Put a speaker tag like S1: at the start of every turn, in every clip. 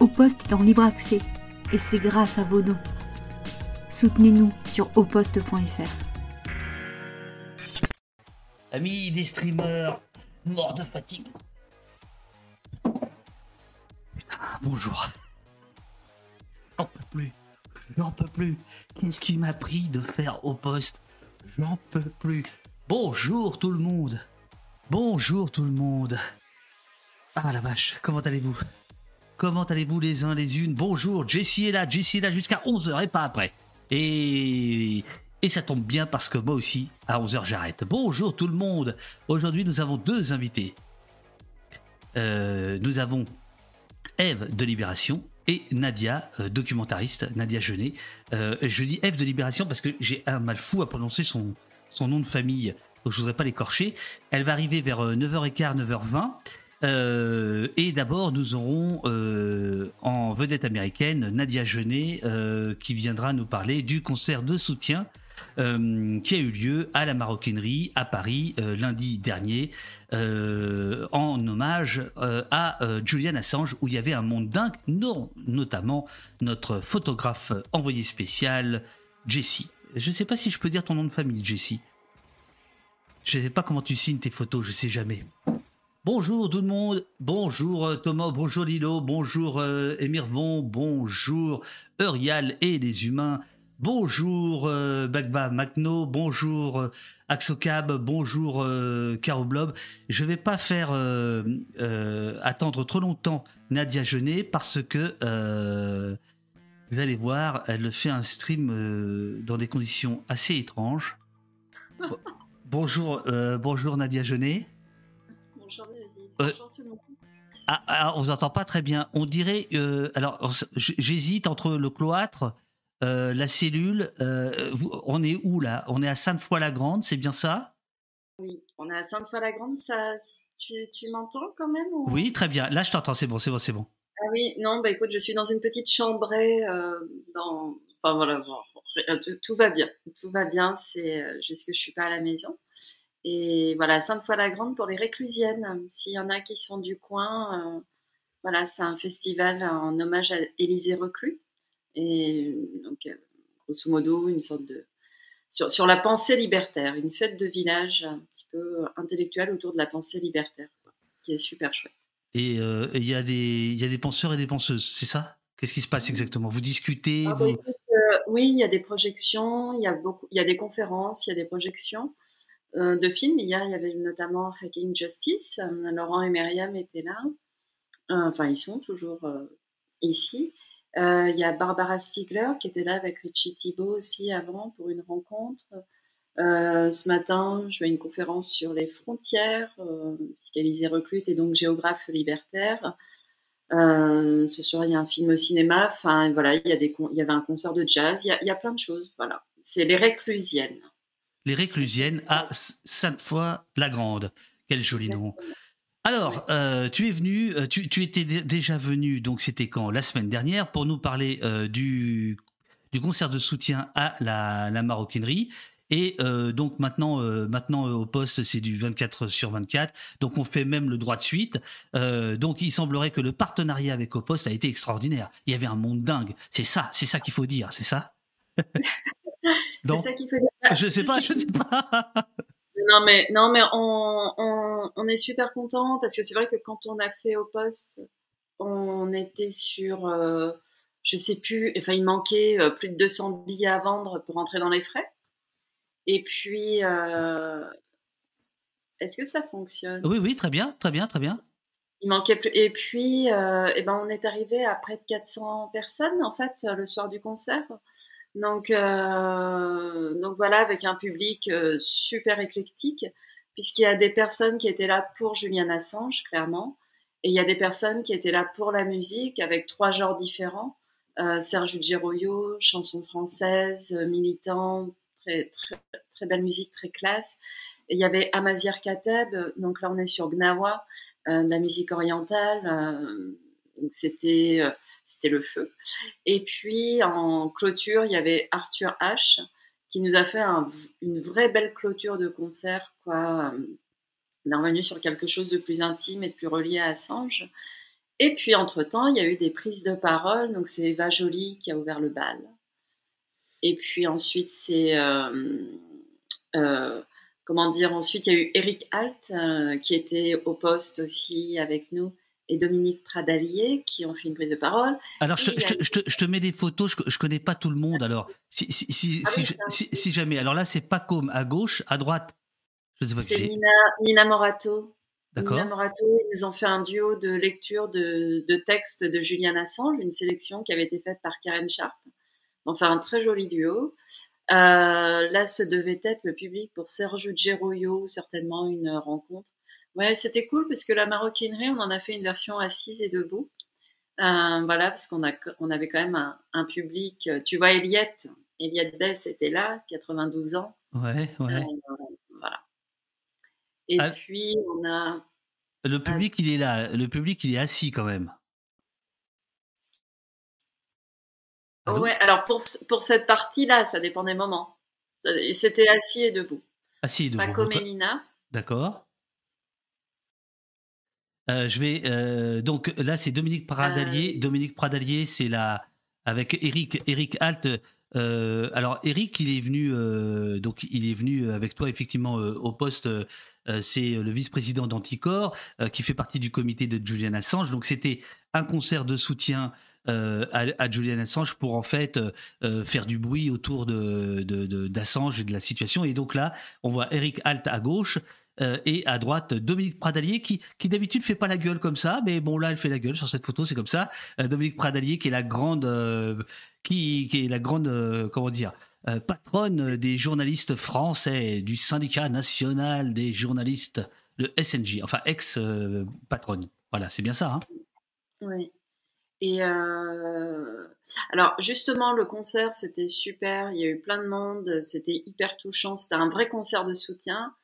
S1: Au Poste est en libre accès et c'est grâce à vos dons. Soutenez-nous sur oposte.fr.
S2: Amis des streamers, morts de fatigue. Putain, bonjour. J'en peux plus. J'en peux plus. Qu'est-ce qui m'a pris de faire au poste? J'en peux plus. Bonjour tout le monde. Bonjour tout le monde. Ah la vache, comment allez-vous? Comment allez-vous les uns les unes? Bonjour, Jessie est là, Jessie est là jusqu'à 11h et pas après. Et, et ça tombe bien parce que moi aussi, à 11h, j'arrête. Bonjour tout le monde. Aujourd'hui, nous avons deux invités. Euh, nous avons Eve de Libération et Nadia, euh, documentariste, Nadia Genet. Euh, je dis Eve de Libération parce que j'ai un mal fou à prononcer son, son nom de famille, donc je ne voudrais pas l'écorcher. Elle va arriver vers 9h15, 9h20. Euh, et d'abord, nous aurons euh, en vedette américaine Nadia Genet euh, qui viendra nous parler du concert de soutien qui a eu lieu à la Maroquinerie à Paris lundi dernier en hommage à Julian Assange où il y avait un monde dingue, non, notamment notre photographe envoyé spécial Jessie. Je ne sais pas si je peux dire ton nom de famille, Jessie. Je ne sais pas comment tu signes tes photos, je sais jamais. Bonjour tout le monde, bonjour euh, Thomas, bonjour Lilo, bonjour euh, Emirvon, bonjour Eurial et les humains, bonjour euh, Bagva Macno, bonjour euh, Axocab, bonjour Caro Blob. Je vais pas faire attendre trop longtemps Nadia Genet parce que vous allez voir, elle fait un stream dans des conditions assez étranges. bonjour, bonjour Nadia Genet.
S3: Euh,
S2: ah, ah, on vous entend pas très bien. On dirait. Euh, alors, j'hésite entre le cloître, euh, la cellule. on est où là? On est à Sainte-Foy-la-Grande, c'est bien ça?
S3: Oui, on est à Sainte-Foy-la-Grande. Ça, tu, m'entends quand même
S2: Oui, très bien. Là, je t'entends. C'est bon, c'est bon, c'est bon.
S3: Ah oui, non, bah écoute, je suis dans une petite chambrée. dans... Enfin voilà, tout, va bien. Tout va bien. C'est juste que je suis pas à la maison. Et voilà, Sainte-Foy-la-Grande pour les réclusiennes. S'il y en a qui sont du coin, euh, voilà, c'est un festival en hommage à Élisée Reclus. Et donc, euh, grosso modo, une sorte de. Sur, la pensée libertaire, une fête de village un petit peu intellectuelle autour de la pensée libertaire, qui est super chouette.
S2: Et euh, il y, a des, y a des penseurs et des penseuses, c'est ça? Qu'est-ce qui se passe exactement? Vous discutez
S3: ah, bah, Oui, il y a des projections, il y a, beaucoup, il y a des conférences, il y a des projections. Euh, de films. Hier, il y avait notamment Hacking Justice. Euh, Laurent et Myriam étaient là. Euh, enfin, ils sont toujours ici. Il y a Barbara Stiegler qui était là avec Richie Thibault aussi avant pour une rencontre. ce matin, je vais à une conférence sur les frontières, euh, puisqu'Élisée Reclute est donc géographe libertaire. ce soir, il y a un film au cinéma. Enfin, voilà, il y, a des il y avait un concert de jazz. Il y a, il y a plein de choses. Voilà, c'est les réclusiennes
S2: les réclusiennes à Sainte-Foy-la-Grande. Quel joli nom. Alors, euh, tu es venu, euh, tu, étais déjà venu, donc c'était quand? La semaine dernière, pour nous parler euh, du, du concert de soutien à la, maroquinerie. Et donc maintenant, maintenant au poste, c'est du 24 sur 24. Donc on fait même le droit de suite. donc il semblerait que le partenariat avec Au Poste a été extraordinaire. Il y avait un monde dingue. C'est ça, c'est ça qu'il faut dire, c'est ça?
S3: c'est ça qu'il faut dire.
S2: Je sais pas, je sais pas.
S3: Non mais non mais on, on, on est super content parce que c'est vrai que quand on a fait au poste, on était sur euh, je sais plus, enfin il manquait euh, plus de 200 billets à vendre pour entrer dans les frais. Et puis euh, est-ce que ça fonctionne?
S2: Oui oui, très bien, très bien, très bien.
S3: Il manquait plus et puis euh, et ben on est arrivé à près de 400 personnes en fait le soir du concert. Donc, euh, donc voilà, avec un public euh, super éclectique, puisqu'il y a des personnes qui étaient là pour Julian Assange, clairement, et il y a des personnes qui étaient là pour la musique, avec trois genres différents. Euh, Serge Giroyo, chanson française, militant, très, très, très belle musique, très classe. Et il y avait Amazir Kateb, donc là on est sur Gnawa, de la musique orientale. donc c'était c'était le feu. Et puis en clôture, il y avait Arthur H qui nous a fait une vraie belle clôture de concert. Quoi. On est revenu sur quelque chose de plus intime et de plus relié à Assange. Et puis, entre-temps, il y a eu des prises de parole. Donc, c'est Eva Jolie qui a ouvert le bal. Et puis ensuite, c'est... Euh, euh, comment dire Ensuite, il y a eu Eric Alt, euh, qui était au poste aussi avec nous, et Dominique Pradalier, qui ont fait une prise de parole.
S2: Alors, je te, mets des photos, je, ne connais pas tout le monde, alors, si, si, si, ah jamais. Alors là, c'est Pacôme à gauche, à droite,
S3: je sais pas C'est Nina, Nina Morato. Nina Morato, ils nous ont fait un duo de lecture de, de textes de Julian Assange, une sélection qui avait été faite par Karen Sharp. Enfin, un très joli duo. Euh, là, ce devait être le public pour Sergio Geroyo, certainement une rencontre. Ouais, c'était cool parce que la maroquinerie, on en a fait une version assise et debout. Euh, voilà, parce qu'on a, on avait quand même un, public. Euh, tu vois, Eliette, Eliette Bess était là, 92 ans.
S2: Ouais, ouais.
S3: voilà. Et ah. puis, on a.
S2: Le public, il est là. Le public, il est assis quand même.
S3: ouais, alors pour, pour cette partie-là, ça dépend des moments. C'était assis et debout.
S2: Assis et debout.
S3: Paco Mélina.
S2: D'accord. Euh, je vais euh, donc là c'est Dominique Pradalier. Euh. Dominique Pradalier, c'est là avec Eric Eric Alt. alors Eric, il est venu donc il est venu avec toi effectivement au poste. c'est le vice-président d'Anticor qui fait partie du comité de Julian Assange. Donc c'était un concert de soutien euh, à, Julian Assange pour en fait euh, faire du bruit autour de, d'Assange et de la situation. Et donc là, on voit Eric Alt à gauche. Et à droite Dominique Pradalier qui, qui d'habitude fait pas la gueule comme ça mais bon là elle fait la gueule sur cette photo c'est comme ça Dominique Pradalier qui est la grande qui, qui, est la grande comment dire patronne des journalistes français du syndicat national des journalistes le SNJ enfin ex patronne voilà c'est bien ça hein
S3: oui et euh, alors justement, le concert, c'était super. Il y a eu plein de monde. C'était hyper touchant. C'était un vrai concert de soutien.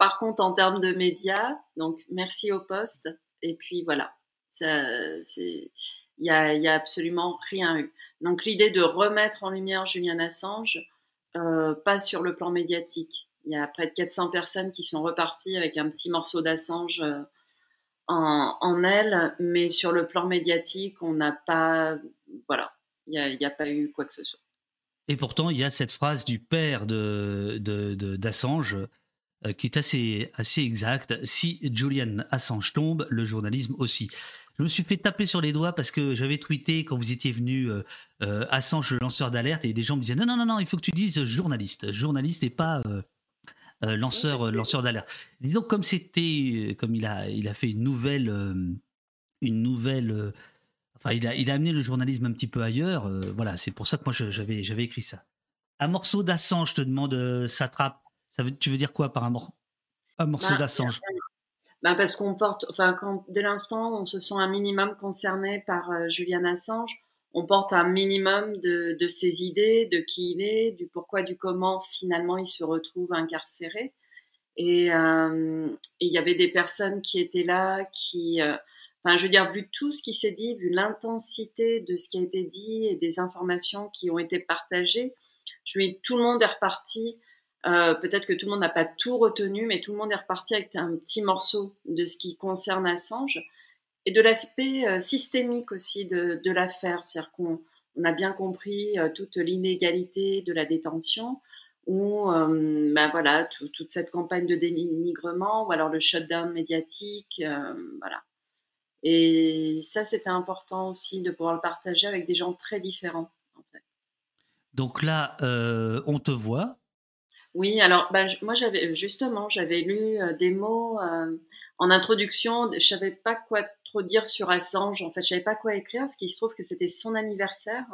S3: Par contre, en termes de médias, donc merci au poste. Et puis voilà, il y a, y a absolument rien eu. Donc l'idée de remettre en lumière Julian Assange, euh, pas sur le plan médiatique. Il y a près de 400 personnes qui sont reparties avec un petit morceau d'Assange. Euh, en, elle, mais sur le plan médiatique, on n'a pas, voilà, il n'y a, pas eu quoi que ce soit.
S2: Et pourtant, il y a cette phrase du père de, d'Assange euh, qui est assez, assez exacte. Si Julian Assange tombe, le journalisme aussi. Je me suis fait taper sur les doigts parce que j'avais tweeté quand vous étiez venu euh, euh, Assange, le lanceur d'alerte, et des gens me disaient non, non, non, non, il faut que tu dises journaliste. Journaliste et pas euh, lanceur, euh, lanceur d'alerte. Disons comme c'était, euh, comme il a, il a fait une nouvelle, une nouvelle. Enfin, il a, il a amené le journalisme un petit peu ailleurs. voilà, c'est pour ça que moi j'avais, j'avais écrit ça. Un morceau d'Assange, je te demande, Satrape. Ça veut, tu veux dire quoi par un, un morceau bah, d'Assange?
S3: bah parce qu'on porte, enfin, quand, dès l'instant on se sent un minimum concerné par Julian Assange, on porte un minimum de, de, ses idées, de qui il est, du pourquoi, du comment finalement il se retrouve incarcéré. Et euh, il y avait des personnes qui étaient là, qui, euh, enfin, je veux dire, vu tout ce qui s'est dit, vu l'intensité de ce qui a été dit et des informations qui ont été partagées, je lui, tout le monde est reparti. Euh, Peut-être que tout le monde n'a pas tout retenu, mais tout le monde est reparti avec un petit morceau de ce qui concerne Assange et de l'aspect euh, systémique aussi de, l'affaire, c'est-à-dire qu'on on a bien compris euh, toute l'inégalité de la détention, ou ben voilà toute cette campagne de dénigrement, ou alors le shutdown médiatique, voilà. Et ça, c'était important aussi de pouvoir le partager avec des gens très différents.
S2: Donc là, on te voit.
S3: Oui, alors ben, moi j'avais justement j'avais lu des mots en introduction. Je savais pas quoi trop dire sur Assange. En fait, je savais pas quoi écrire, parce qu'il se trouve que c'était son anniversaire.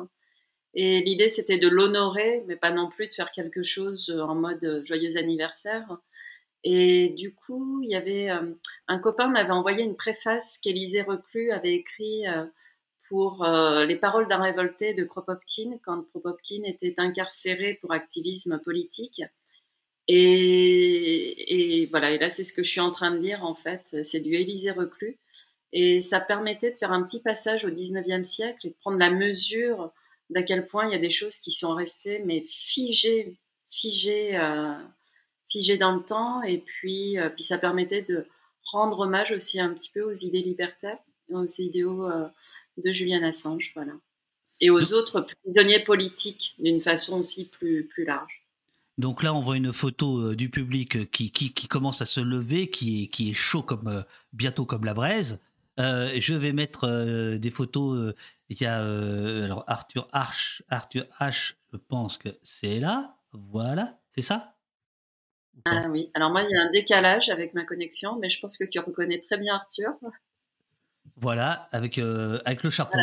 S3: Et l'idée, c'était de l'honorer, mais pas non plus de faire quelque chose en mode joyeux anniversaire. Et du coup, il y avait euh, un copain m'avait envoyé une préface qu'Élisée Reclus avait écrit euh, pour euh, les paroles d'un révolté de Kropotkin quand Kropotkin était incarcéré pour activisme politique. Et, et voilà, et là c'est ce que je suis en train de lire en fait, c'est du Élisée Reclus. Et ça permettait de faire un petit passage au 19e siècle et de prendre la mesure d'à quel point il y a des choses qui sont restées mais figées, figées, euh, figées dans le temps. Et puis, euh, puis ça permettait de rendre hommage aussi un petit peu aux idées libertaires. aux idéaux de Julian Assange, voilà. Et aux autres prisonniers politiques d'une façon aussi plus, plus large.
S2: Donc là, on voit une photo du public qui, qui, qui, commence à se lever, qui est, qui est chaud comme bientôt comme la braise. je vais mettre des photos. Il y a alors Arthur H. Arthur H. Je pense que c'est là. Voilà, c'est ça?
S3: Ah oui. Alors moi, il y a un décalage avec ma connexion, mais je pense que tu reconnais très bien Arthur.
S2: Voilà, avec avec le chapeau.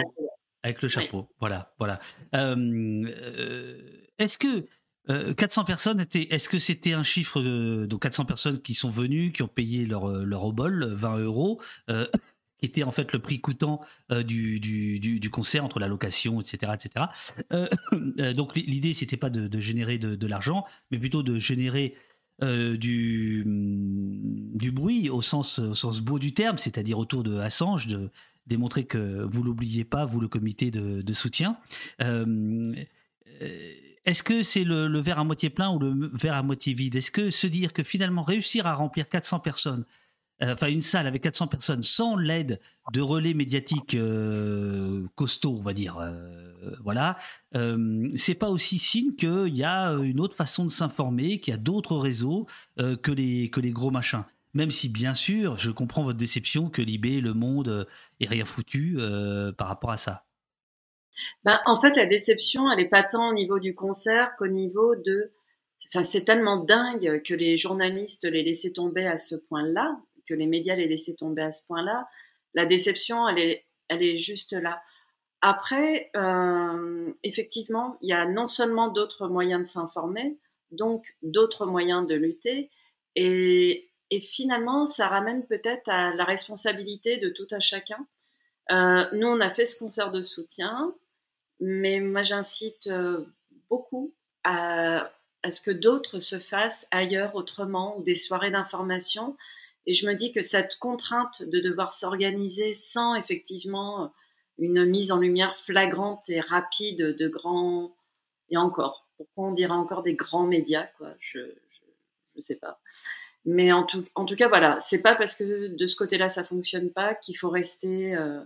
S2: avec le chapeau. Voilà, voilà. est-ce que 400 personnes étaient. Est-ce que c'était un chiffre donc 400 personnes qui sont venues, qui ont payé leur leur obol 20 euros, qui était en fait le prix coûtant du, du, du, concert entre la location, etc., etc. donc l'idée c'était pas de, générer de, de l'argent, mais plutôt de générer du, mm, du bruit au sens, au sens beau du terme, c'est-à-dire autour de Assange, de démontrer que vous l'oubliez pas, vous le comité de, de soutien. Est-ce que c'est le, verre à moitié plein ou le verre à moitié vide? Est-ce que se dire que finalement réussir à remplir 400 personnes, enfin une salle avec 400 personnes sans l'aide de relais médiatiques euh, costauds, on va dire, euh, voilà, euh, c'est pas aussi signe qu'il y a une autre façon de s'informer, qu'il y a d'autres réseaux que les gros machins? Même si, bien sûr, je comprends votre déception que Libé, Le Monde est rien foutu par rapport à ça.
S3: Ben, en fait, la déception, elle est pas tant au niveau du concert qu'au niveau de. Enfin, c'est tellement dingue que les journalistes les laissaient tomber à ce point-là, que les médias les laissaient tomber à ce point-là. La déception, elle est, elle est juste là. Après, euh, effectivement, il y a non seulement d'autres moyens de s'informer, donc d'autres moyens de lutter, et, et finalement, ça ramène peut-être à la responsabilité de tout à chacun. Euh, nous, on a fait ce concert de soutien, mais moi, j'incite euh, beaucoup à, ce que d'autres se fassent ailleurs, autrement, ou des soirées d'information, et je me dis que cette contrainte de devoir s'organiser sans effectivement une mise en lumière flagrante et rapide de grands et encore pourquoi on dirait encore des grands médias quoi je je, sais pas. Mais en tout en tout cas voilà c'est pas parce que de ce côté-là ça fonctionne pas qu'il faut rester euh,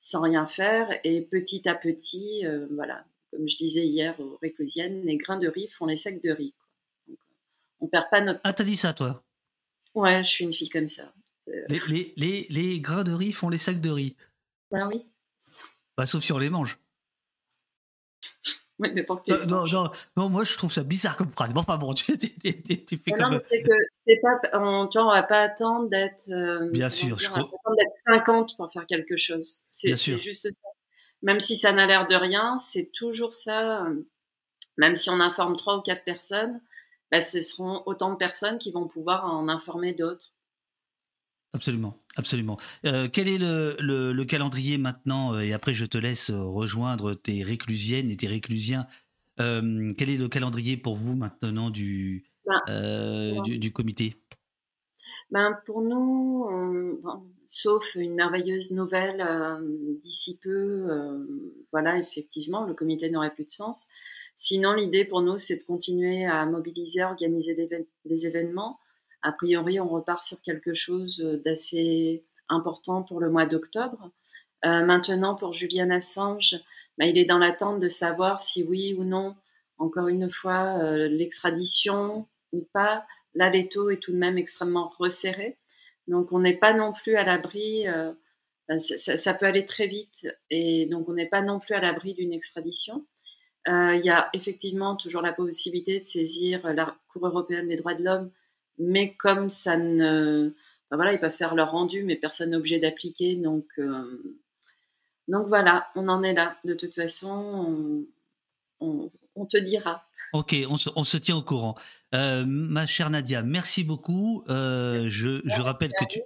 S3: sans rien faire et petit à petit euh, voilà comme je disais hier aux réclusiennes les grains de riz font les sacs de riz quoi. Donc, on perd pas notre
S2: ah t'as dit ça toi?
S3: Ouais, je suis une fille comme ça.
S2: Euh, les, les, les, les, grains de riz font les sacs de riz.
S3: Ben oui.
S2: Bah, sauf si on les mange.
S3: Oui, mais
S2: tu non, non, non, moi je trouve ça bizarre comme phrase. Bon, enfin bon, tu, tu, tu, tu fais
S3: comme. Non, c'est que c'est pas. On, tu vois, on va pas attendre d'être.
S2: Euh, Bien sûr,
S3: dire, je crois. On va d'être 50 pour faire quelque chose. C'est juste ça. Même si ça n'a l'air de rien, c'est toujours ça. Euh, même si on informe trois ou quatre personnes, bah, ce seront autant de personnes qui vont pouvoir en informer d'autres.
S2: Absolument, absolument. Euh, quel est le, le, calendrier maintenant euh, Et après, je te laisse euh, rejoindre tes réclusiennes et tes réclusiens. quel est le calendrier pour vous maintenant du, ben, du, du, comité?
S3: Ben, Pour nous, sauf une merveilleuse nouvelle d'ici peu, voilà, effectivement, le comité n'aurait plus de sens. Sinon, l'idée pour nous, c'est de continuer à mobiliser, à organiser des, événements. A priori, on repart sur quelque chose d'assez important pour le mois d'octobre. Euh, maintenant, pour Julian Assange, bah, il est dans l'attente de savoir si oui ou non, encore une fois, euh, l'extradition ou pas. Là, l'étau est tout de même extrêmement resserré. Donc, on n'est pas non plus à l'abri. Euh, bah, ça, ça, peut aller très vite et donc on n'est pas non plus à l'abri d'une extradition. Euh, il y a effectivement toujours la possibilité de saisir la Cour européenne des droits de l'homme, mais comme ça ne... Ben voilà, ils peuvent faire leur rendu, mais personne n'est obligé d'appliquer. Donc, euh, donc voilà, on en est là. De toute façon, on, on, te dira.
S2: Ok, on se, on se tient au courant. Euh, ma chère Nadia, merci beaucoup. Euh, je, je, rappelle que tu,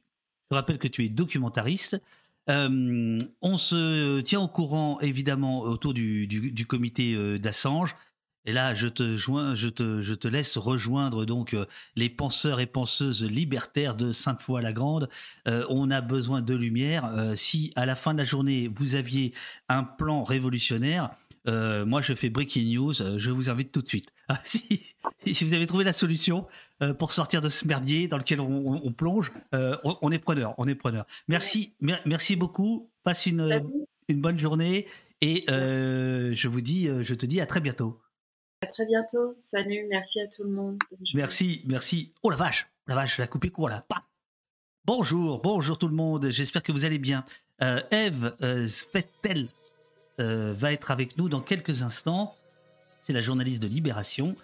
S2: je rappelle que tu es documentariste. On se tient au courant évidemment autour du, du, comité euh, d'Assange. Et là, je te, joins, je, te, je te laisse rejoindre donc euh, les penseurs et penseuses libertaires de Sainte-Foy-la-Grande. on a besoin de lumière. si à la fin de la journée, vous aviez un plan révolutionnaire, Euh, moi, je fais breaking news. euh, je vous invite tout de suite. Ah, si, si vous avez trouvé la solution euh, pour sortir de ce merdier dans lequel on, on- on plonge, euh, on, on est preneur. On est preneur. Merci, mer- merci beaucoup. Passe une, une bonne journée et euh, je vous dis, euh, je te dis à très bientôt.
S3: À très bientôt. Salut. Merci à tout le monde.
S2: Merci, merci. Oh la vache, la vache, la coupé court là. Paf. Bonjour, bonjour tout le monde. J'espère que vous allez bien. Euh, Eve euh, Svettel euh, va être avec nous dans quelques instants. C'est la journaliste de Libération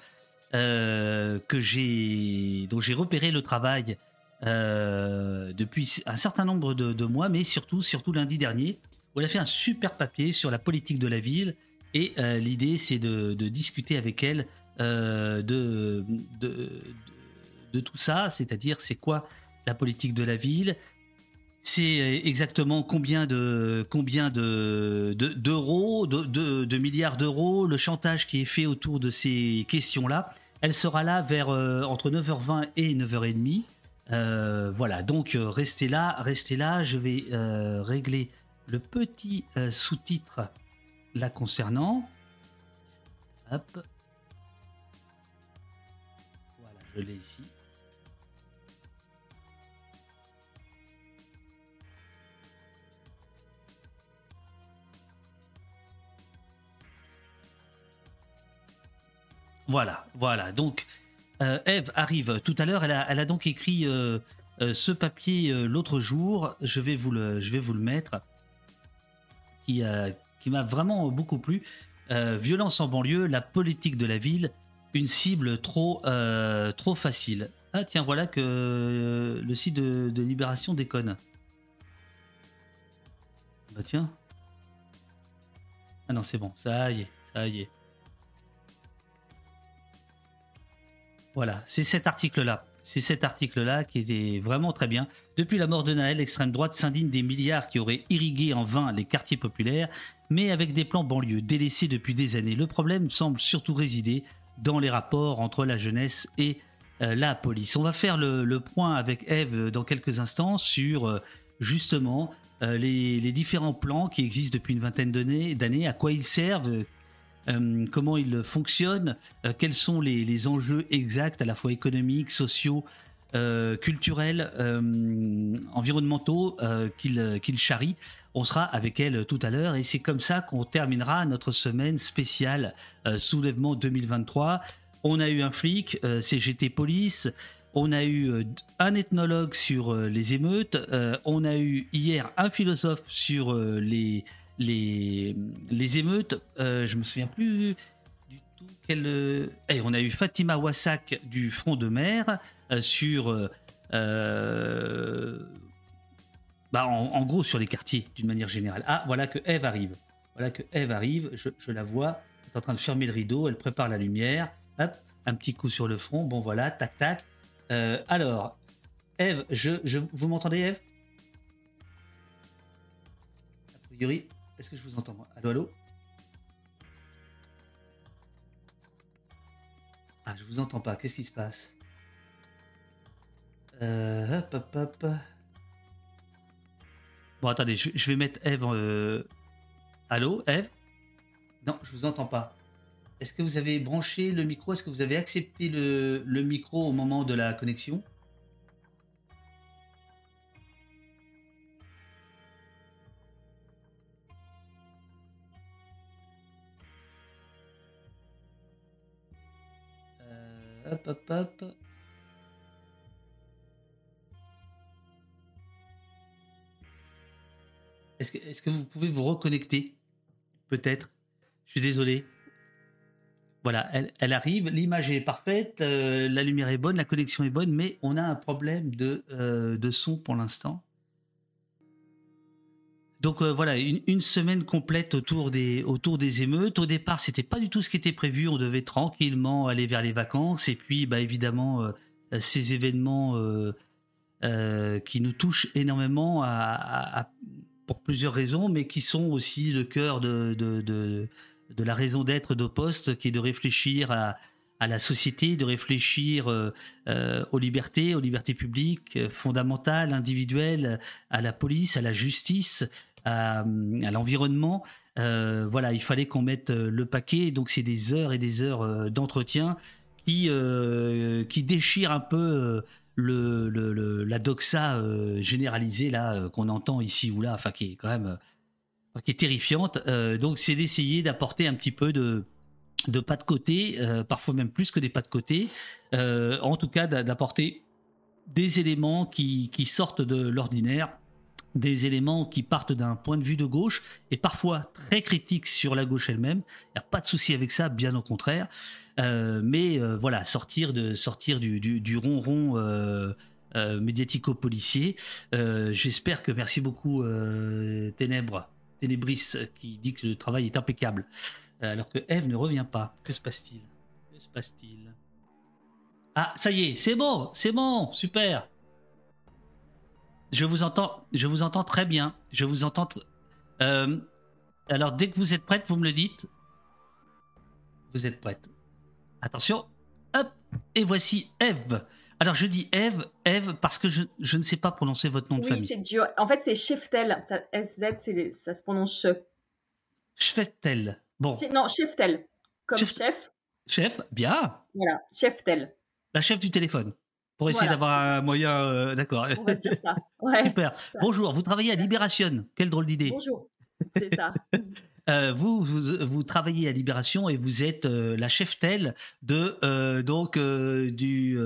S2: euh, que dont j'ai repéré le travail depuis un certain nombre de, de mois, mais surtout, surtout lundi dernier, où elle a fait un super papier sur la politique de la ville. Et euh, l'idée, c'est de, discuter avec elle euh, de, tout ça, c'est-à-dire c'est quoi la politique de la ville, c'est euh, exactement combien de d'euros, de, milliards d'euros, le chantage qui est fait autour de ces questions-là. Elle sera là vers entre 9h20 et 9h30. Euh, voilà, donc restez là, restez là. Je vais régler le petit sous-titre là concernant. Hop. Voilà, je l'ai ici. Voilà, voilà. Donc, euh, Eve arrive tout à l'heure. Elle a, donc écrit euh, euh, ce papier euh, l'autre jour. Je vais vous le, je vais vous le mettre. Euh, qui m'a vraiment beaucoup plu. Euh, violence en banlieue, la politique de la ville, une cible trop, euh, trop facile. Ah tiens, voilà que euh, le site de, de Libération déconne. Bah tiens. Ah non, c'est bon, ça y est, ça y est. Voilà, c'est cet article-là. C'est cet article-là qui était vraiment très bien. Depuis la mort de Naël, l'extrême droite s'indigne des milliards qui auraient irrigué en vain les quartiers populaires, mais avec des plans banlieues délaissés depuis des années. Le problème semble surtout résider dans les rapports entre la jeunesse et euh, la police. On va faire le, point avec Eve euh, dans quelques instants sur euh, justement les, différents plans qui existent depuis une vingtaine d'années, à quoi ils servent, euh, comment ils fonctionnent, euh, quels sont les, les enjeux exacts à la fois économiques, sociaux, euh, culturels, environnementaux qu'ils qu'ils charrient. On sera avec elle tout à l'heure et c'est comme ça qu'on terminera notre semaine spéciale soulèvement 2023. On a eu un flic, CGT Police. On a eu un ethnologue sur les émeutes. On a eu hier un philosophe sur les, les, émeutes. Euh, je me souviens plus du tout quel. euh, eh, on a eu Fatima Wassak du Front de Mer euh, sur. euh, bah, en, gros, sur les quartiers, d'une manière générale. Ah, voilà que Eve arrive. Voilà que Eve arrive. Je, la vois. Elle est en train de fermer le rideau. Elle prépare la lumière. Hop, un petit coup sur le front. Bon, voilà, tac, tac. Alors, Eve, vous m'entendez, Eve A priori, est-ce que je vous entends moi? Allô, allô? Ah, je vous entends pas. Qu'est-ce qui se passe? Euh, Hop, hop, hop. Bon, attendez, je, vais mettre Eve. euh, Allô, Eve? Non, je vous entends pas. Est-ce que vous avez branché le micro? Est-ce que vous avez accepté le micro au moment de la connexion? Est-ce que, vous pouvez vous reconnecter? Peut-être. Je suis désolé. Voilà, elle, elle arrive, l'image est parfaite, euh, la lumière est bonne, la connexion est bonne, mais on a un problème de, euh, de son pour l'instant. Donc euh, voilà, une, semaine complète autour des, autour des émeutes. Au départ, c'était pas du tout ce qui était prévu. On devait tranquillement aller vers les vacances. Et puis, bah, évidemment, euh, ces événements euh, qui nous touchent énormément pour plusieurs raisons, mais qui sont aussi le cœur de, de, de, de la raison d'être d'Opost, qui est de réfléchir à, à la société, de réfléchir aux libertés, aux libertés publiques fondamentales, individuelles, à la police, à la justice, à, l'environnement. voilà, il fallait qu'on mette le paquet. Donc c'est des heures et des heures d'entretien qui qui déchirent un peu le, la doxa généralisée là qu'on entend ici ou là, enfin qui est quand même qui est terrifiante. donc c'est d'essayer d'apporter un petit peu de de pas de côté, parfois même plus que des pas de côté, en tout cas d'apporter des éléments qui, sortent de l'ordinaire, des éléments qui partent d'un point de vue de gauche et parfois très critiques sur la gauche elle-même. Il n'y a pas de souci avec ça, bien au contraire. Euh, mais euh, voilà, sortir, de, sortir du, du, ronron euh, médiatico-policier. J'espère que merci beaucoup Ténèbres, Ténébris qui dit que le travail est impeccable. Alors que Eve ne revient pas. Que se passe-t-il? Que se passe-t-il? Ah, ça y est, c'est bon, c'est bon, super. Je vous entends, je vous entends très bien. Je vous entends. Euh, alors, dès que vous êtes prête, vous me le dites. Vous êtes prête. Attention. Hop. Et voici Eve. Alors, je dis Eve, Eve, parce que je, je ne sais pas prononcer votre nom de famille.
S4: Oui, c'est dur. En fait, c'est Shiftel. SZ, ça se prononce che.
S2: Shiftel. Bon.
S4: Non, Shiftel. Comme chef.
S2: Chef, bien.
S4: Voilà, Shiftel.
S2: La chef du téléphone. Pour essayer d'avoir un moyen. Euh, d'accord.
S4: On va dire ça.
S2: Super. Bonjour, vous travaillez à Libération. Quelle drôle d'idée.
S4: Bonjour. C'est ça.
S2: Euh, vous, vous, travaillez à Libération et vous êtes euh, la chef-telle de donc du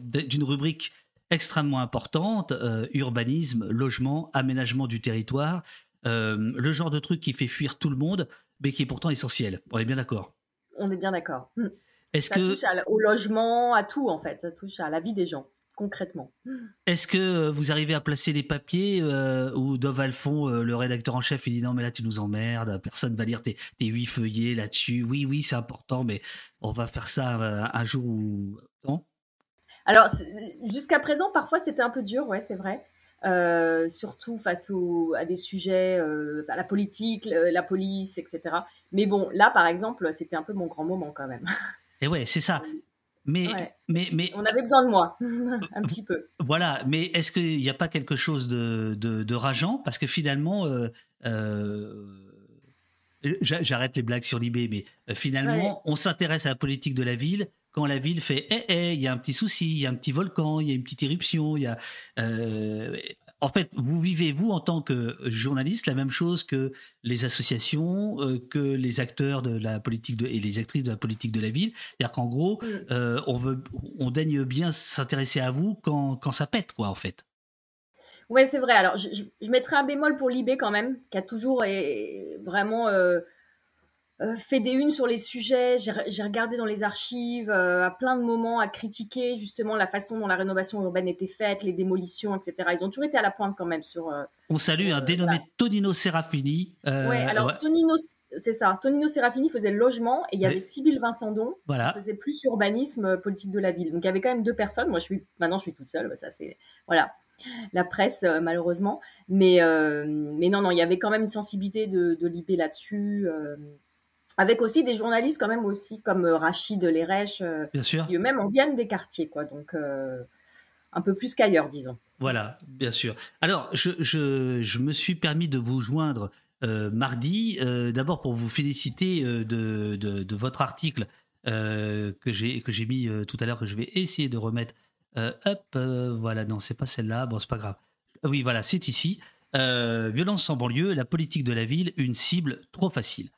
S2: d'une rubrique extrêmement importante urbanisme, logement, aménagement du territoire, le genre de truc qui fait fuir tout le monde, mais qui est pourtant essentiel. On est bien d'accord.
S4: On est bien d'accord. Hmm ça touche au logement, à tout en fait. Ça touche à la vie des gens concrètement.
S2: Est-ce que euh, vous arrivez à placer les papiers euh, où Dov Alphon, euh, le rédacteur en chef, il dit non mais là tu nous emmerdes, personne va lire tes, huit feuillets là-dessus. Oui oui c'est important mais on va faire ça un jour ou non
S4: Alors jusqu'à présent parfois c'était un peu dur, ouais c'est vrai. surtout face à des sujets, à la politique, la police, etc. Mais bon, là, par exemple, c'était un peu mon grand moment quand même.
S2: Et ouais, c'est ça. Mais, mais, mais,
S4: on avait besoin de moi, un petit peu.
S2: Voilà, mais est-ce qu'il n'y a pas quelque chose de, de, rageant? Parce que finalement, euh, euh, j'arrête les blagues sur l'IB, mais euh, finalement, on s'intéresse à la politique de la ville quand la ville fait Eh, eh, il y a un petit souci, il y a un petit volcan, il y a une petite éruption, il y a en fait, vous vivez, vous, en tant que journaliste, la même chose que les associations, euh, que les acteurs de la politique et les actrices de la politique de la ville. C'est-à-dire qu'en gros, euh, on, veut, on daigne bien s'intéresser à vous quand, quand ça pète, quoi, en fait.
S4: Ouais, c'est vrai. Alors, je, je, mettrai un bémol pour l'IB quand même, qui a toujours vraiment euh, euh, fait des unes sur les sujets, j'ai regardé dans les archives euh, à plein de moments à critiquer justement la façon dont la rénovation urbaine était faite, les démolitions, etc. Ils ont toujours été à la pointe quand même sur. Euh,
S2: On salue un dénommé Tonino Serafini.
S4: oui, alors Tonino, c'est ça. Tonino Serafini faisait le logement et il y avait Sybille Vincendon
S2: voilà.
S4: qui faisait plus urbanisme politique de la ville. Donc il y avait quand même deux personnes. Moi, je suis maintenant, je suis toute seule. Ça, c'est voilà la presse malheureusement. Mais, mais non, non, il y avait quand même une sensibilité de, de l'IP là-dessus avec aussi des journalistes quand même aussi comme euh, Rachid Lerèche, euh, qui eux-mêmes en viennent des quartiers, quoi. Donc euh, un peu plus qu'ailleurs, disons.
S2: Voilà, bien sûr. Alors, je, je, je, me suis permis de vous joindre mardi, d'abord pour vous féliciter de, de, votre article que j'ai que j'ai mis tout à l'heure, que je vais essayer de remettre. hop, voilà, non, c'est pas celle-là, bon, c'est pas grave. Oui, voilà, c'est ici. violence en banlieue, la politique de la ville, une cible trop facile.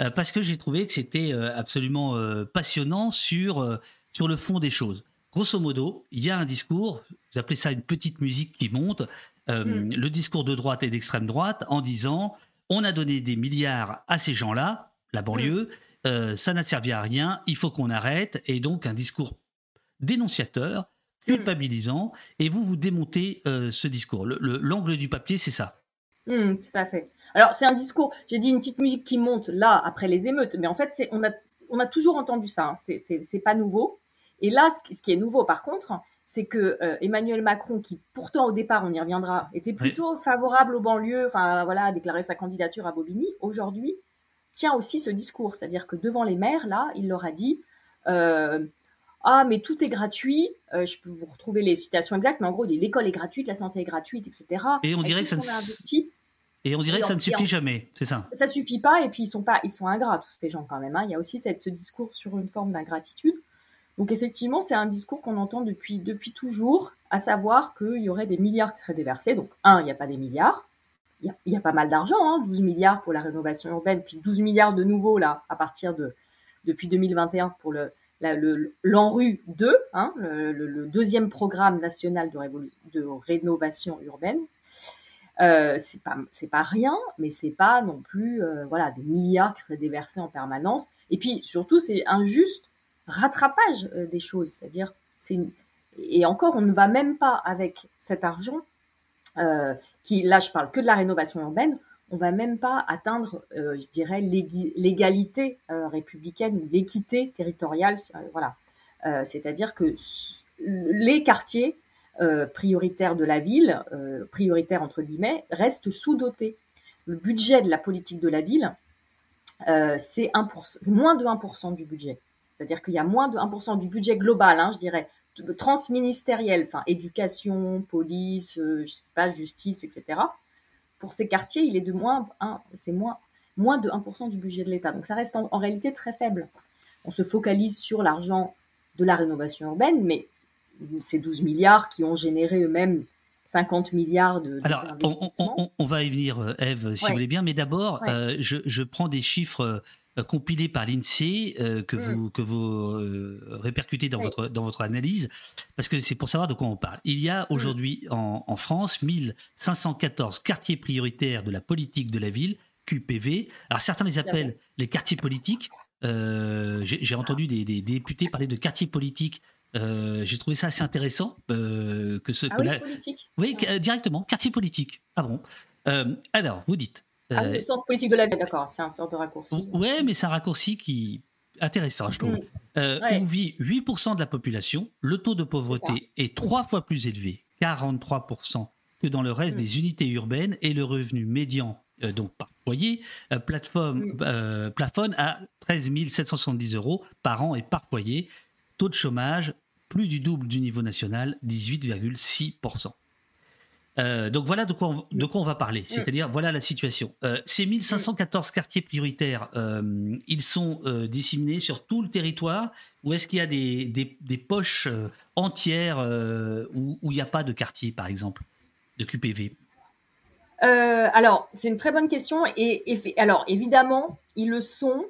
S2: Euh, parce que j'ai trouvé que c'était euh, absolument euh, passionnant sur, sur le fond des choses. Grosso modo, il y a un discours, vous appelez ça une petite musique qui monte, hmm. le discours de droite et d'extrême droite en disant on a donné des milliards à ces gens-là, la banlieue, hmm. ça n'a servi à rien, il faut qu'on arrête, et donc un discours dénonciateur, hmm. culpabilisant, et vous vous démontez ce discours. L'angle du papier, c'est ça.
S4: Tout à fait. Alors, c'est un discours, j'ai dit une petite musique qui monte là, après les émeutes, mais en fait, c'est, on, a, on a toujours entendu ça, hein. c'est, pas nouveau. Et là, ce qui est nouveau par contre, c'est que euh, Emmanuel Macron, qui pourtant au départ, on y reviendra, était plutôt favorable aux banlieues, enfin voilà, a déclaré sa candidature à Bobigny, aujourd'hui tient aussi ce discours, c'est-à-dire que devant les maires, là, il leur a dit euh, ah mais tout est gratuit, euh, je peux vous retrouver les citations exactes, mais en gros, l'école est gratuite, la santé est gratuite, etc.
S2: Et on dirait que ça ne Et on dirait que ça ne suffit jamais, c'est ça
S4: Ça suffit pas, et puis ils sont pas, ils sont ingrats tous ces gens quand même. Hein. Il y a aussi cette, ce discours sur une forme d'ingratitude. Donc effectivement, c'est un discours qu'on entend depuis, depuis toujours, à savoir qu'il y aurait des milliards qui seraient déversés. Donc un, il n'y a pas des milliards. Il y a, pas mal d'argent, hein, 12 milliards pour la rénovation urbaine, puis 12 milliards de nouveaux là, à partir de depuis 2021 pour le, l'ANRU 2, hein, le, deuxième programme national de, de rénovation urbaine. Euh, c'est pas c'est pas rien, mais c'est pas non plus euh, voilà des milliards qui seraient déversés en permanence. Et puis surtout c'est un juste rattrapage euh, des choses, c'est-à-dire c'est et encore on ne va même pas avec cet argent euh, qui là je parle que de la rénovation urbaine, on va même pas atteindre, euh, je dirais, l'égalité euh, républicaine ou l'équité territoriale. Euh, voilà. C'est-à-dire que les quartiers prioritaires de la ville, prioritaires entre guillemets, restent sous-dotés. Le budget de la politique de la ville, c'est moins de 1% du budget. C'est-à-dire qu'il y a moins de 1% du budget global, hein, je dirais, transministériel, enfin éducation, police, justice, etc pour ces quartiers, il est de moins, c'est moins, moins de 1% du budget de l'État. Donc ça reste en, réalité très faible. On se focalise sur l'argent de la rénovation urbaine, mais ces 12 milliards qui ont généré eux-mêmes 50 milliards de,
S2: Alors, on, va y venir, euh, Eve, si vous voulez bien, mais d'abord, euh, je, prends des chiffres euh, compilés par l'INSEE que, mm. vous, que vous répercutez dans, votre, dans votre analyse, parce que c'est pour savoir de quoi on parle. Il y a mm. aujourd'hui en, en, France 1514 quartiers prioritaires de la politique de la ville, QPV. Alors certains les appellent les quartiers politiques. J'ai entendu des, des, députés parler de quartiers politiques euh, j'ai trouvé ça assez intéressant euh, que ce
S4: ah oui, politique.
S2: Oui, euh, directement, quartier politique. Ah bon. alors, vous dites.
S4: Ah, le centre politique de la ville, d'accord, c'est un sort de raccourci.
S2: Ouais, mais c'est un raccourci qui intéressant, je trouve. Mm. Où vit 8% de la population, le taux de pauvreté est, trois fois plus élevé, 43%, que dans le reste mm. des unités urbaines et le revenu médian, donc par foyer, plateforme, mm. plafonne à 13 770 euros par an et par foyer Taux de chômage, plus du double du niveau national, 18,6%. Euh, donc voilà de quoi on, de quoi on va parler, c'est-à-dire voilà la situation. Euh, ces 1514 quartiers prioritaires, euh, ils sont disséminés sur tout le territoire ou est-ce qu'il y a des, des, poches entières où, il n'y a pas de quartier, par exemple, de QPV
S4: Alors, c'est une très bonne question. Et, alors, évidemment, ils le sont.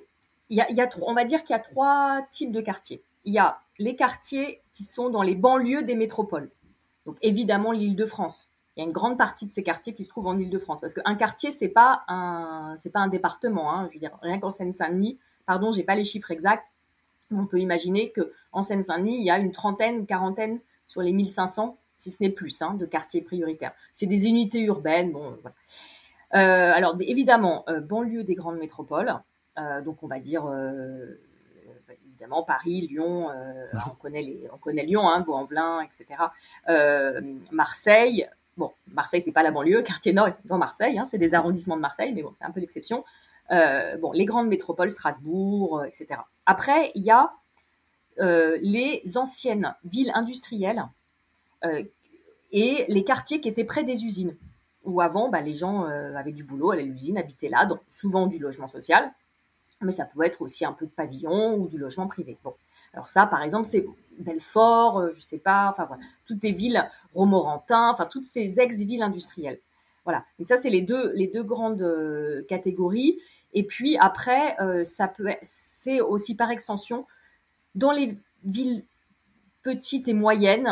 S4: Il y a, il y a, on va dire qu'il y a trois types de quartiers il y a les quartiers qui sont dans les banlieues des métropoles. Donc évidemment l'Île-de-France. Il y a une grande partie de ces quartiers qui se trouvent en Île-de-France parce qu'un quartier c'est pas pas un département. Hein. Je veux dire rien qu'en Seine-Saint-Denis, pardon, j'ai pas les chiffres exacts. On peut imaginer que en Seine-Saint-Denis il y a une trentaine, quarantaine sur les 1500, si ce n'est plus, hein, de quartiers prioritaires. C'est des unités urbaines. Bon, euh, alors évidemment, euh, banlieue des grandes métropoles. Euh, donc on va dire évidemment Paris, Lyon, euh, on, connaît les, on connaît Lyon, hein, Vaux-en-Velin, etc. Euh, Marseille, bon, Marseille, c'est pas la banlieue, quartier nord, sont dans Marseille, hein, c'est des arrondissements de Marseille, mais bon, c'est un peu l'exception. Euh, bon, les grandes métropoles, Strasbourg, etc. Après, il y a les anciennes villes industrielles et les quartiers qui étaient près des usines, où avant, bah, les gens avaient du boulot à l'usine, habitaient là, donc souvent du logement social mais ça pouvait être aussi un peu de pavillon ou du logement privé. Bon, alors ça, par exemple, c'est Belfort, euh, je sais pas, enfin voilà, toutes les villes Romorantin, enfin toutes ces ex-villes industrielles. Voilà. Donc ça, c'est les deux les deux grandes euh, catégories. Et puis après, euh, ça peut, c'est aussi par extension dans les villes petites et moyennes,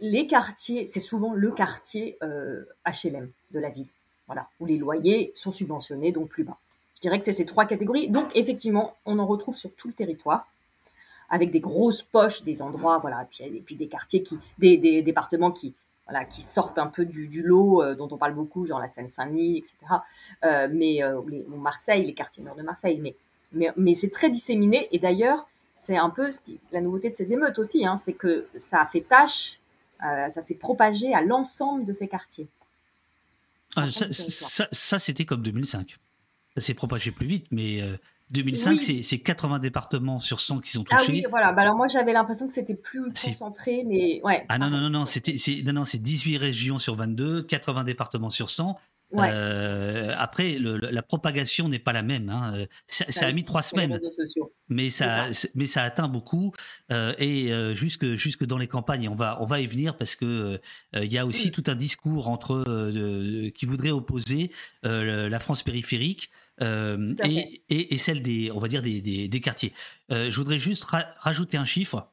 S4: les quartiers, c'est souvent le quartier HLM de la ville, voilà, où les loyers sont subventionnés donc plus bas. Je dirais que c'est ces trois catégories. Donc, effectivement, on en retrouve sur tout le territoire, avec des grosses poches, des endroits, voilà, et puis, des quartiers qui, des, départements qui, voilà, qui sortent un peu du, lot euh, dont on parle beaucoup, genre la Seine-Saint-Denis, etc. Euh, mais euh, les, Marseille, les quartiers nord de Marseille, mais, mais, mais c'est très disséminé. Et d'ailleurs, c'est un peu ce qui, la nouveauté de ces émeutes aussi, hein, c'est que ça a fait tâche, ça s'est propagé à l'ensemble de ces quartiers.
S2: Ah, ça, ça c'était comme 2005 ça s'est propagé plus vite, mais 2005, euh, c'est 80 départements sur 100 qui sont touchés. Ah oui,
S4: voilà. Bah alors moi, j'avais l'impression que c'était plus concentré, mais ouais.
S2: Ah non, non, non, non, c'était, non, non, c'est 18 régions sur 22, 80 départements sur 100. Euh, après, le, la propagation n'est pas la même. Hein. Ça, ça, a mis trois semaines, mais ça, mais ça atteint beaucoup euh, et euh, jusque jusque dans les campagnes. On va on va y venir parce que il y a aussi tout un discours entre qui voudrait opposer la France périphérique. Et, et, et, celle des, on va dire des, des, des quartiers. je voudrais juste rajouter un chiffre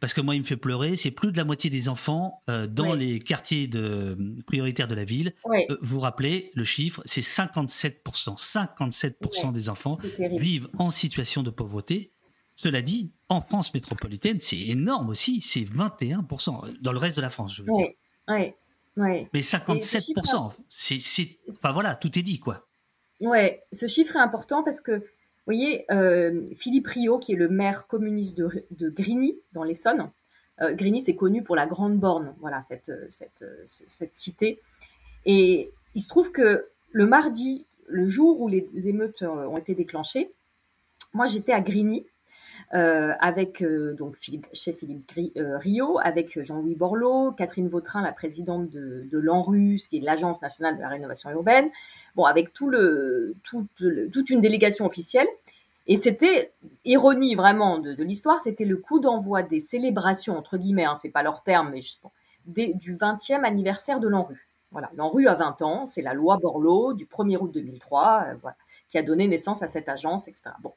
S2: parce que moi, il me fait pleurer. C'est plus de la moitié des enfants euh, dans les quartiers de, prioritaires de la ville. Euh, vous rappelez le chiffre, c'est 57%. 57% des enfants vivent en situation de pauvreté. Cela dit, en France métropolitaine, c'est énorme aussi. C'est 21%. Dans le reste de la France, je veux dire.
S4: Ouais.
S2: Mais 57%, c'est, enfin voilà, tout est dit, quoi.
S4: Ouais, ce chiffre est important parce que vous voyez, euh, Philippe Rio, qui est le maire communiste de, Grigny, dans l'Essonne, euh, Grigny, c'est connu pour la Grande Borne, voilà, cette, cette, cette, cité. Et il se trouve que le mardi, le jour où les émeutes euh, ont été déclenchées, moi j'étais à Grigny euh, avec euh, donc Philippe, chef Philippe Rio, avec Jean-Louis Borloo, Catherine Vautrin, la présidente de, de l'ANRUS, qui est l'Agence nationale de la rénovation urbaine, bon, avec tout le, toute une délégation officielle. Et c'était, ironie vraiment de, l'histoire, c'était le coup d'envoi des célébrations, entre guillemets, hein, c'est pas leur terme, mais des, du 20e anniversaire de l'ANRU. Voilà, l'ANRU a 20 ans, c'est la loi Borloo du 1er août 2003, euh, voilà, qui a donné naissance à cette agence, etc. Bon.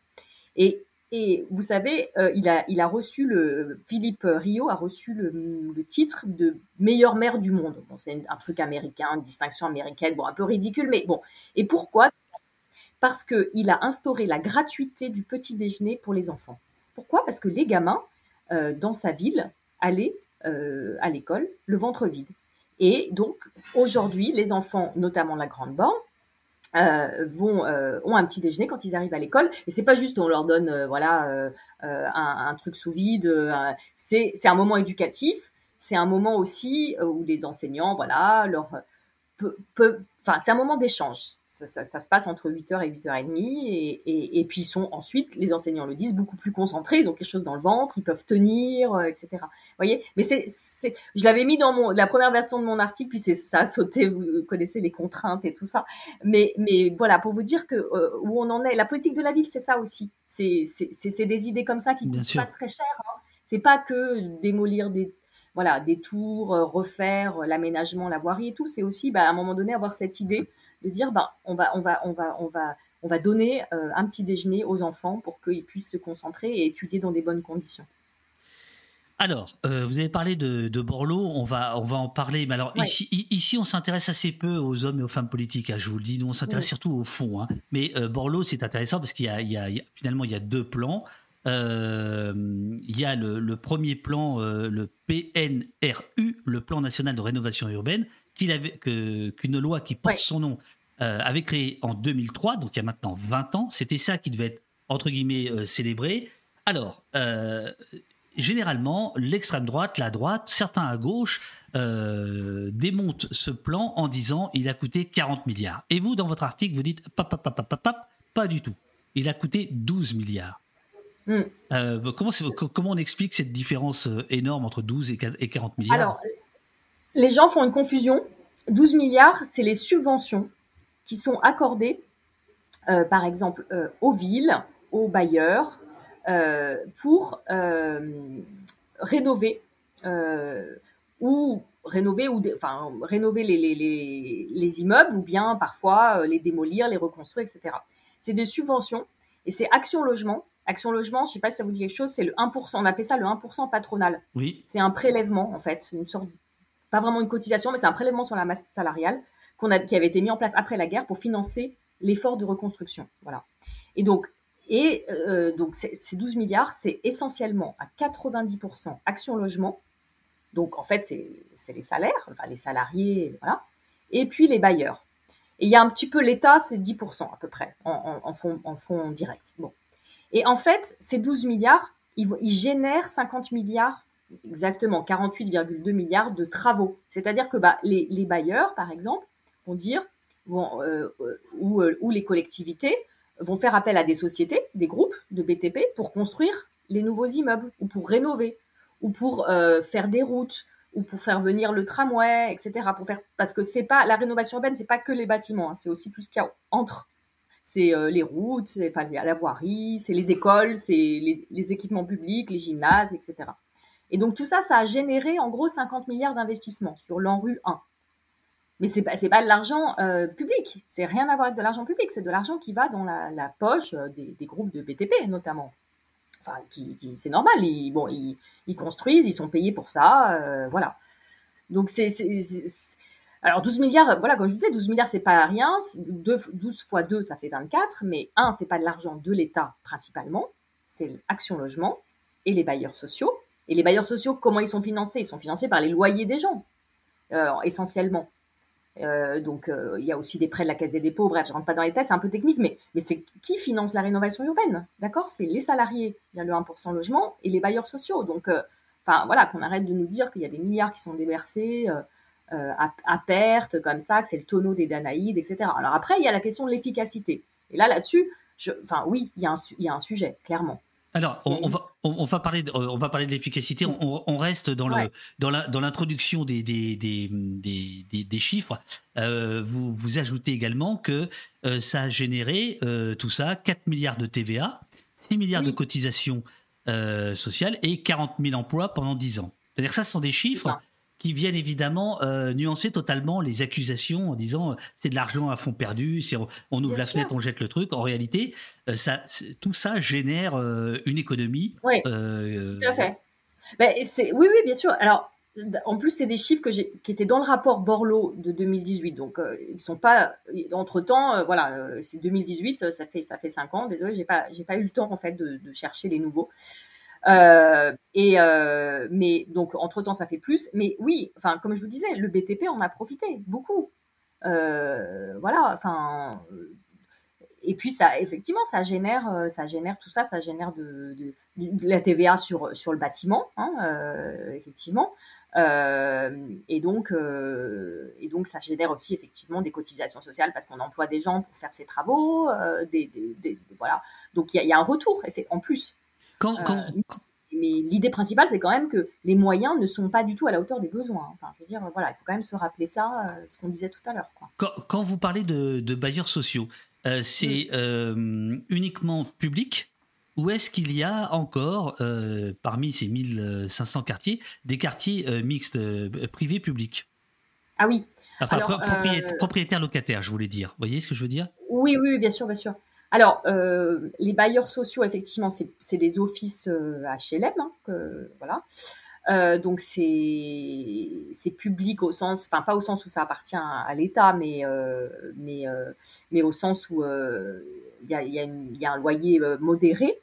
S4: Et, et vous savez, euh, il, a, il a reçu le, Philippe Rio a reçu le, le titre de meilleur maire du monde. Bon, c'est un truc américain, une distinction américaine, bon, un peu ridicule, mais bon. Et pourquoi? Parce qu'il a instauré la gratuité du petit déjeuner pour les enfants. Pourquoi? Parce que les gamins, euh, dans sa ville, allaient euh, à l'école le ventre vide. Et donc, aujourd'hui, les enfants, notamment la grande borne, euh, vont ont un petit déjeuner quand ils arrivent à l'école. Et c'est pas juste on leur donne voilà un, truc sous vide c'est c'est un moment éducatif. C'est un moment aussi où les enseignants voilà leur enfin c'est un moment d'échange ça, se passe entre 8h et 8h30 et, et, puis ils sont ensuite, les enseignants le disent, beaucoup plus concentrés, ils ont quelque chose dans le ventre, ils peuvent tenir, euh, etc. Vous voyez? Mais c'est, c'est, je l'avais mis dans mon, la première version de mon article, puis c'est, ça a sauté, vous connaissez les contraintes et tout ça. Mais, mais voilà, pour vous dire que euh, où on en est, la politique de la ville, c'est ça aussi. C'est, c'est, c'est, des idées comme ça qui ne coûtent pas très cher. Hein. C'est pas que démolir des voilà, des tours, euh, refaire l'aménagement, la voirie et tout, c'est aussi bah, à un moment donné avoir cette idée de dire bah, on, va, on, va, on, va, on, va, on va donner euh, un petit déjeuner aux enfants pour qu'ils puissent se concentrer et étudier dans des bonnes conditions.
S2: Alors, euh, vous avez parlé de, de, Borloo, on va, on va en parler, mais alors ici, ici, on s'intéresse assez peu aux hommes et aux femmes politiques, hein, je vous le dis, nous on s'intéresse surtout au fond. Hein. Mais euh, Borloo, c'est intéressant parce qu'il y, y, a finalement il y a deux plans. Euh, il y a le, le premier plan, le PNRU, le plan national de rénovation urbaine, qu'une loi qui porte son nom euh, avait créé en 2003, donc il y a maintenant 20 ans. C'était ça qui devait être, entre guillemets, euh, célébré. Alors, euh, généralement, l'extrême droite, la droite, certains à gauche démontent ce plan en disant il a coûté 40 milliards. Et vous, dans votre article, vous dites pap, pap, pap, pap, pas du tout. Il a coûté 12 milliards. Hmm. comment, comment on explique cette différence énorme entre 12 et 40 milliards?
S4: Les gens font une confusion. 12 milliards, c'est les subventions qui sont accordées, euh, par exemple, euh, aux villes, aux bailleurs, euh, pour rénover ou rénover ou enfin rénover les, les, les, immeubles ou bien parfois les démolir, les reconstruire, etc. C'est des subventions et c'est Action Logement. Action Logement, je ne sais pas si ça vous dit quelque chose, c'est le 1%, on appelle ça le 1% patronal.
S2: Oui.
S4: C'est un prélèvement en fait, une sorte pas vraiment une cotisation, mais c'est un prélèvement sur la masse salariale qu'on a, qui avait été mis en place après la guerre pour financer l'effort de reconstruction. Voilà. Et donc, et euh, donc ces 12 milliards, c'est essentiellement à 90% action logement. Donc en fait, c'est les salaires, enfin les salariés, voilà. Et puis les bailleurs. Et il y a un petit peu l'État, c'est 10% à peu près en, en, fonds, en fonds directs. Bon. Et en fait, ces 12 milliards, ils, ils génèrent 50 milliards exactement 48,2 milliards de travaux. C'est-à-dire que bah, les, bailleurs, par exemple, vont dire, vont, euh, euh, euh, ou, les collectivités vont faire appel à des sociétés, des groupes de BTP pour construire les nouveaux immeubles ou pour rénover ou pour faire des routes ou pour faire venir le tramway, etc. Pour faire, parce que c'est pas la rénovation urbaine, c'est pas que les bâtiments, hein, c'est aussi tout ce qu'il y a entre. C'est les routes, enfin la voirie, c'est les écoles, c'est les, les, équipements publics, les gymnases, etc. Et donc tout ça, ça a généré en gros 50 milliards d'investissements sur l'ANRU 1. Mais c'est pas pas de l'argent euh, public, c'est rien à voir avec de l'argent public, c'est de l'argent qui va dans la, poche euh, des, groupes de BTP notamment. Enfin, qui, c'est normal, ils, bon, ils, construisent, ils sont payés pour ça, euh, voilà. Donc c'est alors 12 milliards, voilà, comme je disais, 12 milliards c'est pas rien, 12 fois 2 ça fait 24, mais 1 c'est pas de l'argent de l'État principalement, c'est l'Action Logement et les bailleurs sociaux. Et les bailleurs sociaux, comment ils sont financés? Ils sont financés par les loyers des gens, euh, essentiellement. Euh, donc, euh, il y a aussi des prêts de la Caisse des dépôts. Bref, je rentre pas dans les tests, c'est un peu technique, mais, mais c'est qui finance la rénovation urbaine D'accord? C'est les salariés, il y a le 1% logement, et les bailleurs sociaux. Donc, enfin, voilà, qu'on arrête de nous dire qu'il y a des milliards qui sont déversés à, perte, comme ça, que c'est le tonneau des Danaïdes, etc. Alors après, il y a la question de l'efficacité. Et là, là-dessus, enfin, oui, il y a un sujet, clairement.
S2: Alors, on, va, on, va parler de, on va parler de l'efficacité. On, reste dans le dans la dans l'introduction des des, des, des, chiffres. Euh, vous vous ajoutez également que euh, ça a généré euh, tout ça 4 milliards de TVA, 6 milliards de cotisations sociales et 40 000 emplois pendant 10 ans. C'est-à-dire que ça, ce sont des chiffres qui viennent évidemment euh, nuancer totalement les accusations en disant euh, c'est de l'argent à fond perdu, on, on ouvre la fenêtre, on jette le truc. En réalité, euh, ça, tout ça génère une économie.
S4: Oui, tout à fait. Ben, oui, oui, bien sûr. Alors, en plus, c'est des chiffres que qui étaient dans le rapport Borloo de 2018. Donc, ils sont pas. Entre temps, voilà, c'est 2018, ça fait ça fait cinq ans. Désolé, j'ai pas j'ai pas eu le temps en fait de, de chercher les nouveaux. Euh, et euh, mais donc entre temps ça fait plus. Mais oui, enfin comme je vous disais, le BTP en a profité beaucoup. Euh, voilà, enfin. Et puis ça, effectivement, ça génère, ça génère tout ça, ça génère de, de, la TVA sur sur le bâtiment, hein, effectivement. et donc, et donc, ça génère aussi effectivement des cotisations sociales parce qu'on emploie des gens pour faire ces travaux, des, des, voilà. Donc il y, y, a un retour en plus.
S2: Quand, euh,
S4: mais l'idée principale, c'est quand même que les moyens ne sont pas du tout à la hauteur des besoins. Enfin, je veux dire, voilà, il faut quand même se rappeler ça, euh, ce qu'on disait tout à l'heure.
S2: Quand, quand, vous parlez de, de bailleurs sociaux, euh, c'est uniquement public ou est-ce qu'il y a encore, parmi ces 1500 quartiers, des quartiers mixtes, privés-publics
S4: Ah oui.
S2: Enfin, propriétaires locataires, je voulais dire. Vous voyez ce que je veux dire?
S4: Oui, oui, bien sûr, bien sûr. Alors, euh, les bailleurs sociaux, effectivement, c'est les offices HLM, euh, hein, voilà. Euh, donc c'est public au sens, enfin pas au sens où ça appartient à, l'État, mais mais mais au sens où il y a, y, a y, a un loyer modéré.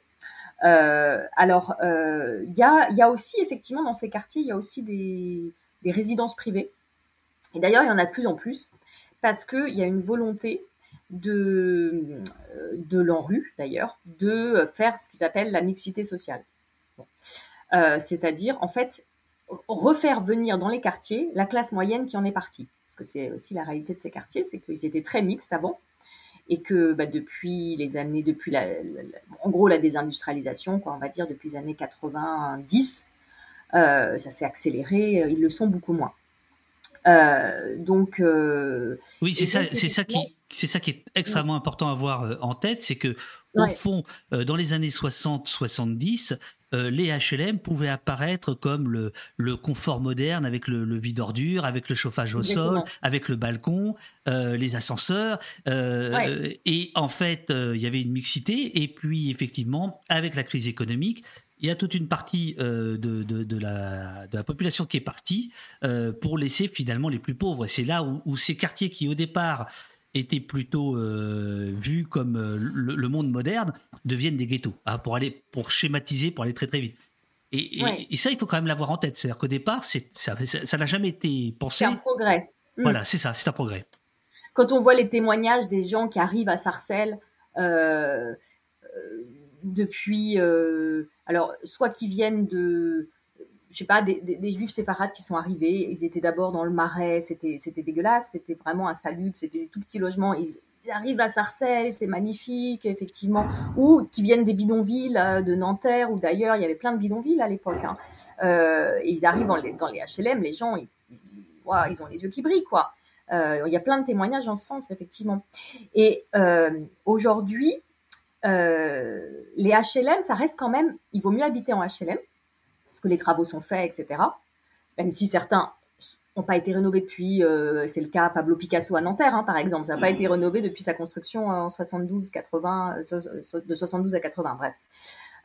S4: alors il y a y a aussi effectivement dans ces quartiers il y a aussi des des résidences privées. Et d'ailleurs il y en a de plus en plus parce qu'il y a une volonté de, euh, de d'ailleurs, de faire ce qu'ils appellent la mixité sociale. Euh, c'est-à-dire, en fait, refaire venir dans les quartiers la classe moyenne qui en est partie. Parce que c'est aussi la réalité de ces quartiers, c'est qu'ils étaient très mixtes avant et que bah, depuis les années, depuis la, en gros la désindustrialisation, quoi, on va dire depuis les années 90, euh, ça s'est accéléré, ils le sont beaucoup moins. Euh, donc euh,
S2: oui, c'est ça, c'est ça qui, c'est ça qui est extrêmement important à avoir euh, en tête, c'est que au fond, dans les années 60-70, les HLM pouvaient apparaître comme le, le confort moderne avec le, le vide ordure, avec le chauffage au sol, avec le balcon, les ascenseurs. Et en fait, il y avait une mixité. Et puis, effectivement, avec la crise économique, il y a toute une partie euh, de, de, la, de, la, population qui est partie euh, pour laisser finalement les plus pauvres. Et c'est là où, ces quartiers qui au départ étaient plutôt euh, vus comme le, monde moderne deviennent des ghettos hein, pour aller pour schématiser pour aller très très vite. Et, et, ça il faut quand même l'avoir en tête, c'est-à-dire qu'au départ ça n'a jamais été pensé.
S4: C'est un progrès.
S2: Mm. Voilà, c'est ça, c'est un progrès.
S4: Quand on voit les témoignages des gens qui arrivent à Sarcelles depuis, euh, alors, soit qui viennent de, je sais pas, des, des, juifs séparades qui sont arrivés. Ils étaient d'abord dans le marais, c'était, c'était dégueulasse, c'était vraiment un salut, c'était des tout petits logements. Ils, arrivent à Sarcelles, c'est magnifique, effectivement, ou qui viennent des bidonvilles euh, de Nanterre ou d'ailleurs, il y avait plein de bidonvilles à l'époque. Hein. Euh, et ils arrivent dans les, dans les, HLM, les gens, ils, ils, ont les yeux qui brillent, quoi. Euh, il y a plein de témoignages en ce sens, effectivement. Et euh, aujourd'hui, euh, les HLM, ça reste quand même, il vaut mieux habiter en HLM, parce que les travaux sont faits, etc. Même si certains n'ont pas été rénovés depuis, euh, c'est le cas Pablo Picasso à Nanterre, hein, par exemple, ça n'a pas été rénové depuis sa construction en 72, 80, de 72 à 80, bref.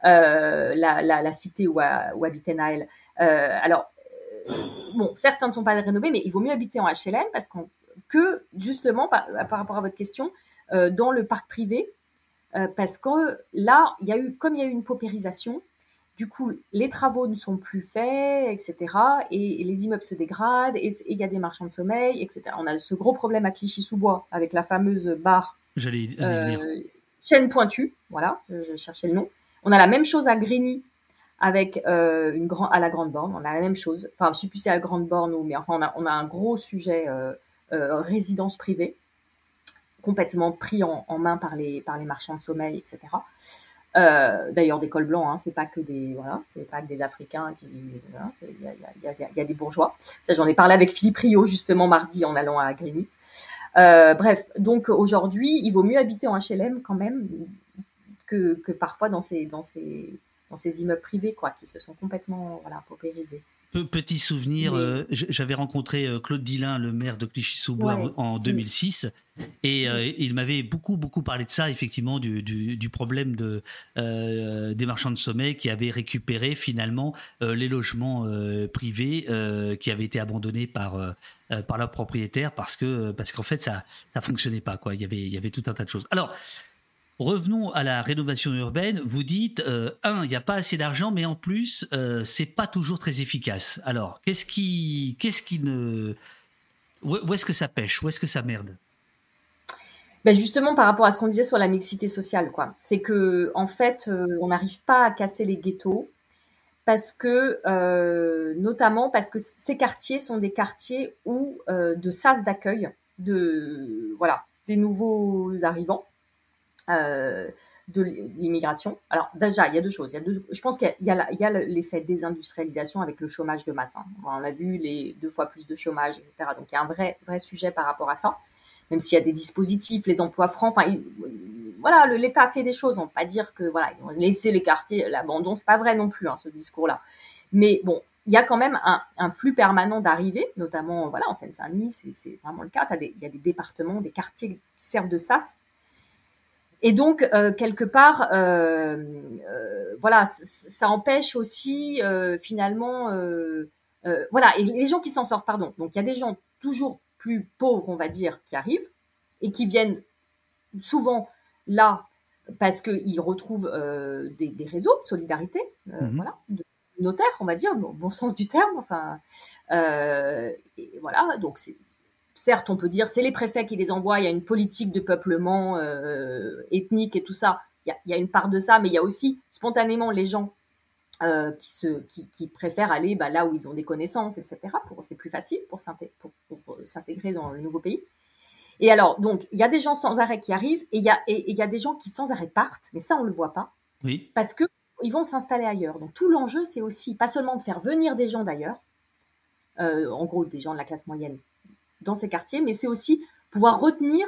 S4: Euh, la, la, la, cité où, où habitait Naël. Alors, bon, certains ne sont pas rénovés, mais il vaut mieux habiter en HLM parce qu'on, que, justement, par, par, rapport à votre question, euh, dans le parc privé, euh, parce que là, il y a eu, comme il y a eu une paupérisation, du coup, les travaux ne sont plus faits, etc. Et, les immeubles se dégradent, et il y a des marchands de sommeil, etc. On a ce gros problème à Clichy-sous-Bois avec la fameuse barre
S2: J'allais euh,
S4: chaîne pointue, voilà, je, cherchais le nom. On a la même chose à Grigny avec euh, une grand, à la Grande Borne, on a la même chose. Enfin, je sais plus si c'est à la Grande Borne ou, mais enfin, on a, on a un gros sujet euh, euh résidence privée complètement pris en, main par les, marchands de sommeil, etc. Euh, D'ailleurs, des cols blancs, hein, c'est pas que des Africains qui, il y, a, des bourgeois. Ça, j'en ai parlé avec Philippe Rio justement mardi en allant à Grigny. Euh, bref, donc aujourd'hui, il vaut mieux habiter en HLM quand même que, parfois dans ces dans ces dans ces immeubles privés quoi, qui se sont complètement voilà paupérisés.
S2: Petit souvenir, euh, j'avais rencontré euh, Claude Dillin, le maire de Clichy-sous-Bois, en 2006, et euh, il m'avait beaucoup beaucoup parlé de ça, effectivement, du, du, du problème de des marchands de sommeil qui avaient récupéré finalement les logements privés qui avaient été abandonnés par par leurs propriétaires parce que parce qu'en fait ça ça fonctionnait pas quoi. Il y avait il y avait tout un tas de choses. Alors Revenons à la rénovation urbaine. Vous dites, euh, un, il n'y a pas assez d'argent, mais en plus, euh, c'est pas toujours très efficace. Alors, qu'est-ce qui, qu'est-ce qui ne, où, est-ce que ça pêche, où est-ce que ça merde?
S4: Ben justement, par rapport à ce qu'on disait sur la mixité sociale, quoi. C'est que, en fait, euh, on n'arrive pas à casser les ghettos parce que, euh, notamment parce que ces quartiers sont des quartiers où de sas d'accueil de, voilà, des nouveaux arrivants euh, de l'immigration. Alors déjà, il y a deux choses. Je pense qu'il y a, l'effet désindustrialisation avec le chômage de masse. Hein. On a vu les deux fois plus de chômage, etc. Donc il y a un vrai, vrai sujet par rapport à ça. Même s'il y a des dispositifs, les emplois francs. Enfin, voilà, l'État fait des choses. On ne peut pas dire que voilà, ils ont laissé les quartiers, l'abandon. C'est pas vrai non plus hein, ce discours-là. Mais bon, il y a quand même un, un flux permanent d'arrivées, notamment voilà en Seine-Saint-Denis, c'est vraiment le cas. Il y a des départements, des quartiers qui servent de sas et donc, euh, quelque part, euh, euh, voilà, ça empêche aussi finalement, voilà, et les gens qui s'en sortent, pardon. Donc, il y a des gens toujours plus pauvres, on va dire, qui arrivent et qui viennent souvent là parce qu'ils retrouvent des, des, réseaux de solidarité, mmh voilà, de notaires, on va dire, au bon sens du terme. Enfin, et voilà, donc c'est certes, on peut dire c'est les préfets qui les envoient, il y a une politique de peuplement euh, ethnique et tout ça. Il y, a, une part de ça, mais il y a aussi spontanément les gens euh, qui, se, qui, préfèrent aller bah, là où ils ont des connaissances, etc. Pour c'est plus facile pour s'intégrer dans le nouveau pays. Et alors, donc, il y a des gens sans arrêt qui arrivent et il y a, et, il y a des gens qui sans arrêt partent, mais ça, on ne le voit pas.
S2: Oui.
S4: Parce que ils vont s'installer ailleurs. Donc, tout l'enjeu, c'est aussi pas seulement de faire venir des gens d'ailleurs, euh, en gros, des gens de la classe moyenne dans ces quartiers, mais c'est aussi pouvoir retenir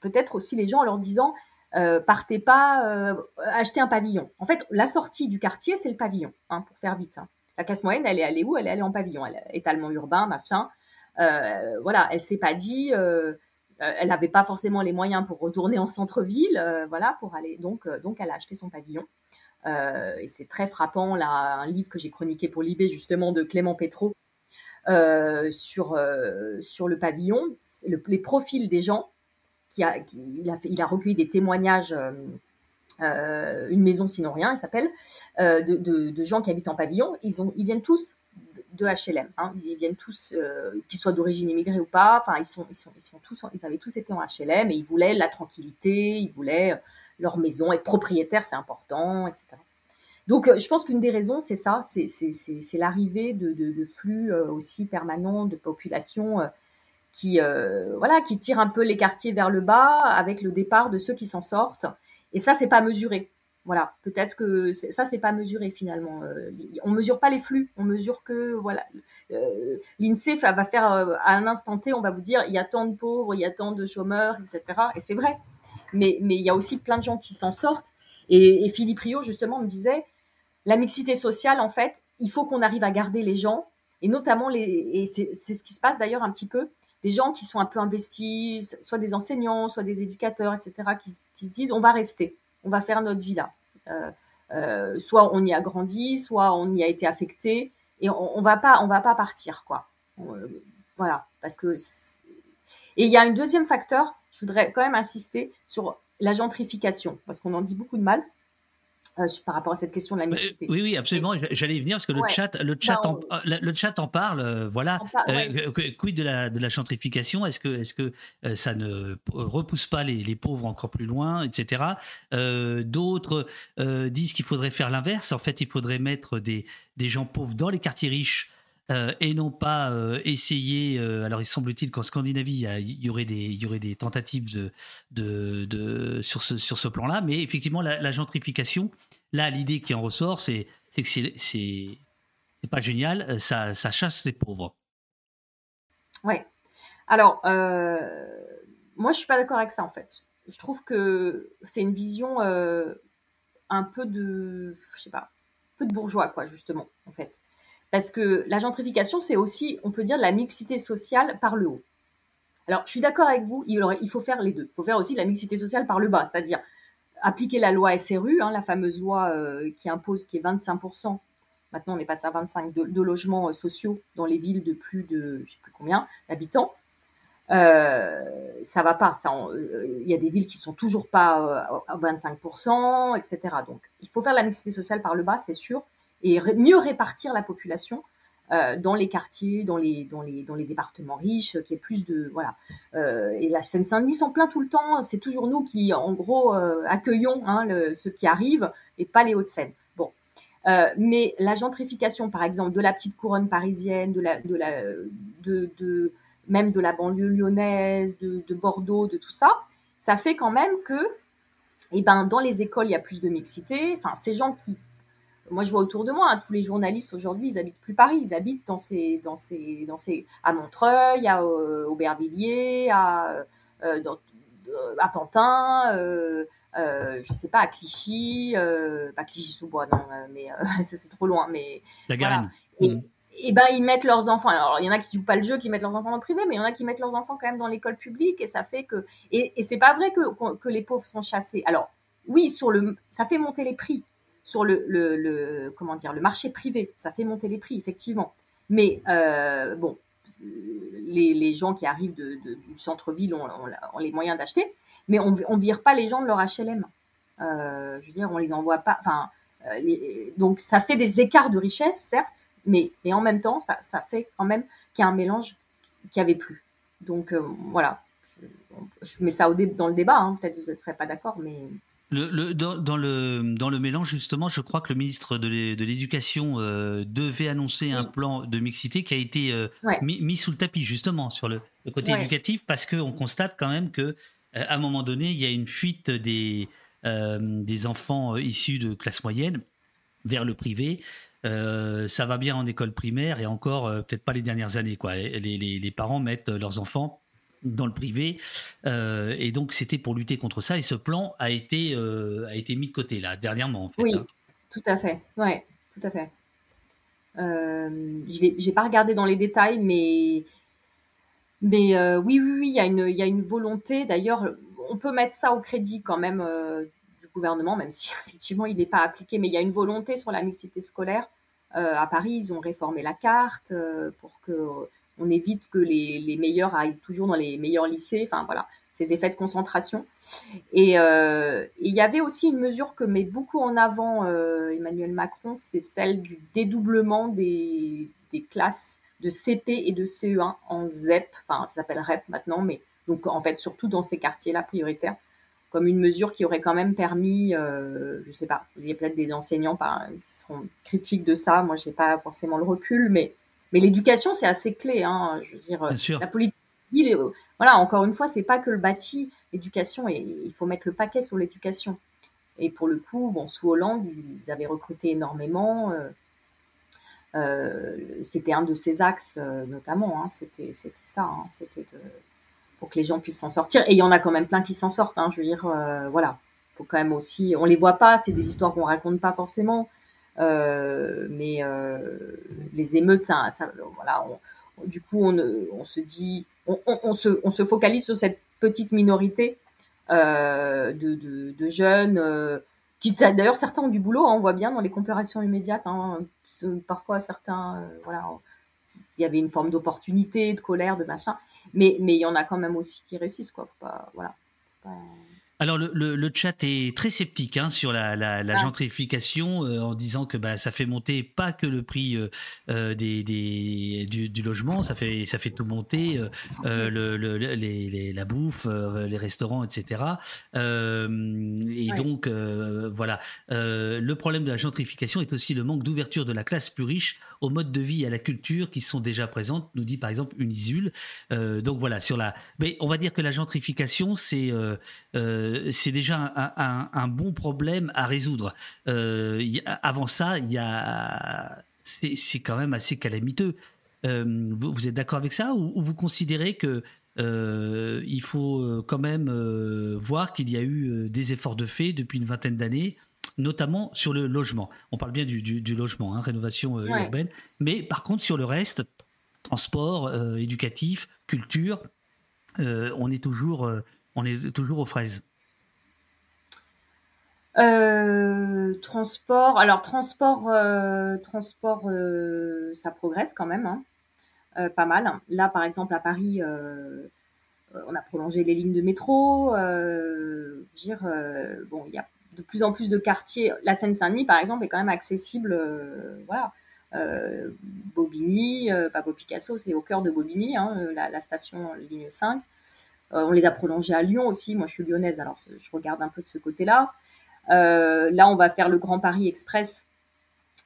S4: peut-être aussi les gens en leur disant euh, partez pas euh, acheter un pavillon. En fait, la sortie du quartier, c'est le pavillon, hein, pour faire vite. Hein. La classe moyenne, elle est allée où? Elle est allée en pavillon. Elle est étalement urbain, machin. Euh, voilà, elle s'est pas dit, elle n'avait pas forcément les moyens pour retourner en centre-ville, voilà, pour aller. Donc, elle a acheté son pavillon. et c'est très frappant là, un livre que j'ai chroniqué pour Libé justement de Clément Pétro sur, euh, sur le pavillon, les profils des gens. Qui a, il, a recueilli des témoignages, euh, une maison sinon rien, il s'appelle, de, gens qui habitent en pavillon. Ils, ont, ils viennent tous de HLM. Hein. Ils viennent tous, euh, qu'ils soient d'origine immigrée ou pas. Enfin, ils sont, ils sont, ils sont tous, ils avaient tous été en HLM et ils voulaient la tranquillité, ils voulaient leur maison, être propriétaire, c'est important, etc. Donc, euh, je pense qu'une des raisons, c'est ça, c'est l'arrivée de, flux euh, aussi permanents de population euh, qui, voilà, qui tire un peu les quartiers vers le bas avec le départ de ceux qui s'en sortent. Et ça, c'est pas mesuré. Voilà, peut-être que ça, c'est pas mesuré finalement. Euh, on mesure pas les flux, on mesure que voilà. L'INSEE va faire à un instant T, on va vous dire il y a tant de pauvres, il y a tant de chômeurs, etc. Et c'est vrai. Mais mais il y a aussi plein de gens qui s'en sortent. Et, Philippe Rio justement me disait la mixité sociale en fait, il faut qu'on arrive à garder les gens et notamment les et c'est ce qui se passe d'ailleurs un petit peu des gens qui sont un peu investis, soit des enseignants, soit des éducateurs, etc. qui, qui se disent on va rester, on va faire notre vie là. Euh, euh, soit on y a grandi, soit on y a été affecté, et on, va pas, on va pas partir, quoi. Euh, voilà, parce que et il y a un deuxième facteur, je voudrais quand même insister sur la gentrification, parce qu'on en dit beaucoup de mal. Euh, par rapport à cette question de la mixité.
S2: Oui, oui, absolument. J'allais y venir parce que le chat, le chat, bah, en, le chat en parle. Euh, voilà. Euh, quid de la de la gentrification? Est-ce que est-ce que ça ne repousse pas les, les, pauvres encore plus loin, etc. D'autres disent qu'il faudrait faire l'inverse. En fait, il faudrait mettre des des gens pauvres dans les quartiers riches. Et non pas essayer. alors, il semble-t-il qu'en Scandinavie, il y, aurait des, tentatives sur ce, plan-là, mais effectivement, la, gentrification, Là, l'idée qui en ressort, c'est que c'est pas génial, euh, ça, chasse les pauvres.
S4: Oui. Alors, euh, moi, je suis pas d'accord avec ça, en fait. Je trouve que c'est une vision euh, un peu de, je sais pas, un peu de bourgeois, quoi, justement, en fait. Parce que la gentrification, c'est aussi, on peut dire, la mixité sociale par le haut. Alors, je suis d'accord avec vous, il, faut faire les deux. Il faut faire aussi la mixité sociale par le bas, c'est-à-dire appliquer la loi SRU, hein, la fameuse loi euh, qui impose qui est 25%, maintenant on est passé à 25% de, logements euh, sociaux dans les villes de plus de, je sais plus combien, d'habitants. Euh, ça va pas. Il y a des villes qui sont toujours pas à 25%, etc. Donc, il faut faire la mixité sociale par le bas, c'est sûr, et mieux répartir la population euh, dans les quartiers, dans les, dans les, dans les départements riches, qu'il y ait plus de voilà. Euh, et la Seine-Saint-Denis s'en plaint tout le temps. C'est toujours nous qui, en gros, euh, accueillons hein, ceux qui arrivent et pas les Hauts-de-Seine. Bon, mais la gentrification, par exemple, de la petite couronne parisienne, de la, de la, de, de même de la banlieue lyonnaise, de, de, Bordeaux, de tout ça, ça fait quand même que, eh ben, dans les écoles, il y a plus de mixité. Enfin, ces gens qui moi, je vois autour de moi, hein, tous les journalistes aujourd'hui, ils habitent plus Paris, ils habitent dans ces, dans ces, dans ces, à Montreuil, à euh, Aubervilliers, à, euh, euh, à Pantin, euh, je sais pas, à Clichy, pas Clichy-sous-Bois, non, mais c'est trop loin, mais
S2: la Garenne.
S4: Et, mmh. et, ben ils mettent leurs enfants. Alors il y en a qui jouent pas le jeu, qui mettent leurs enfants dans le privé, mais il y en a qui mettent leurs enfants quand même dans l'école publique, et ça fait que et, et c'est pas vrai que, que les pauvres sont chassés. Alors oui, sur le, ça fait monter les prix sur le, le, comment dire, le marché privé. Ça fait monter les prix, effectivement. Mais euh, bon, les, les, gens qui arrivent de, du centre-ville ont, ont, les moyens d'acheter, mais on ne vire pas les gens de leur HLM. Euh, je veux dire, on les envoie pas. Enfin, euh, donc ça fait des écarts de richesse, certes, mais, mais en même temps, ça, ça fait quand même qu'il y a un mélange qu'il n'y avait plus. Donc voilà, je, mets ça au dans le débat. Hein. Peut-être vous ne serez pas d'accord, mais
S2: le, dans, le, dans le mélange, justement, je crois que le ministre de l'Éducation euh, devait annoncer un plan de mixité qui a été euh, mis, sous le tapis, justement, sur le, côté éducatif, parce qu'on constate quand même que euh, à un moment donné, il y a une fuite des, des enfants issus de classe moyenne vers le privé. ça va bien en école primaire et encore peut-être pas les dernières années. Quoi. Les, les, les parents mettent leurs enfants dans le privé. Euh, et donc, c'était pour lutter contre ça. Et ce plan a été, euh, a été mis de côté, là, dernièrement, en fait.
S4: Oui, hein. tout à fait. Ouais, tout à fait. Euh, je n'ai pas regardé dans les détails, mais, mais oui, oui, oui, il y, a une, y a une volonté. D'ailleurs, on peut mettre ça au crédit quand même du gouvernement, même si effectivement il n'est pas appliqué, mais il y a une volonté sur la mixité scolaire. à Paris, ils ont réformé la carte pour que on évite que les, meilleurs aillent toujours dans les meilleurs lycées. Enfin voilà, ces effets de concentration. Et euh, il y avait aussi une mesure que met beaucoup en avant euh, Emmanuel Macron, c'est celle du dédoublement des, classes de CP et de CE1 en ZEP. Enfin, ça s'appelle REP maintenant, mais donc en fait surtout dans ces quartiers-là prioritaires comme une mesure qui aurait quand même permis, euh, je sais pas, vous y a peut-être des enseignants qui seront critiques de ça. Moi, je n'ai pas forcément le recul, mais mais l'éducation, c'est assez clé. Hein. Je veux dire, la, ville. Voilà, encore une fois, c'est pas que le bâti, l'éducation, et il faut mettre le paquet sur l'éducation. Et pour le coup, bon, sous Hollande, ils avaient recruté énormément. c'était un de ces axes, notamment. Hein, c'était ça. Hein, c'était pour que les gens puissent s'en sortir. Et il y en a quand même plein qui s'en sortent. Hein, je veux dire, voilà faut quand même aussi, on les voit pas, c'est des histoires qu'on raconte pas forcément, euh, mais euh, les émeutes, ça, voilà, du coup, on, on, se dit, on, se, on, se, focalise sur cette petite minorité euh, de, de, jeunes. qui d'ailleurs certains ont du boulot, hein, on voit bien dans les comparaisons immédiates. Hein, parfois certains, voilà, il y avait une forme d'opportunité, de colère, de machin, mais mais il y en a quand même aussi qui réussissent quoi. Faut pas, voilà.
S2: Alors le, le, chat est très sceptique hein, sur la, la, la ah. gentrification euh, en disant que bah, ça fait monter pas que le prix euh, euh des, des du, du, logement, ça fait ça fait tout monter, euh, le, le, les, les, la bouffe, les restaurants, etc. et donc voilà, le problème de la gentrification est aussi le manque d'ouverture de la classe plus riche aux modes de vie et à la culture qui sont déjà présentes, nous dit par exemple Unisul. donc voilà sur la, mais on va dire que la gentrification c'est euh, c'est déjà un, bon problème à résoudre. Euh, avant ça, il y a, c'est quand même assez calamiteux. Euh, vous, êtes d'accord avec ça ou, vous considérez que il faut quand même voir qu'il y a eu des efforts de fait depuis une vingtaine d'années, notamment sur le logement. On parle bien du, logement, hein, rénovation urbaine, mais par contre sur le reste, transport, éducatif, culture, on est toujours on est toujours aux fraises.
S4: Euh, transport, alors transport, euh, transport, euh, ça progresse quand même, hein. pas mal. Là, par exemple, à Paris, on a prolongé les lignes de métro. dire, bon, il y a de plus en plus de quartiers. La Seine-Saint-Denis, par exemple, est quand même accessible. voilà. Bobigny, Pablo Picasso, c'est au cœur de Bobigny, hein, la, la, station ligne 5. on les a prolongés à Lyon aussi. Moi, je suis lyonnaise, alors je regarde un peu de ce côté-là. Euh, là, on va faire le Grand Paris Express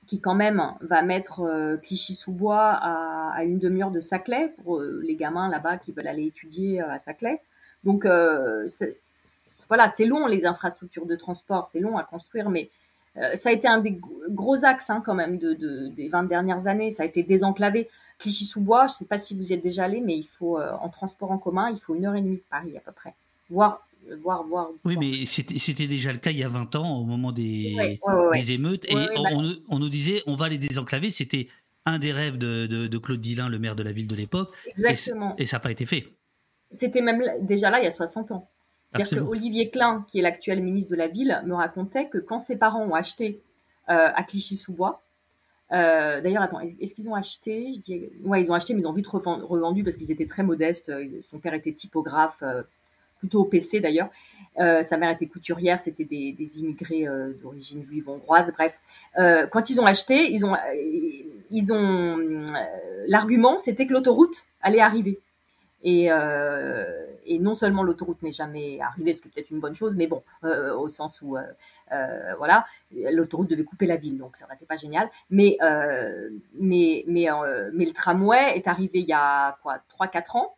S4: qui quand même va mettre euh, Clichy-sous-Bois à, une demi-heure de Saclay pour euh, les gamins là-bas qui veulent aller étudier à Saclay. Donc voilà, c'est long les infrastructures de transport, c'est long à construire, mais ça a été un des gros axes hein, quand même de, des 20 dernières années. Ça a été désenclavé. Clichy-sous-Bois, je ne sais pas si vous y êtes déjà allé, mais il faut en transport en commun, il faut une heure et demie de Paris à peu près, voire voir, voir.
S2: Oui, mais c'était déjà le cas il y a 20 ans, au moment des, des émeutes. Et bah on, nous disait, on va les désenclaver. C'était un des rêves de, de, Claude Dillin, le maire de la ville de l'époque.
S4: Exactement.
S2: Et, ça n'a pas été fait.
S4: C'était même déjà là il y a 60 ans. C'est-à-dire qu'Olivier Klein, qui est l'actuel ministre de la ville, me racontait que quand ses parents ont acheté euh, à Clichy-sous-Bois, euh, D'ailleurs, attends, est-ce qu'ils ont acheté Je dis, ouais, ils ont acheté, mais ils ont vite revendu parce qu'ils étaient très modestes. Son père était typographe, euh, plutôt au PC d'ailleurs. Euh, sa mère était couturière, c'était des, immigrés euh, d'origine juive hongroise. Bref, euh, quand ils ont acheté, ils ont, ils ont l'argument, c'était que l'autoroute allait arriver. Et, non seulement l'autoroute n'est jamais arrivée, ce qui est peut-être une bonne chose, mais bon, au sens où voilà, l'autoroute devait couper la ville, donc ça n'aurait été pas génial. Mais mais mais mais le tramway est arrivé il y a quoi, 3-4 ans.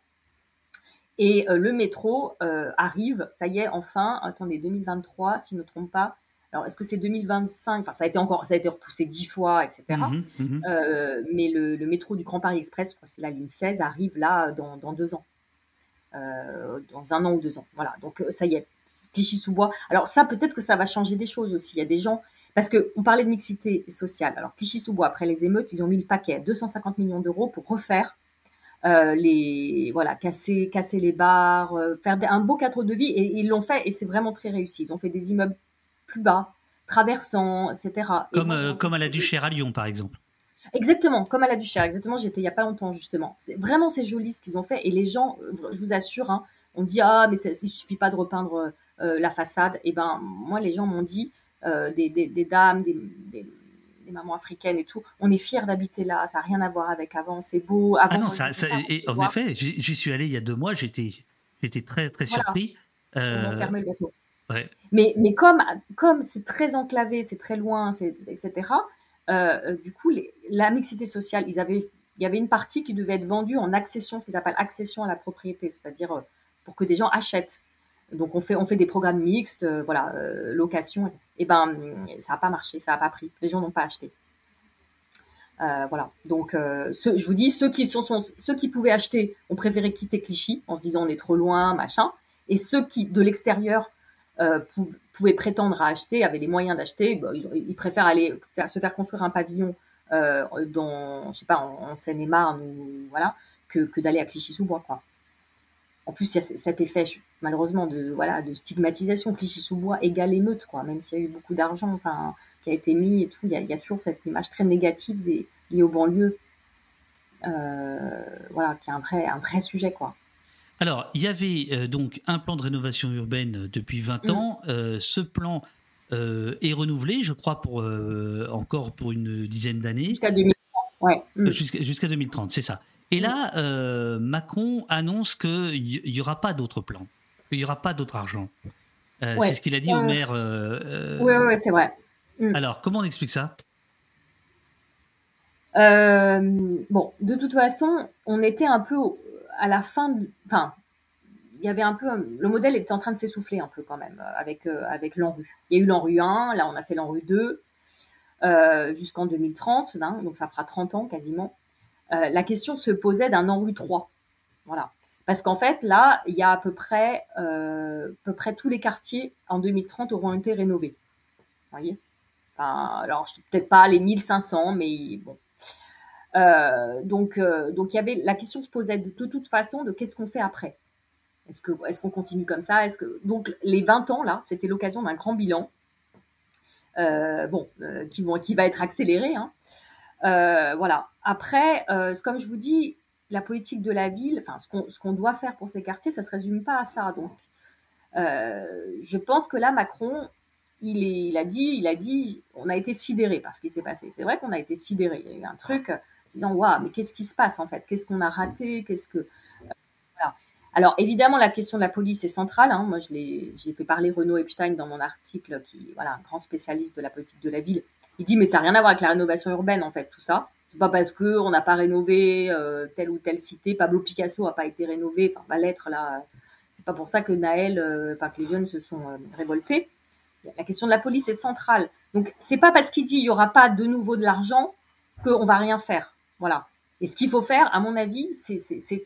S4: Et euh, le métro euh, arrive, ça y est, enfin, attendez, 2023, si je ne me trompe pas. Alors, est-ce que c'est 2025 Enfin, ça a été encore, ça a été repoussé dix fois, etc. Mhm, mhm. euh, mais le, métro du Grand Paris Express, je crois que c'est la ligne 16, arrive là dans, dans deux ans. dans un an ou deux ans. Voilà, donc ça y est, Clichy-sous-Bois. Alors ça, peut-être que ça va changer des choses aussi. Il y a des gens, parce qu'on parlait de mixité sociale. Alors Clichy-sous-Bois, après les émeutes, ils ont mis le paquet, 250 millions d'euros pour refaire euh, les voilà casser casser les bars, euh, faire un beau cadre de vie et ils l'ont fait et c'est vraiment très réussi. Ils ont fait des immeubles plus bas, traversants, etc.
S2: Comme euh, comme à la Duchère à Lyon par exemple.
S4: Exactement, comme à la Duchère. Exactement, j'étais il y a pas longtemps justement. C'est vraiment c'est joli ce qu'ils ont fait et les gens, je vous assure, hein, on dit ah mais ça, il suffit pas de repeindre la façade. Et ben moi les gens m'ont dit des, des, des, dames, des, les mamans africaines et tout, on est fiers d'habiter là, ça n'a rien à voir avec avant, c'est beau.
S2: ah non, ça, et, en effet, j'y suis allé il y a deux mois, j'étais très très surpris.
S4: Euh... le bateau. Mais, mais comme comme c'est très enclavé, c'est très loin, etc. Euh, du coup, les, la mixité sociale, ils avaient il y avait une partie qui devait être vendue en accession, ce qu'ils appellent accession à la propriété, c'est-à-dire euh, pour que des gens achètent. Donc on fait, des programmes mixtes, euh, voilà, euh, location. Et ben ça n'a pas marché, ça n'a pas pris. Les gens n'ont pas acheté. voilà. Donc je vous dis, ceux qui pouvaient acheter ont préféré quitter Clichy en se disant on est trop loin, machin. Et ceux qui de l'extérieur pouvaient prétendre à acheter, avaient les moyens d'acheter, bah, ils, préfèrent aller se faire construire un pavillon euh, dans, je sais pas, en, Seine-et-Marne ou voilà, que, que d'aller à Clichy-sous-Bois, quoi. En plus, il y a cet effet, malheureusement, de voilà, de stigmatisation. Clichy-sous-Bois égale émeute, quoi. Même s'il y a eu beaucoup d'argent, enfin, qui a été mis et tout, il y a, il y a toujours cette image très négative des, liée aux banlieues. Euh, voilà, qui est un vrai, un vrai sujet, quoi.
S2: Alors, il y avait euh, donc un plan de rénovation urbaine depuis 20 mm. ans. ce plan euh, est renouvelé, je crois, pour euh, encore pour une dizaine d'années.
S4: Jusqu'à 2030, ouais.
S2: Euh, jusqu'à 2030, c'est ça. Et là, Macron annonce qu'il n'y aura pas d'autres plans, qu'il n'y aura pas d'autre argent. C'est ce qu'il a dit au maire.
S4: oui, oui, c'est vrai.
S2: Mm. Alors, comment on explique ça?
S4: Bon, de toute façon, on était un peu à la fin, de, enfin, il y avait un peu le modèle était en train de s'essouffler un peu quand même euh, avec euh, avec l'ANRU. Il y a eu l'ANRU 1, là on a fait l'ANRU 2 euh, jusqu'en 2030, hein, donc ça fera 30 ans quasiment. La question se posait d'un ANRU 3. Voilà. Parce qu'en fait, là, il y a à peu près, à peu près tous les quartiers en 2030 auront été rénovés. Vous voyez? Enfin, Alors, peut-être pas les 1500, mais bon. donc, donc, il y avait la question se posait de toute façon de qu'est-ce qu'on fait après? Est-ce que est-ce qu'on continue comme ça? Est-ce que donc les 20 ans là, c'était l'occasion d'un grand bilan. Euh, bon, euh, qui vont qui va être accéléré. Hein. Euh, voilà. Après, comme je vous dis, la politique de la ville, enfin ce qu'on ce qu'on doit faire pour ces quartiers, ça se résume pas à ça. Donc, je pense que là, Macron, il, est, il a dit, il a dit, on a été sidéré par ce qui s'est passé. C'est vrai qu'on a été sidéré. Il y a eu un truc, disant waouh, mais qu'est-ce qui se passe en fait? Qu'est-ce qu'on a raté? Qu'est-ce que alors évidemment, la question de la police est centrale. Hein. Moi, j'ai fait parler Renaud Epstein dans mon article, qui voilà un grand spécialiste de la politique de la ville. Il dit mais ça n'a rien à voir avec la rénovation urbaine en fait tout ça. C'est pas parce que on n'a pas rénové euh, telle ou telle cité, Pablo Picasso a pas été rénové, enfin va l'être là. C'est pas pour ça que Naël, euh, enfin que les jeunes se sont euh, révoltés. La question de la police est centrale. Donc c'est pas parce qu'il dit il y aura pas de nouveau de l'argent qu'on va rien faire. Voilà. Et ce qu'il faut faire, à mon avis, c'est,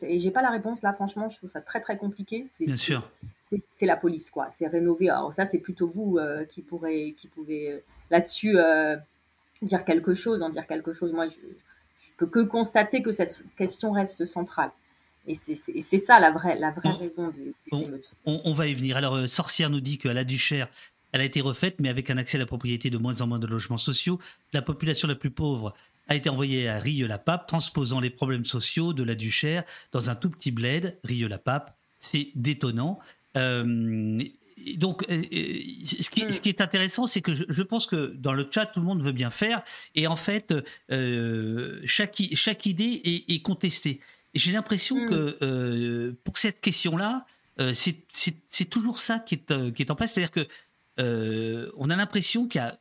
S4: et j'ai pas la réponse là, franchement, je trouve ça très très compliqué. C'est,
S2: Bien sûr.
S4: C'est, la police, quoi. C'est rénover. Alors ça, c'est plutôt vous euh, qui pourrez, qui pouvez euh, là-dessus euh, dire quelque chose, en dire quelque chose. Moi, je, je peux que constater que cette question reste centrale. Et c'est ça la vraie, la vraie raison du,
S2: on, on, va y venir. Alors, Sorcière nous dit qu'à la Duchère, elle a été refaite, mais avec un accès à la propriété de moins en moins de logements sociaux. La population la plus pauvre a été envoyé à Rieux-la-Pape, transposant les problèmes sociaux de la Duchère dans un tout petit bled, Rieux-la-Pape. C'est détonnant. Euh, donc, euh, euh, ce, qui, ce, qui, est intéressant, c'est que je, pense que dans le chat, tout le monde veut bien faire. Et en fait, chaque, chaque idée est, contestée. Et j'ai l'impression mm. que pour cette question-là, c'est toujours ça qui est, qui est en place. C'est-à-dire que on a l'impression qu'il y a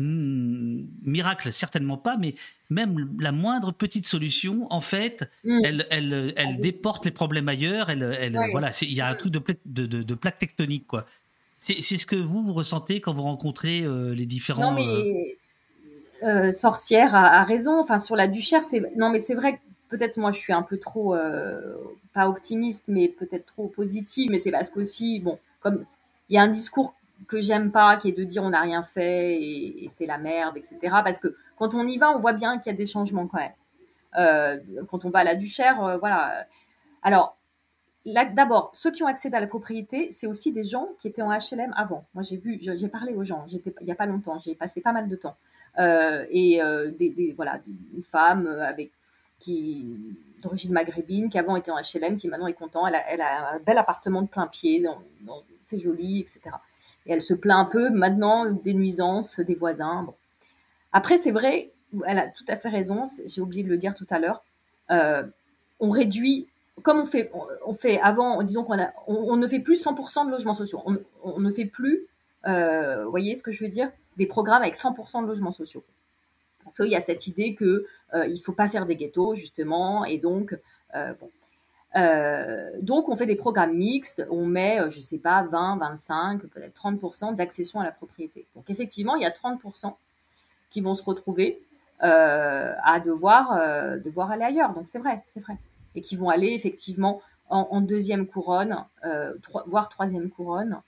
S2: Hmm, miracle, certainement pas, mais même la moindre petite solution, en fait, hmm. elle, elle, elle, déporte les problèmes ailleurs. Elle, elle voilà, il y a un truc de, de, de, plaque tectonique, quoi. C'est ce que vous, vous ressentez quand vous rencontrez euh, les différents.
S4: Non, mais euh, euh, Sorcière a, raison. Enfin, sur la Duchère, c'est non, mais c'est vrai que peut-être moi je suis un peu trop pas optimiste, mais peut-être trop positive. Mais c'est parce qu'aussi, bon, comme il y a un discours que j'aime pas, qui est de dire on n'a rien fait et, c'est la merde, etc. Parce que quand on y va, on voit bien qu'il y a des changements quand même. Euh, quand on va à la Duchère, euh, voilà. Alors, d'abord, ceux qui ont accès à la propriété, c'est aussi des gens qui étaient en HLM avant. Moi, j'ai vu, j'ai parlé aux gens, j'étais il y a pas longtemps, j'ai passé pas mal de temps. Euh, et des, voilà, une femme avec qui d'origine maghrébine, qui avant était en HLM, qui maintenant est content. Elle a, un bel appartement de plein pied, c'est joli, etc. Et elle se plaint un peu maintenant des nuisances des voisins. Après, c'est vrai, elle a tout à fait raison, j'ai oublié de le dire tout à l'heure. Euh, on réduit, comme on fait, on, fait avant, disons qu'on a, on, ne fait plus 100% de logements sociaux. On, ne fait plus, euh, vous voyez ce que je veux dire, des programmes avec 100% de logements sociaux. Parce qu'il y a cette idée que euh, il faut pas faire des ghettos justement, et donc euh, bon. Euh, donc on fait des programmes mixtes, on met, je sais pas, 20, 25, peut-être 30% d'accession à la propriété. Donc effectivement, il y a 30% qui vont se retrouver à devoir, devoir aller ailleurs. Donc c'est vrai, c'est vrai. Et qui vont aller effectivement en, deuxième couronne, voire troisième couronne.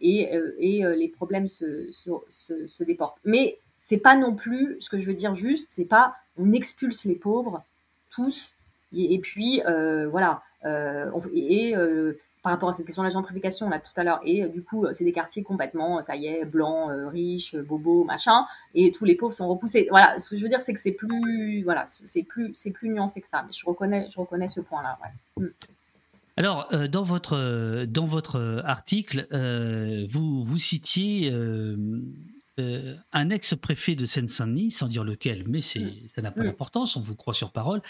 S4: et, et les problèmes se, se déportent. Mais c'est pas non plus, ce que je veux dire juste, c'est pas on expulse les pauvres tous. Et, puis euh, voilà euh, et, euh, par rapport à cette question de la gentrification là tout à l'heure et du coup c'est des quartiers complètement ça y est blancs riches bobos machin et tous les pauvres sont repoussés. Voilà ce que je veux dire c'est que c'est plus voilà c'est plus c'est plus nuancé que ça mais je reconnais je reconnais ce point là
S2: mm. Alors, dans, votre, dans votre article, vous, vous citiez euh, un ex-préfet de Seine-Saint-Denis, sans dire lequel, mais c'est, mm. ça n'a pas d'importance, on vous croit sur parole,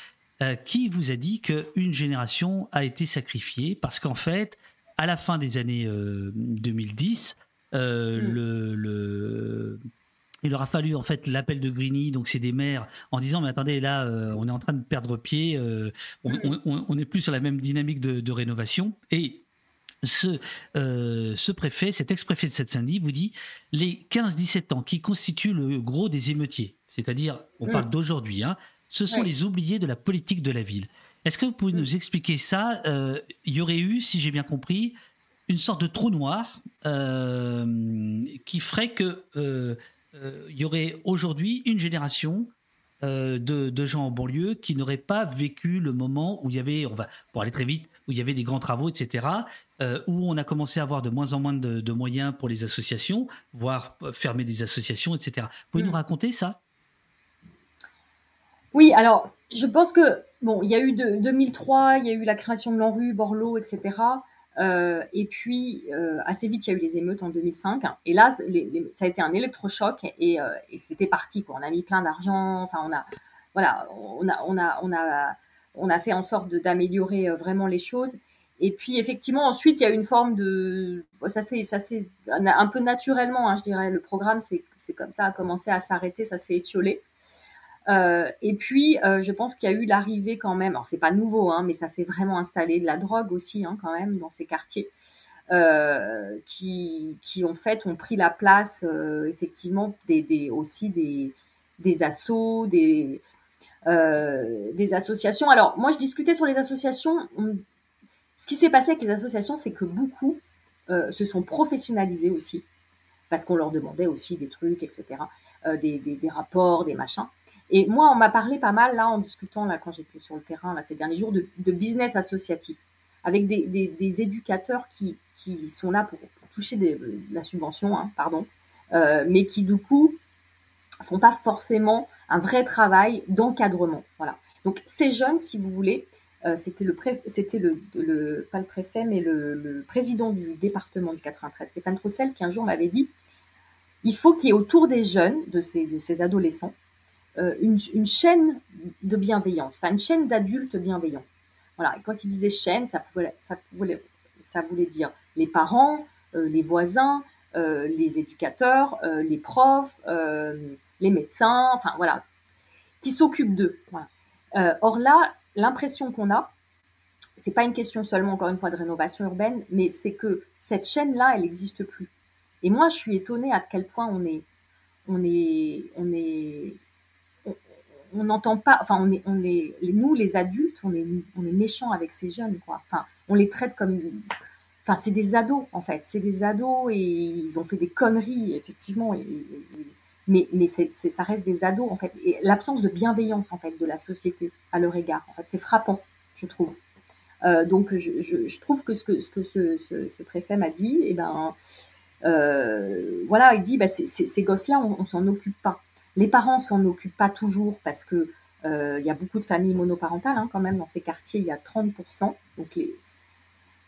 S2: euh, qui vous a dit qu'une génération a été sacrifiée parce qu'en fait, à la fin des années 2010, euh, mm. le, il aura fallu en fait l'appel de Grigny, donc c'est des maires, en disant mais attendez là, on est en train de perdre pied, on n'est plus sur la même dynamique de, de rénovation et ce, euh, ce préfet, cet ex-préfet de Seine-Saint-Denis vous dit les 15-17 ans qui constituent le gros des émeutiers, c'est-à-dire, on mm. parle d'aujourd'hui, hein, ce sont les oubliés de la politique de la ville. Est-ce que vous pouvez mm. nous expliquer ça euh, Il y aurait eu, si j'ai bien compris, une sorte de trou noir euh, qui ferait que il y aurait aujourd'hui une génération de, de, gens en banlieue qui n'auraient pas vécu le moment où il y avait, on va, pour aller très vite, où il y avait des grands travaux, etc., euh, où on a commencé à avoir de moins en moins de, moyens pour les associations, voire fermer des associations, etc. Vous pouvez nous hmm. raconter ça?
S4: Oui, alors je pense que, bon, il y a eu de, 2003, il y a eu la création de l'ANRU, Borloo, etc. Euh, et puis, euh, assez vite, il y a eu les émeutes en 2005. Et là, ça a été un électrochoc et, et c'était parti. On a mis plein d'argent. Enfin, on a, voilà, on a, on a, on a, on a fait en sorte d'améliorer euh, vraiment les choses. Et puis effectivement, ensuite, il y a une forme de, ça c'est ça c'est un peu naturellement, hein, je dirais. Le programme, c'est comme ça a commencé à s'arrêter, ça s'est étiolé. Euh, et puis, euh, je pense qu'il y a eu l'arrivée quand même. Alors c'est pas nouveau, hein, mais ça s'est vraiment installé de la drogue aussi, hein, quand même, dans ces quartiers, qui qui en fait ont pris la place effectivement des, des aussi des des assauts, des euh, des associations. Alors, moi, je discutais sur les associations. Ce qui s'est passé avec les associations, c'est que beaucoup euh, se sont professionnalisés aussi, parce qu'on leur demandait aussi des trucs, etc., euh, des, rapports, des machins. Et moi, on m'a parlé pas mal, là, en discutant, là, quand j'étais sur le terrain, là, ces derniers jours, de, business associatif, avec des, éducateurs qui, qui, sont là pour, toucher de la subvention, hein, pardon, mais qui, du coup, font pas forcément un vrai travail d'encadrement. Voilà. Donc ces jeunes, si vous voulez, euh, c'était le, c'était le, le, pas le préfet, mais le, président du département du 93, Stéphane Troussel, qui un jour m'avait dit il faut qu'il y ait autour des jeunes, de ces, de ces adolescents, euh, une, une, chaîne de bienveillance, enfin une chaîne d'adultes bienveillants. Voilà. Et quand il disait chaîne, ça pouvait, ça pouvait, ça voulait dire les parents, euh, les voisins, les éducateurs, les profs, les médecins, enfin voilà, qui s'occupent d'eux. Euh, or là, l'impression qu'on a, c'est pas une question seulement encore une fois de rénovation urbaine, mais c'est que cette chaîne-là, elle n'existe plus. Et moi, je suis étonnée à quel point on est, on est, on est, on n'entend pas, enfin, on est, on est, nous, les adultes, on est, on est méchants avec ces jeunes, quoi. Enfin, on les traite comme, enfin, c'est des ados, en fait. C'est des ados et ils ont fait des conneries, effectivement. Mais, mais ça reste des ados en fait. Et l'absence de bienveillance en fait de la société à leur égard, en fait, c'est frappant, je trouve. Euh, donc je, trouve que ce que ce, que ce, préfet m'a dit, eh ben euh, voilà, il dit bah, ces gosses-là, on, on s'en occupe pas. Les parents s'en occupent pas toujours parce que euh, il y a beaucoup de familles monoparentales hein, quand même dans ces quartiers. Il y a 30%. Donc les,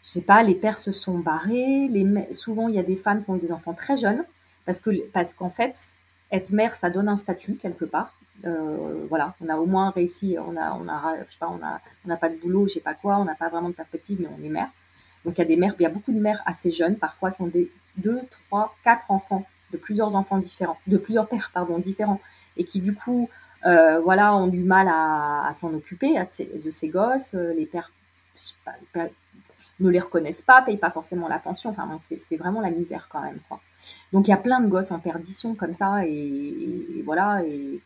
S4: je sais pas, les pères se sont barrés. Souvent il y a des femmes qui ont des enfants très jeunes parce que parce qu'en fait être mère, ça donne un statut quelque part. Euh, voilà, on a au moins réussi, on n'a pas de boulot, je sais pas quoi, on n'a pas vraiment de perspective, mais on est mère. Donc il y a des mères, il y a beaucoup de mères assez jeunes, parfois qui ont des deux, trois, quatre enfants, de plusieurs enfants différents, de plusieurs pères pardon différents, et qui du coup, euh, voilà, ont du mal à, s'en occuper de, ces, gosses. Les pères, ne les reconnaissent pas, payent pas forcément la pension. Enfin bon, c'est vraiment la misère quand même. Quoi. Donc il y a plein de gosses en perdition comme ça, et, voilà. Et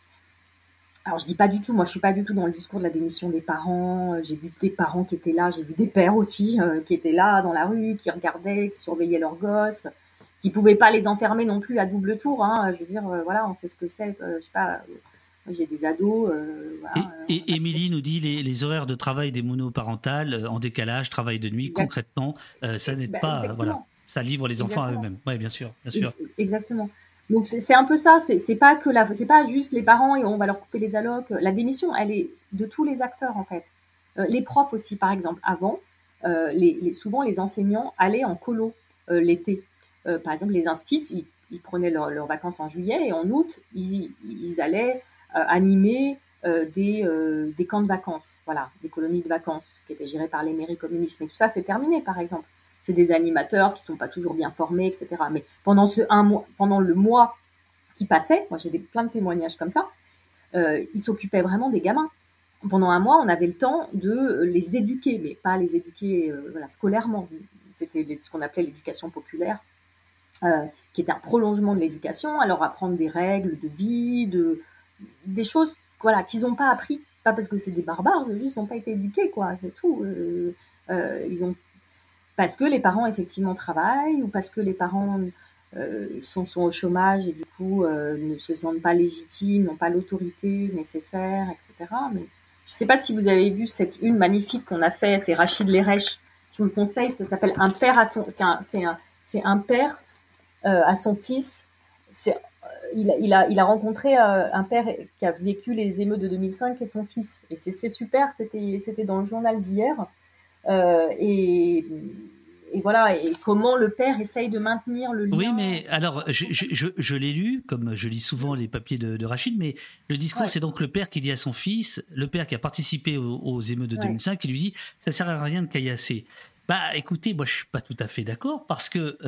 S4: alors je dis pas du tout, moi je suis pas du tout dans le discours de la démission des parents. J'ai vu des parents qui étaient là, j'ai vu des pères aussi qui étaient là dans la rue, qui regardaient, qui surveillaient leurs gosses qui pouvaient pas les enfermer non plus à double tour. Hein. Je veux dire, euh, voilà, on sait ce que c'est. Euh, je sais pas. j'ai des ados. Euh,
S2: et, Émilie nous dit les, les, horaires de travail des monoparentales en décalage, travail de nuit, concrètement, ça n'aide bah, pas. Voilà, ça livre les enfants à eux-mêmes. Oui, bien sûr, bien sûr.
S4: Exactement. Donc c'est un peu ça. C'est pas que la, c'est pas juste les parents et on va leur couper les allocs. La démission, elle est de tous les acteurs en fait. les profs aussi, par exemple, avant, les, souvent les enseignants allaient en colo l'été. Euh, par exemple, les instituts, ils, prenaient leurs vacances en juillet et en août, ils, allaient euh, animer euh, des, des, camps de vacances, voilà, des colonies de vacances qui étaient gérées par les mairies communistes. Mais tout ça, c'est terminé, par exemple. C'est des animateurs qui sont pas toujours bien formés, etc. Mais pendant ce un mois, pendant le mois qui passait, moi j'ai plein de témoignages comme ça, ils s'occupaient vraiment des gamins. Pendant un mois, on avait le temps de les éduquer, mais pas les éduquer scolairement. C'était ce qu'on appelait l'éducation populaire. Euh, qui est un prolongement de l'éducation, à leur apprendre des règles de vie, de, des choses voilà, qu'ils n'ont pas appris. Pas parce que c'est des barbares, c'est juste qu'ils n'ont pas été éduqués, quoi, c'est tout. Euh, euh, ils ont... Parce que les parents, effectivement, travaillent, ou parce que les parents sont, sont, au chômage et du coup ne se sentent pas légitimes, n'ont pas l'autorité nécessaire, etc. Mais je ne sais pas si vous avez vu cette une magnifique qu'on a fait, c'est Rachid Lerèche. Je vous le conseille, ça s'appelle Un père à son. C'est un, un, un, père euh, à son fils. C'est, euh, il, a, il, a, il a rencontré euh, un père qui a vécu les émeutes de 2005 et son fils. Et c'est, super, c'était, c'était dans le journal d'hier. et, et voilà, et comment le père essaye de maintenir le lien.
S2: Oui, mais alors, je, je, je, l'ai lu, comme je lis souvent les papiers de, Rachid, mais le discours, c'est donc le père qui dit à son fils, le père qui a participé aux, émeutes de 2005, qui lui dit Ça sert à rien de caillasser. Bah écoutez, moi je suis pas tout à fait d'accord parce que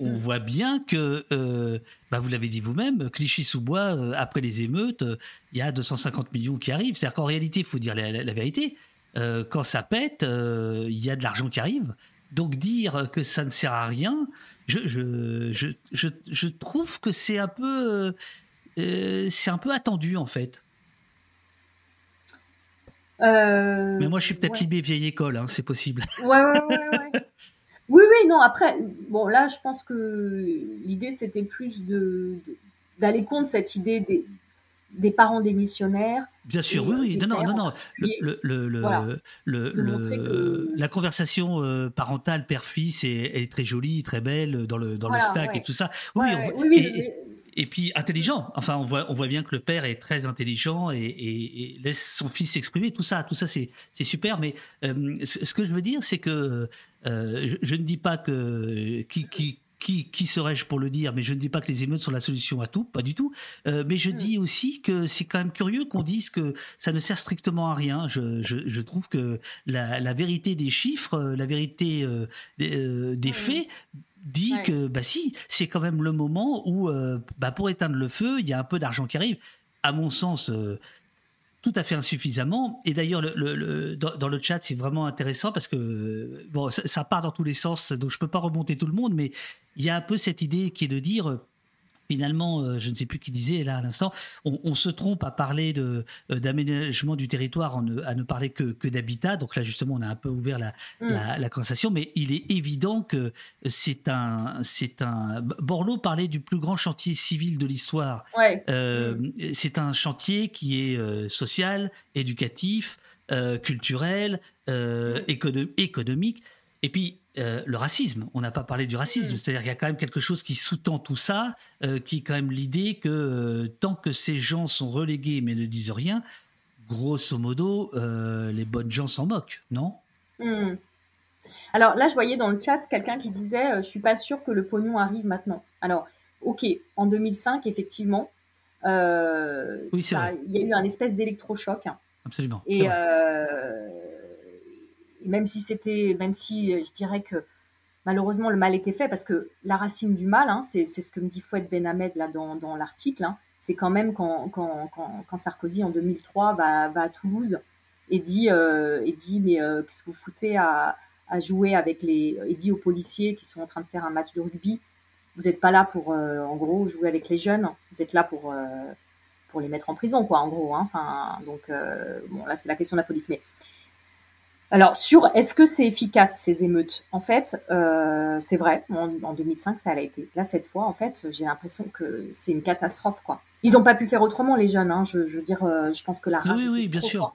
S2: on mm. voit bien que, euh, bah, vous l'avez dit vous-même, Clichy-sous-Bois, euh, après les émeutes, euh, il y a 250 millions qui arrivent. C'est-à-dire qu'en réalité, il faut dire la, vérité, quand ça pète, il y a de l'argent qui arrive. Donc dire que ça ne sert à rien, je, je, je, je trouve que c'est un peu... c'est un peu attendu en fait. Mais moi, je suis peut-être libé vieille école, hein, c'est possible.
S4: Ouais, ouais, ouais. ouais. Oui, oui, non, après, bon, là, je pense que l'idée, c'était plus de, d'aller contre cette idée des, des parents démissionnaires.
S2: Bien sûr, oui, oui, non, non, non, Le, le, le, La conversation euh, parentale père-fils est, très jolie, très belle dans le, dans le stack et tout ça. Oui, oui, oui, et puis intelligent. Enfin, on voit, on voit bien que le père est très intelligent et, laisse son fils s'exprimer. Tout ça, tout ça, c'est, super. Mais euh, ce, que je veux dire, c'est que euh, je, ne dis pas que qui, qui qui, qui serais-je pour le dire? Mais je ne dis pas que les émeutes sont la solution à tout, pas du tout. Euh, mais je hmm. dis aussi que c'est quand même curieux qu'on dise que ça ne sert strictement à rien. Je, je, je trouve que la, la, vérité des chiffres, la vérité des, des hmm. faits dit que bah si, c'est quand même le moment où euh, bah, pour éteindre le feu, il y a un peu d'argent qui arrive. À mon sens, euh, tout à fait insuffisamment. Et d'ailleurs, le, dans, le chat, c'est vraiment intéressant parce que bon, ça, ça, part dans tous les sens, donc je peux pas remonter tout le monde, mais il y a un peu cette idée qui est de dire finalement, euh, je ne sais plus qui disait là à l'instant, on, se trompe à parler de euh, d'aménagement du territoire, à ne parler que, que d'habitat. Donc là, justement, on a un peu ouvert la, mm. la, conversation, mais il est évident que c'est un, c'est un. Borloo parlait du plus grand chantier civil de l'histoire. Euh, mm. C'est un chantier qui est social, éducatif, culturel, mm. économique. Et puis, euh, le racisme. On n'a pas parlé du racisme, c'est-à-dire qu'il y a quand même quelque chose qui sous-tend tout ça, euh, qui est quand même l'idée que euh, tant que ces gens sont relégués mais ne disent rien, grosso modo, les bonnes gens s'en moquent, non?
S4: Hmm. Alors là, je voyais dans le chat quelqu'un qui disait, je suis pas sûr que le pognon arrive maintenant. Alors, ok, en 2005, effectivement, il y a eu un espèce d'électrochoc.
S2: Absolument.
S4: Et même si c'était, même si euh, je dirais que malheureusement, le mal était fait parce que la racine du mal, hein, c'est ce que me dit Fouette Benhamed là dans, dans l'article, hein, c'est quand même quand, quand, quand, Sarkozy en 2003 va, va à Toulouse et dit, euh, et dit mais euh, qu'est-ce que vous foutez à, à, jouer avec les et dit aux policiers qui sont en train de faire un match de rugby vous n'êtes pas là pour en gros jouer avec les jeunes vous êtes là pour pour les mettre en prison quoi en gros hein. enfin donc bon là c'est la question de la police mais alors, sur est-ce que c'est efficace ces émeutes? En fait, euh, c'est vrai. En, 2005, ça a été. Là, cette fois, en fait, j'ai l'impression que c'est une catastrophe, quoi. Ils n'ont pas pu faire autrement, les jeunes. Hein. Je, veux dire, euh, je pense que la
S2: rage. Oui, oui, bien sûr.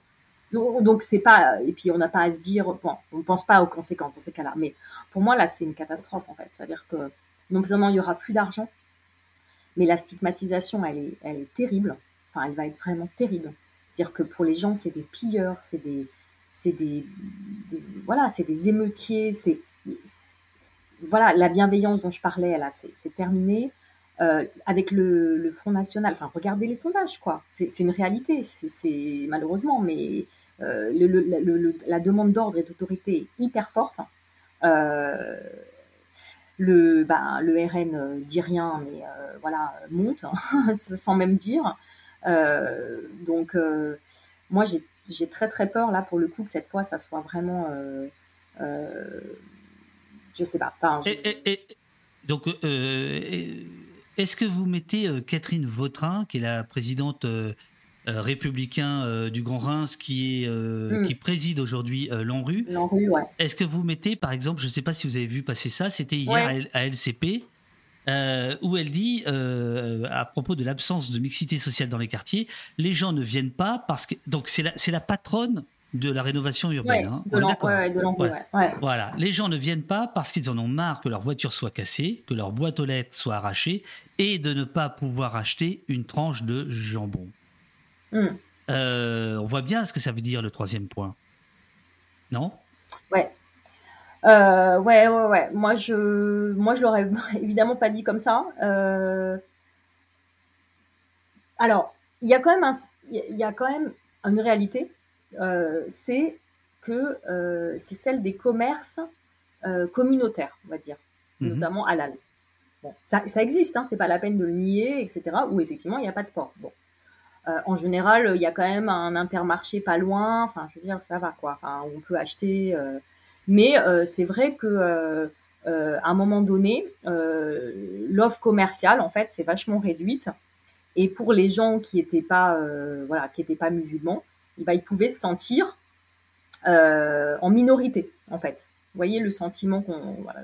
S4: Donc, c'est pas. Et puis, on n'a pas à se dire. Bon, on ne pense pas aux conséquences dans ces cas-là. Mais pour moi, là, c'est une catastrophe, en fait. C'est-à-dire que non seulement il y aura plus d'argent, mais la stigmatisation, elle est, elle est terrible. Enfin, elle va être vraiment terrible. C'est-à-dire que pour les gens, c'est des pilleurs, c'est des c'est des, voilà, c'est des émeutiers, c'est voilà, la bienveillance dont je parlais, là, c'est terminé. Euh, avec le, Front National, enfin, regardez les sondages, quoi. C'est une réalité, c'est malheureusement, mais euh, le, la demande d'ordre et d'autorité hyper forte. Euh, le, ben, le RN dit rien, mais voilà, monte, hein, sans même dire. donc, moi, j'ai j'ai très très peur là pour le coup que cette fois ça soit vraiment euh, euh, je sais pas,
S2: donc euh, est-ce que vous mettez Catherine Vautrin qui est la présidente républicain du Grand Reims qui est hmm. qui préside aujourd'hui l'ANRU
S4: ouais.
S2: est-ce que vous mettez par exemple je ne sais pas si vous avez vu passer ça c'était hier à LCP euh, où elle dit, euh, à propos de l'absence de mixité sociale dans les quartiers, les gens ne viennent pas parce que. Donc, c'est la, la patronne de la rénovation urbaine.
S4: hein. de ouais,
S2: Voilà. Les gens ne viennent pas parce qu'ils en ont marre que leur voiture soit cassée, que leur boîte aux lettres soit arrachée et de ne pas pouvoir acheter une tranche de jambon.
S4: Hmm.
S2: Euh, on voit bien ce que ça veut dire le troisième point. Non?
S4: Ouais. Euh, ouais, ouais, ouais. Moi, je, moi, je l'aurais évidemment pas dit comme ça. Euh... Alors, il y a quand même un, il y a quand même une réalité. Euh, c'est que euh, c'est celle des commerces euh, communautaires, on va dire, mhm. notamment halal. Bon, ça, ça existe, hein, c'est pas la peine de le nier, etc. Où effectivement, il n'y a pas de porc. Bon. Euh, en général, il y a quand même un intermarché pas loin. Enfin, je veux dire, ça va quoi. Enfin, on peut acheter euh, mais euh, c'est vrai que euh, euh, à un moment donné, l'offre commerciale, en fait, c'est vachement réduite. Et pour les gens qui n'étaient pas, voilà, qui étaient pas musulmans, eh ben, ils pouvaient se sentir en minorité, en fait. Vous voyez le sentiment qu'on, voilà,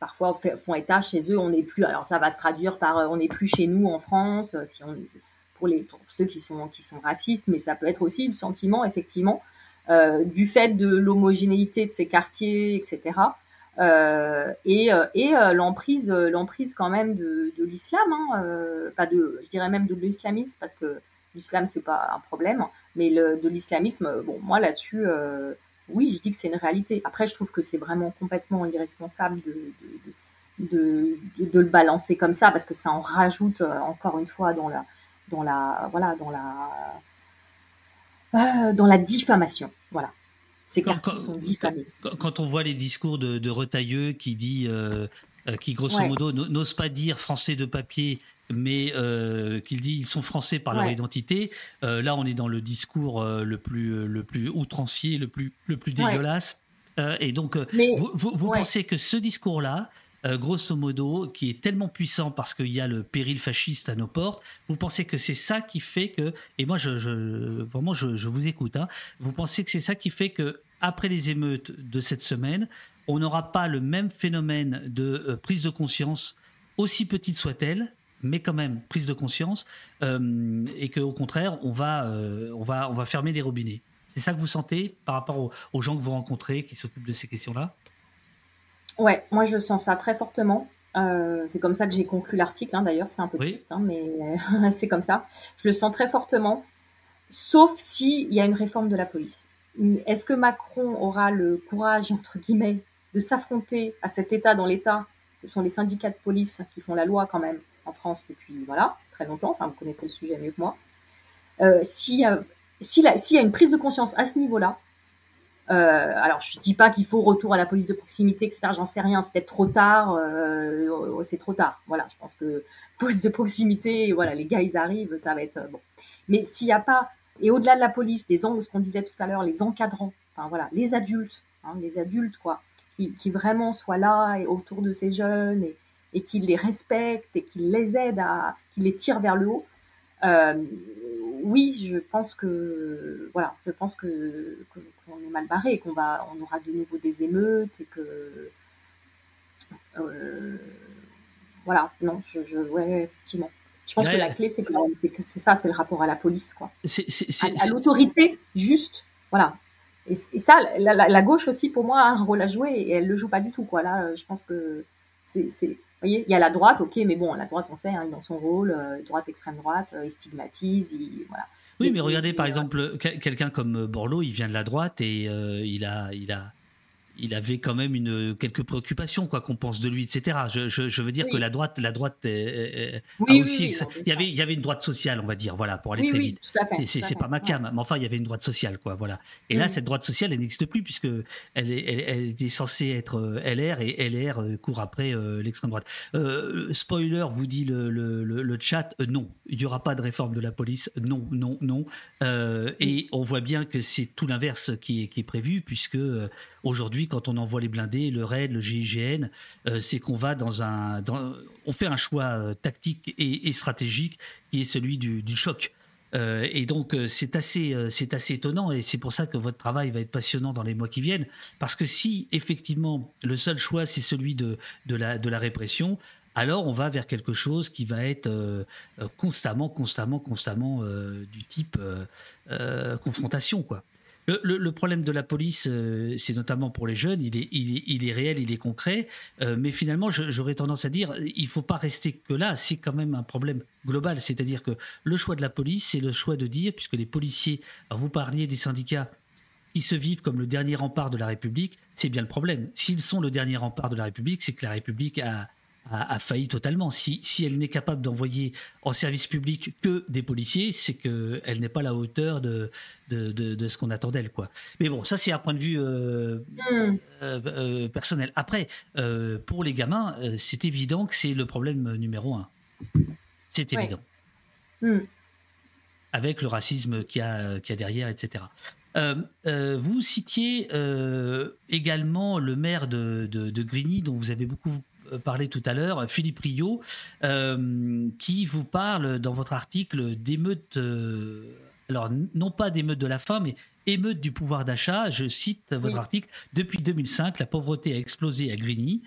S4: parfois font état chez eux, on n'est plus. Alors ça va se traduire par on n'est plus chez nous en France, si on, pour les pour ceux qui sont qui sont racistes, mais ça peut être aussi le sentiment effectivement du fait de l'homogénéité de ces quartiers, etc. Euh, et, euh, et l'emprise, l'emprise quand même de, de l'islam, hein, enfin de, je dirais même de l'islamisme parce que l'islam c'est pas un problème, mais le, de l'islamisme, bon moi là-dessus, oui, je dis que c'est une réalité. Après, je trouve que c'est vraiment complètement irresponsable de, de, de, de, le balancer comme ça parce que ça en rajoute encore une fois dans la, dans la, voilà, dans la euh, dans la diffamation. Voilà. Ces quartiers sont diffamés.
S2: Quand, on voit les discours de, de Retailleux qui dit, euh, euh, qui grosso modo n'ose pas dire français de papier, mais euh, qu'il dit ils sont français par leur identité. là, on est dans le discours le plus le plus outrancier, le plus le plus dégueulasse. et donc, vous, vous pensez que ce discours-là, euh, grosso modo, qui est tellement puissant parce qu'il y a le péril fasciste à nos portes. Vous pensez que c'est ça qui fait que, et moi, je, vraiment, je, vous écoute, hein, vous pensez que c'est ça qui fait que, après les émeutes de cette semaine, on n'aura pas le même phénomène de euh, prise de conscience, aussi petite soit-elle, mais quand même prise de conscience, euh, et qu'au contraire, on va, on, va, on va fermer les robinets. C'est ça que vous sentez par rapport aux gens que vous rencontrez qui s'occupent de ces questions-là?
S4: Ouais, moi je sens ça très fortement. Euh, c'est comme ça que j'ai conclu l'article, hein, d'ailleurs, c'est un peu triste, hein, mais c'est comme ça. Je le sens très fortement, sauf s'il y a une réforme de la police. Est-ce que Macron aura le courage, entre guillemets, de s'affronter à cet État dans l'État? Ce sont les syndicats de police qui font la loi quand même en France depuis voilà très longtemps. Enfin, vous connaissez le sujet mieux que moi. Euh, S'il y, y, a une prise de conscience à ce niveau-là, Euh, alors, je dis pas qu'il faut retour à la police de proximité, etc. J'en sais rien. C'est peut-être trop tard. Euh, c'est trop tard. Voilà, je pense que police de proximité, voilà, les gars, ils arrivent, ça va être bon. Mais s'il n'y a pas, et au-delà de la police, des ce qu'on disait tout à l'heure, les encadrants, enfin voilà, les adultes, hein, les adultes, quoi, qui, qui, vraiment soient là et autour de ces jeunes et, et qui les respectent et qui les aident à, qui les tirent vers le haut. Euh, oui, je pense que voilà, je pense que qu'on est mal barré, qu'on va, on aura de nouveau des émeutes et que euh, voilà, non, je, je ouais, effectivement. Je pense que la clé, c'est c'est ça, c'est le rapport à la police, quoi.
S2: C'est,
S4: à, l'autorité, juste, voilà. Et, ça, la, la, gauche aussi, pour moi, a un rôle à jouer et elle le joue pas du tout, quoi. Là, je pense que c'est, voyez, il y a la droite, ok, mais bon, la droite, on sait, hein, dans son rôle, euh, droite, extrême droite, euh, il stigmatise, il, voilà.
S2: Oui, mais regardez, par exemple, quelqu'un comme Borloo, il vient de la droite et euh, il a, il a, il avait quand même une, quelques préoccupations, quoi qu'on pense de lui, etc. Je, je, veux dire que la droite, la droite oui, aussi, il y avait, il y avait une droite sociale, on va dire, voilà, pour aller très vite. C'est pas ma cam, mais enfin, il y avait une droite sociale, quoi, voilà. Et là, cette droite sociale, elle n'existe plus puisque elle, est, elle, était censée être euh, LR et LR euh, court après euh, l'extrême droite. spoiler, vous dit le, le, le, chat, non, il y aura pas de réforme de la police, non, non, non. et on voit bien que c'est tout l'inverse qui est, qui est prévu puisque Aujourd'hui, quand on envoie les blindés, le RAID, le GIGN, euh, c'est qu'on va dans un, on fait un choix euh, tactique et, stratégique qui est celui du, choc. Euh, et donc c'est assez, c'est assez étonnant et c'est pour ça que votre travail va être passionnant dans les mois qui viennent parce que si effectivement le seul choix c'est celui de, de, la, de la répression, alors on va vers quelque chose qui va être constamment, constamment, constamment du type confrontation quoi. Le, problème de la police, euh, c'est notamment pour les jeunes, il est, réel, il est concret, euh, mais finalement, j'aurais tendance à dire, il faut pas rester que là, c'est quand même un problème global, c'est-à-dire que le choix de la police, c'est le choix de dire, puisque les policiers, vous parliez des syndicats qui se vivent comme le dernier rempart de la République, c'est bien le problème. S'ils sont le dernier rempart de la République, c'est que la République a, a, failli totalement. Si, si elle n'est capable d'envoyer en service public que des policiers, c'est qu'elle n'est pas à la hauteur de, de, de, ce qu'on attend d'elle. Quoi. Mais bon, ça c'est un point de vue euh, hmm. euh, euh, personnel. Après, pour les gamins, c'est évident que c'est le problème numéro un. C'est évident. Hmm. Avec le racisme qu'il y, a, qu'il y a derrière, etc. vous citiez également le maire de, de, de, Grigny, dont vous avez beaucoup parlé tout à l'heure, Philippe Rio, euh, qui vous parle dans votre article d'émeutes, euh, alors non pas d'émeutes de la faim, mais émeutes du pouvoir d'achat. Je cite votre article. Depuis 2005, la pauvreté a explosé à Grigny.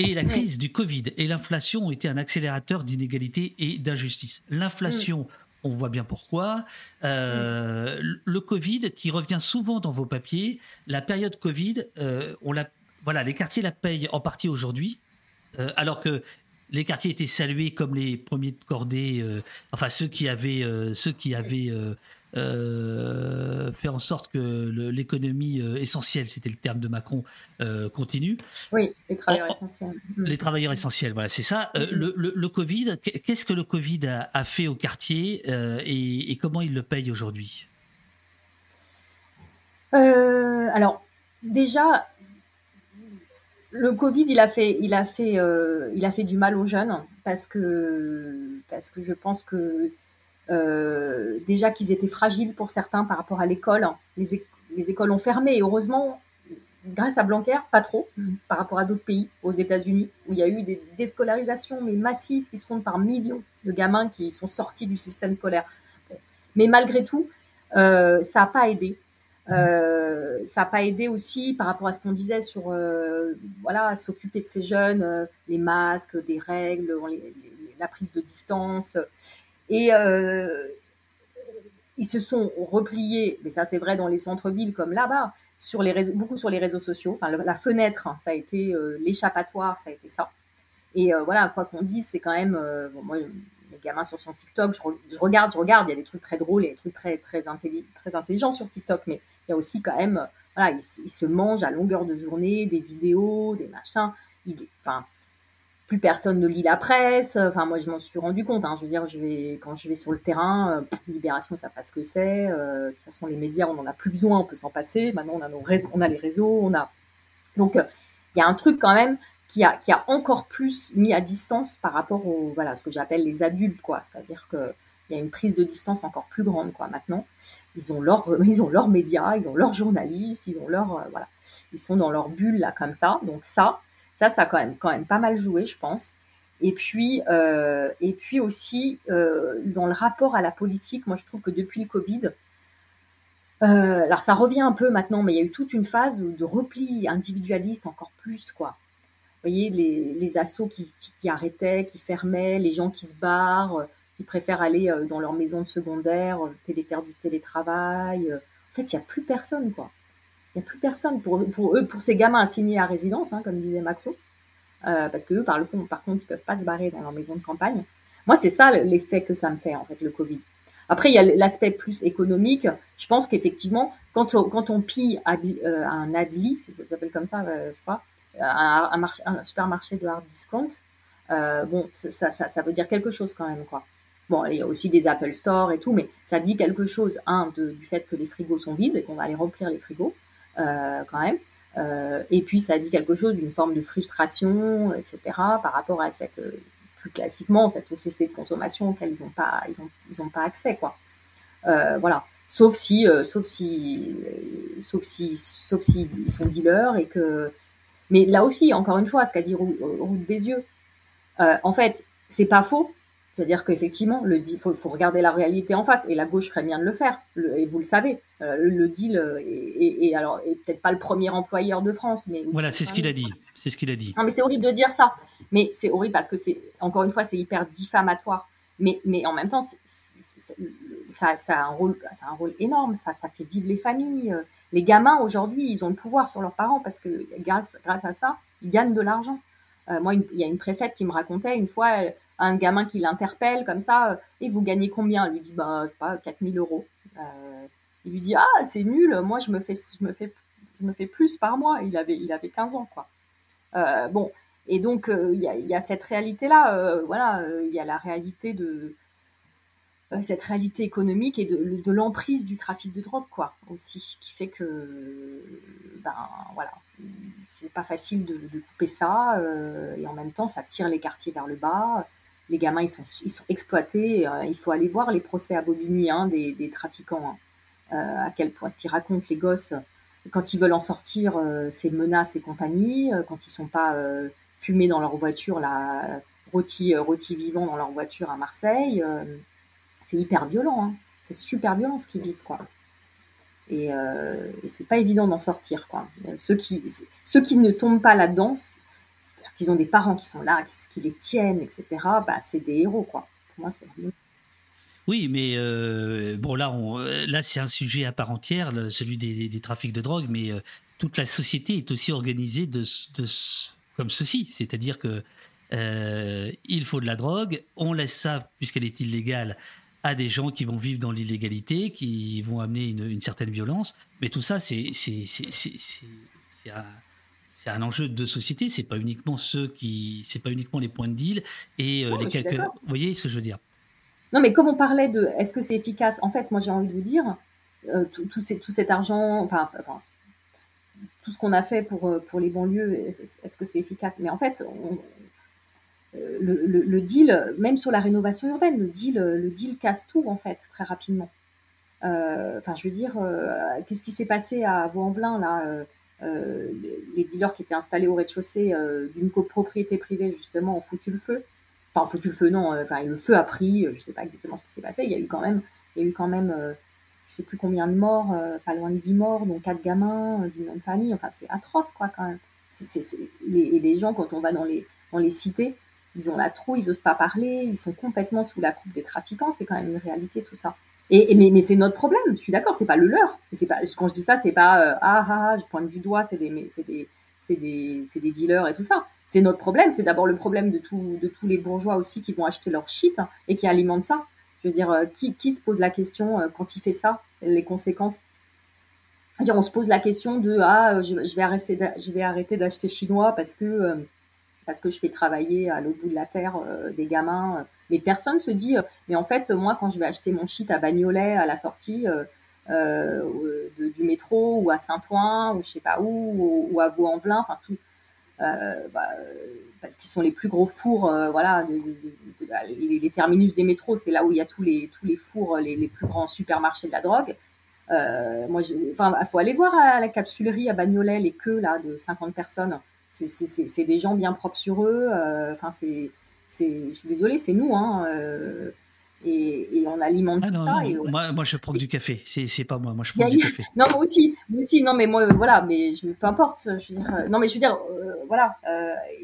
S2: Et la crise du Covid et l'inflation ont été un accélérateur d'inégalité et d'injustice. L'inflation, on voit bien pourquoi. Le Covid, qui revient souvent dans vos papiers, la période Covid, on la, voilà, les quartiers la payent en partie aujourd'hui, euh, alors que les quartiers étaient salués comme les premiers de cordée, euh, enfin ceux qui avaient, euh, ceux qui avaient fait en sorte que l'économie essentielle, c'était le terme de Macron, continue.
S4: Oui, les travailleurs essentiels.
S2: Mm. Les travailleurs essentiels, voilà, c'est ça. Mm. Le, Covid, qu'est-ce que le Covid a, fait au quartier et, et, comment il le paye aujourd'hui?
S4: Alors, déjà, le Covid, il a fait, il a fait, euh, il a fait du mal aux jeunes parce que, parce que je pense que euh, déjà qu'ils étaient fragiles pour certains par rapport à l'école. Les, les, écoles ont fermé et heureusement, grâce à Blanquer, pas trop mhm. par rapport à d'autres pays, aux États-Unis, où il y a eu des déscolarisations mais massives qui se comptent par millions de gamins qui sont sortis du système scolaire. Mais malgré tout, euh, ça n'a pas aidé. Euh, ça n'a pas aidé aussi par rapport à ce qu'on disait sur euh, voilà s'occuper de ces jeunes, euh, les masques, des règles, la prise de distance. Et ils se sont repliés, mais ça c'est vrai dans les centres-villes comme là-bas, sur les réseaux, beaucoup sur les réseaux sociaux. Enfin, la fenêtre, hein, ça a été l'échappatoire, ça a été ça. Et voilà, quoi qu'on dise, c'est quand même, bon, moi, les gamins sur son TikTok, je, regarde, je regarde, il y a des trucs très drôles et des trucs très, très, très intelligents sur TikTok, mais il y a aussi quand même, voilà, ils, se mangent à longueur de journée des vidéos, des machins. enfin, plus personne ne lit la presse. Enfin, moi, je m'en suis rendu compte. Hein. Je veux dire, je vais, quand je vais sur le terrain, Libération, ça passe que c'est. de toute façon, les médias, on n'en a plus besoin, on peut s'en passer. Maintenant, on a, nos réseaux, on a les réseaux. Donc, il y a un truc quand même qui a, qui a encore plus mis à distance par rapport au, voilà, ce que j'appelle les adultes, quoi. C'est-à-dire que il y a une prise de distance encore plus grande, quoi. Maintenant, ils ont leurs, ils ont leurs médias, ils ont leurs journalistes, ils ont leur, voilà, ils sont dans leur bulle là comme ça. Donc ça, ça, ça a quand même, quand même pas mal joué, je pense. Et puis, euh, et puis aussi euh, dans le rapport à la politique, moi je trouve que depuis le Covid, euh, alors ça revient un peu maintenant, mais il y a eu toute une phase de repli individualiste encore plus, quoi. Voyez, les, les assauts qui, qui, arrêtaient, qui fermaient, les gens qui se barrent, qui préfèrent aller dans leur maison de secondaire, télé, faire du télétravail. En fait, il n'y a plus personne, quoi. Il n'y a plus personne pour, pour eux, pour ces gamins assignés à résidence, hein, comme disait Macron. Euh, parce que eux, par, le, par contre, ils peuvent pas se barrer dans leur maison de campagne. Moi, c'est ça l'effet que ça me fait, en fait, le Covid. Après, il y a l'aspect plus économique. Je pense qu'effectivement, quand on, quand on pille euh, un Adli, ça, s'appelle comme ça, euh, je crois, un, un, un, supermarché de hard discount, bon, ça, ça, ça, veut dire quelque chose quand même, quoi. Bon, il y a aussi des Apple Store et tout, mais ça dit quelque chose, un, de, du fait que les frigos sont vides et qu'on va aller remplir les frigos, euh, quand même. Euh, et puis ça dit quelque chose d'une forme de frustration, etc. par rapport à cette, euh, plus classiquement, cette société de consommation auquel ils n'ont pas, ils ont, ils ont pas accès, quoi. voilà. Sauf si, sauf si, sauf si, sauf si sont dealers et que. Mais là aussi, encore une fois, ce qu'a dit Ruth Bézieux, en fait, c'est pas faux, c'est-à-dire qu'effectivement, il faut, faut, regarder la réalité en face, et la gauche ferait bien de le faire, et vous le savez. Euh, le, deal euh, est, alors est peut-être pas le premier employeur de France, mais
S2: voilà, c'est ce qu'il a dit. C'est ce qu'il a dit.
S4: Non, mais c'est horrible de dire ça. Mais c'est horrible parce que c'est encore une fois, c'est hyper diffamatoire. Mais, mais en même temps, ça, ça, a un rôle, ça a un rôle énorme. Ça, ça fait vivre les familles. Les gamins aujourd'hui, ils ont le pouvoir sur leurs parents parce que grâce, grâce à ça, ils gagnent de l'argent. Euh, moi, il y a une préfète qui me racontait une fois, un gamin qui l'interpelle comme ça, euh, et vous gagnez combien? Il lui dit, bah, pas, 4000 euros. Euh, il lui dit, ah, c'est nul, moi, je me fais, je me fais, je me fais plus par mois. Il avait, il avait 15 ans, quoi. Euh, bon, et donc, il y a, y, a, cette réalité-là, voilà, il y a la réalité de, cette réalité économique et de, de l'emprise du trafic de drogue, quoi, aussi, qui fait que, ben, voilà, c'est pas facile de, de couper ça, et en même temps, ça tire les quartiers vers le bas les gamins, ils sont, ils sont exploités. Euh, il faut aller voir les procès à Bobigny hein, des, trafiquants, hein. euh, à quel point ce qu'ils racontent les gosses quand ils veulent en sortir, euh, ces menaces et compagnie, quand ils sont pas fumés dans leur voiture, là, rôti, rôti vivant dans leur voiture à Marseille. C'est hyper violent, hein. c'est super violent ce qu'ils vivent, quoi. Et, et c'est pas évident d'en sortir, quoi. Ceux qui, ceux qui ne tombent pas là-dedans, qu'ils ont des parents qui sont là, qui, les tiennent, etc., bah, c'est des héros, quoi. Pour moi, c'est
S2: oui, mais euh, bon, là, on, là c'est un sujet à part entière, celui des, trafics de drogue, mais euh, toute la société est aussi organisée de, de comme ceci, c'est-à-dire que euh, il faut de la drogue, on laisse ça, puisqu'elle est illégale, à des gens qui vont vivre dans l'illégalité, qui vont amener une, une, certaine violence, mais tout ça, c'est un un enjeu de société. C'est pas uniquement ceux qui, c'est pas uniquement les points de deal et euh, les quelques. Vous voyez ce que je veux dire?
S4: Non, mais comme on parlait de, est-ce que c'est efficace? En fait, moi, j'ai envie de vous dire, euh, tout, tout, cet argent, enfin, enfin tout ce qu'on a fait pour euh, pour les banlieues, est-ce que c'est efficace? Mais en fait, le, le, deal, même sur la rénovation urbaine, le deal, le deal casse tout en fait très rapidement. Enfin, je veux dire, qu'est-ce qui s'est passé à Vaux-en-Velin là euh, les dealers qui étaient installés au rez-de-chaussée euh, d'une copropriété privée justement ont foutu le feu. Enfin, foutu le feu, non. Euh, enfin, le feu a pris. Je sais pas exactement ce qui s'est passé. Il y a eu quand même, il y a eu quand même, je sais plus combien de morts, pas loin de 10 morts, dont quatre gamins d'une même famille. Enfin, c'est atroce, quoi, quand même. C'est, les, les gens, quand on va dans les, dans les cités, ils ont la trouille, ils osent pas parler, ils sont complètement sous la coupe des trafiquants. C'est quand même une réalité, tout ça. Et, mais, mais c'est notre problème. Je suis d'accord, c'est pas le leur. C'est pas quand je dis ça, c'est pas euh, ah, ah, ah je pointe du doigt, c'est des c'est des c'est des des dealers et tout ça. C'est notre problème. C'est d'abord le problème de tout de tous les bourgeois aussi qui vont acheter leur shit et qui alimentent ça. Je veux dire, euh, qui, qui se pose la question euh, quand il fait ça, les conséquences? On se pose la question de ah je vais arrêter je vais arrêter d'acheter chinois parce que parce que je fais travailler à l'autre bout de la terre des gamins. mais personne se dit, mais en fait, moi, quand je vais acheter mon shit à Bagnolet à la sortie du métro ou à Saint-Ouen ou je sais pas où, ou, à Vaux-en-Velin, enfin tout, bah, qui sont les plus gros fours, voilà, les, terminus des métros, c'est là où il y a tous les tous les fours, les, plus grands supermarchés de la drogue. Euh, moi, enfin, faut aller voir à la capsulerie à Bagnolet les queues là de 50 personnes. C'est des gens bien propres sur eux. Euh, enfin, c'est, je suis désolée, c'est nous. Hein, euh, et, on alimente ah tout ça. Et
S2: moi, moi, je prends que du café. C'est pas moi. Moi, je prends du café.
S4: non, moi aussi. Moi aussi. Non, mais moi, voilà. Mais je, peu importe. Je veux dire, non, mais je veux dire, voilà.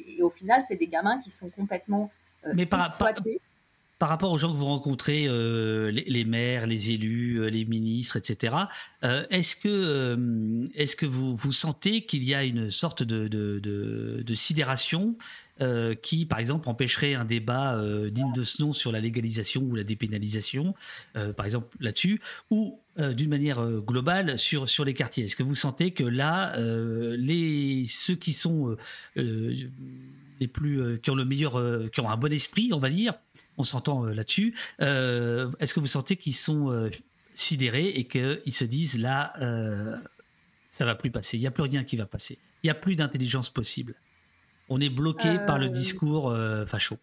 S4: et au final, c'est des gamins qui sont complètement.
S2: mais par, par, par rapport aux gens que vous rencontrez, euh, les, maires, les élus, euh, les ministres, etc., euh, est-ce que, que vous, vous sentez qu'il y a une sorte de, de, sidération qui, par exemple, empêcherait un débat digne de ce nom sur la légalisation ou la dépénalisation, par exemple là-dessus, ou d'une manière globale sur, sur les quartiers? Est-ce que vous sentez que là, les, ceux qui sont les plus, qui ont le meilleur, qui ont un bon esprit, on va dire, on s'entend euh, là-dessus. Euh, est-ce que vous sentez qu'ils sont euh, sidérés et qu'ils se disent là, ça va plus passer, il n'y a plus rien qui va passer, il n'y a plus d'intelligence possible. On est bloqué par le discours facho.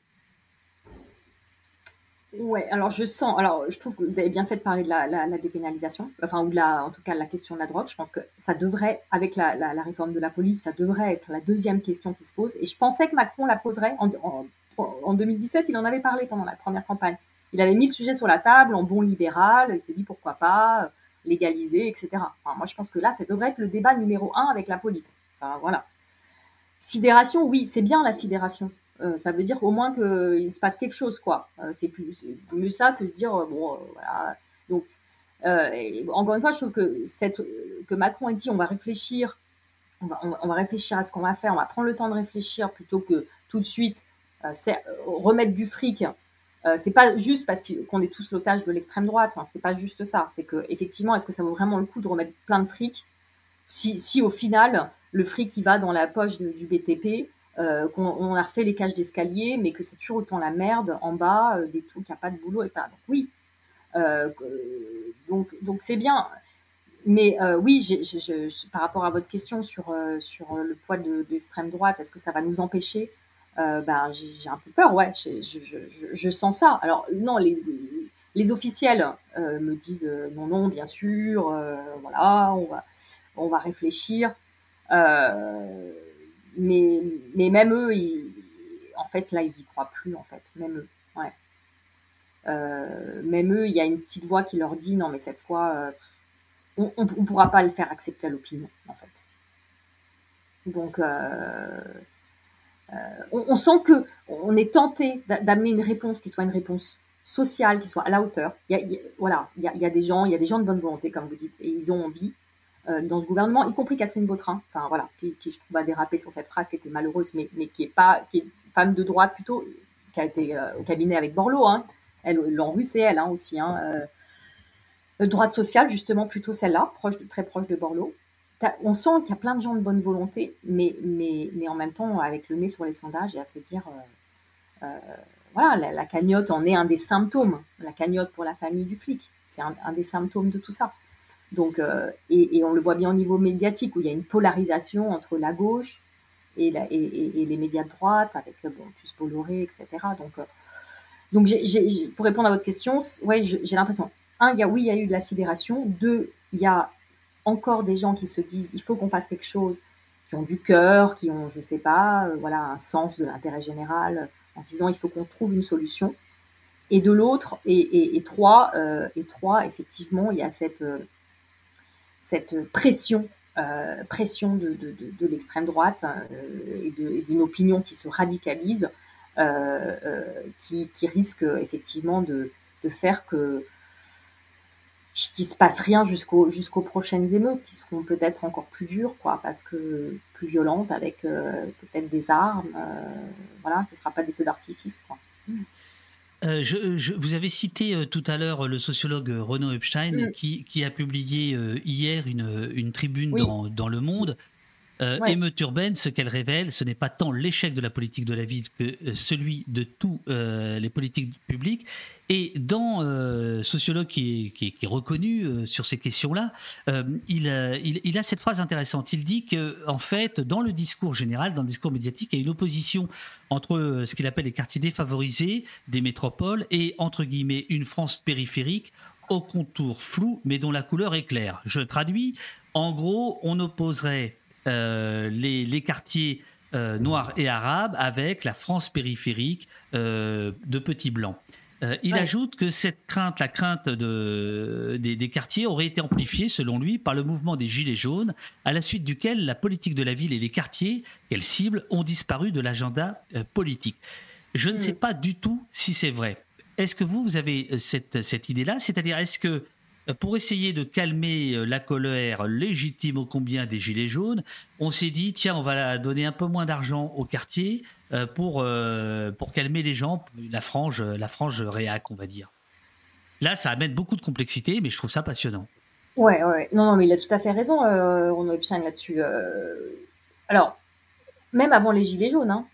S4: Ouais, alors je sens, alors je trouve que vous avez bien fait de parler de la, dépénalisation, enfin, ou de la, en tout cas, la question de la drogue. Je pense que ça devrait, avec la, réforme de la police, ça devrait être la deuxième question qui se pose. Et je pensais que Macron la poserait en, en 2017, il en avait parlé pendant la première campagne. Il avait mis le sujet sur la table en bon libéral, il s'est dit pourquoi pas, euh, légaliser, etc. Enfin, moi, je pense que là, ça devrait être le débat numéro un avec la police. Enfin, voilà. Sidération, oui, c'est bien la sidération. Euh, ça veut dire au moins qu'il se passe quelque chose, quoi. Euh, c'est plus mieux ça que de dire, bon, voilà. Donc, encore une fois, je trouve que, que Macron ait dit, on va réfléchir, on va, on va réfléchir à ce qu'on va faire, on va prendre le temps de réfléchir plutôt que tout de suite euh, euh, remettre du fric. Euh, c'est pas juste parce qu'on est tous l'otage de l'extrême droite. Hein, c'est pas juste ça. C'est que effectivement, est-ce que ça vaut vraiment le coup de remettre plein de fric si, si au final le fric qui va dans la poche du BTP, qu'on a refait les cages d'escalier, mais que c'est toujours autant la merde en bas, des trucs, qu'il n'y a pas de boulot, etc. Donc oui, donc donc c'est bien. Mais oui, par rapport à votre question sur, sur le poids de, l'extrême droite, est-ce que ça va nous empêcher? Euh, ben, j'ai un peu peur, ouais, je, je, je, sens ça. Alors non, les, les officiels euh, me disent euh, non, non, bien sûr, voilà, on va, on va réfléchir. Mais, mais même eux, en fait, là, ils y croient plus, en fait, même eux, ouais. même eux, il y a une petite voix qui leur dit non, mais cette fois, on ne pourra pas le faire accepter à l'opinion, en fait. Donc, euh, on, sent que on est tenté d'amener une réponse qui soit une réponse sociale, qui soit à la hauteur. Voilà, il y, a, des gens, il y a des gens de bonne volonté, comme vous dites, et ils ont envie euh, dans ce gouvernement, y compris Catherine Vautrin, enfin voilà, qui, je trouve a dérapé sur cette phrase qui était malheureuse, mais, mais qui est pas, qui est femme de droite plutôt, qui a été euh, au cabinet avec Borloo, hein. Elle, l'en c'est elle hein, aussi, hein, droite sociale justement plutôt celle-là, proche, très proche de Borloo on sent qu'il y a plein de gens de bonne volonté, mais, mais, mais en même temps, avec le nez sur les sondages et à se dire, euh, euh, voilà, la, cagnotte en est un des symptômes. La cagnotte pour la famille du flic, c'est un, des symptômes de tout ça. Donc, euh, et, on le voit bien au niveau médiatique, où il y a une polarisation entre la gauche et, et, les médias de droite, avec bon, plus Bolloré, etc. Donc, donc pour répondre à votre question, ouais, j'ai l'impression, un, il y a, oui, il y a eu de la sidération. Deux, il y a encore des gens qui se disent il faut qu'on fasse quelque chose, qui ont du cœur, qui ont, je sais pas, euh, voilà, un sens de l'intérêt général, en disant il faut qu'on trouve une solution. Et de l'autre, et, trois, euh, et trois, effectivement, il y a cette, euh, cette pression, pression de, de, l'extrême droite et d'une opinion qui se radicalise, qui, qui, risque effectivement de, faire que qu'il se passe rien jusqu'aux jusqu'aux prochaines émeutes qui seront peut-être encore plus dures quoi parce que plus violentes avec euh, peut-être des armes euh, voilà ce sera pas des feux d'artifice quoi.
S2: Euh, je, vous avez cité tout à l'heure le sociologue Renaud Epstein mm. qui, qui, a publié hier une, une tribune dans, dans, Le Monde Euh, Émeute urbaine, ce qu'elle révèle, ce n'est pas tant l'échec de la politique de la ville que euh, celui de tous euh, les politiques publiques. Et dans euh, sociologue qui est, qui est, reconnu sur ces questions-là, il, il, il, a cette phrase intéressante. Il dit que, en fait, dans le discours général, dans le discours médiatique, il y a une opposition entre ce qu'il appelle les quartiers défavorisés des métropoles et entre guillemets une France périphérique au contour flou, mais dont la couleur est claire. Je traduis. En gros, on opposerait euh, les, quartiers euh, noirs et arabes avec la France périphérique euh, de petits blancs. il ajoute que cette crainte, la crainte de, des, quartiers, aurait été amplifiée, selon lui, par le mouvement des Gilets jaunes, à la suite duquel la politique de la ville et les quartiers qu'elle cible ont disparu de l'agenda politique. Je ne sais mm. pas du tout si c'est vrai. Est-ce que vous, vous avez cette, cette idée-là? C'est-à-dire, est-ce que pour essayer de calmer euh, la colère légitime au combien des Gilets jaunes, on s'est dit, tiens, on va donner un peu moins d'argent au quartier euh, pour, euh, calmer les gens, la frange, la frange réac, on va dire. Là, ça amène beaucoup de complexité, mais je trouve ça passionnant.
S4: Ouais, ouais. Non, non, mais il a tout à fait raison, Renaud Epstein, là-dessus. Alors, même avant les Gilets jaunes, hein,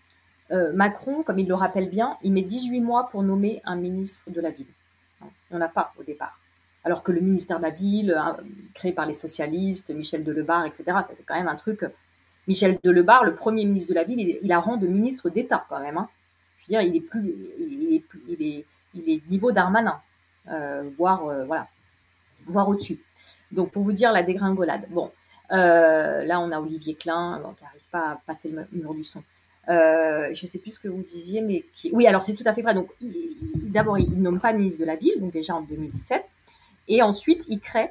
S4: Macron, comme il le rappelle bien, il met 18 mois pour nommer un ministre de la ville. On n'a pas au départ alors que le ministère de la Ville, hein, créé par les socialistes, Michel Delebarre, etc., c'était quand même un truc. Michel Delebarre, le premier ministre de la Ville, il, a rang de ministre d'État quand même. Hein. Veux dire, il est plus, il est, il est, niveau Darmanin, euh, voire euh, voire au-dessus. Donc pour vous dire la dégringolade. Bon, euh, là on a Olivier Klein, qui n'arrive pas à passer le mur du son. je ne sais plus ce que vous disiez, mais qui... oui, alors c'est tout à fait vrai. Donc, d'abord, il, il nomme pas ministre de la ville, donc déjà en 2017. Et ensuite, il crée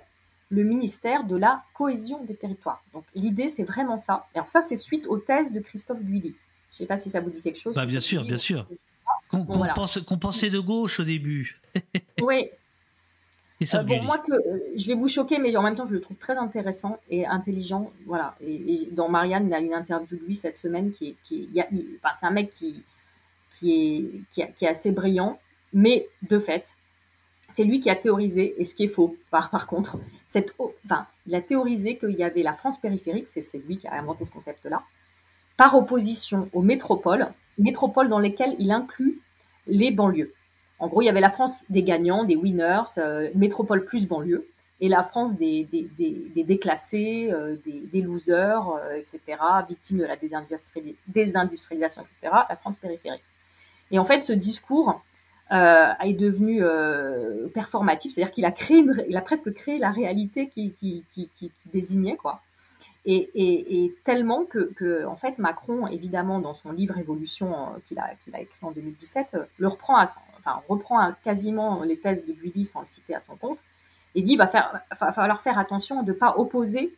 S4: le ministère de la cohésion des territoires. Donc l'idée, c'est vraiment ça. Alors ça, c'est suite aux thèses de Christophe Guilly. Je ne sais pas si ça vous dit quelque chose.
S2: Bah, bien sûr, bien sûr. Qu'on pensait de gauche au début.
S4: oui. Euh, bon, moi, que, euh, je vais vous choquer, mais en même temps, je le trouve très intéressant et intelligent. Voilà. Et, dans Marianne, il y a une interview de lui cette semaine qui est. Qui c'est un mec qui, qui, est, qui, qui est assez brillant, mais de fait, c'est lui qui a théorisé, et ce qui est faux par, par contre, cette, enfin, il a théorisé qu'il y avait la France périphérique, c'est lui qui a inventé ce concept-là, par opposition aux métropoles, métropoles dans lesquelles il inclut les banlieues. En gros, il y avait la France des gagnants, des winners, euh, métropole plus banlieue, et la France des, déclassés, euh, des, losers, euh, etc., victimes de la désindustrialisation, etc., la France périphérique. Et en fait, ce discours, euh, est devenu euh, performatif, c'est-à-dire qu'il a créé, il a presque créé la réalité qui, qui, qui, qui désignait quoi. Et, et, et tellement que, que, en fait, Macron, évidemment, dans son livre Évolution euh, qu'il a, qu'il a écrit en 2017, euh, le reprend à son, enfin, reprend quasiment les thèses de Guidi sans le citer à son compte, et dit va faire, va falloir faire attention de ne pas opposer,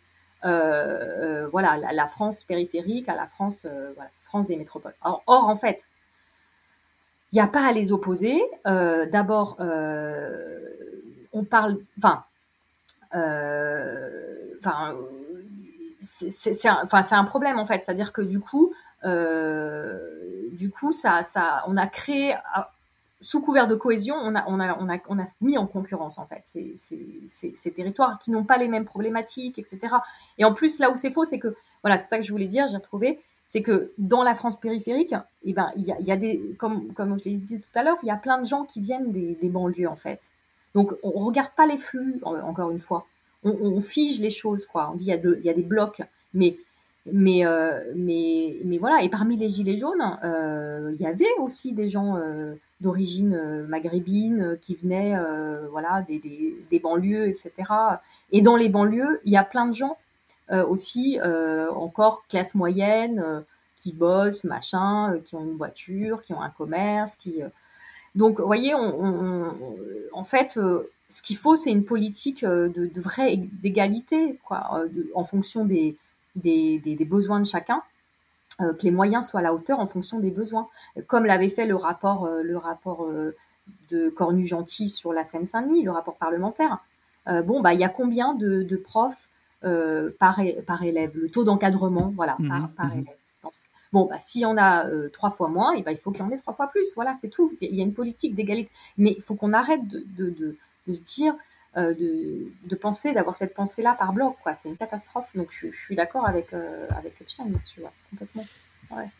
S4: euh, voilà, la, la, France périphérique à la France, voilà, France des métropoles. or, en fait, il n'y a pas à les opposer. Euh, D'abord, euh, on parle, enfin, euh, enfin, c'est un, problème en fait. C'est-à-dire que du coup, du coup, ça, ça, on a créé sous couvert de cohésion, on a, on a, on a, on a mis en concurrence en fait ces, ces, ces territoires qui n'ont pas les mêmes problématiques, etc. Et en plus, là où c'est faux, c'est que voilà, c'est ça que je voulais dire. J'ai retrouvé c'est que dans la France périphérique, eh ben, il y a, y a, des, comme, comme je l'ai dit tout à l'heure, il y a plein de gens qui viennent des, des, banlieues, en fait. Donc, on regarde pas les flux, encore une fois. On, on fige les choses, quoi. On dit, il y a, il y a des blocs, mais, mais, euh, mais, mais voilà. Et parmi les gilets jaunes, euh, il y avait aussi des gens euh, d'origine euh, maghrébine euh, qui venaient, voilà, des, des, des banlieues, etc. Et dans les banlieues, il y a plein de gens aussi euh, encore classe moyenne euh, qui bossent, machin, qui ont une voiture, qui ont un commerce, qui donc, vous voyez, en fait, ce qu'il faut, c'est une politique de, vraie d'égalité, quoi, en fonction des, des, besoins de chacun, que les moyens soient à la hauteur en fonction des besoins, comme l'avait fait le rapport, le rapport de Cornu-Gentil sur la Seine-Saint-Denis, le rapport parlementaire. bon, bah, il y a combien de, profs euh, par, par élève, le taux d'encadrement, voilà, par, par mhm. élève. Bon, bah, s'il y en a euh, trois fois moins, et eh ben, il faut qu'il y en ait trois fois plus. Voilà, c'est tout. Il y a une politique d'égalité. Mais il faut qu'on arrête de, de, de, de, se dire, euh, de, de, penser, d'avoir cette pensée-là par bloc. Quoi. C'est une catastrophe. Donc je, suis d'accord avec, euh, avec Epstein là-dessus, complètement.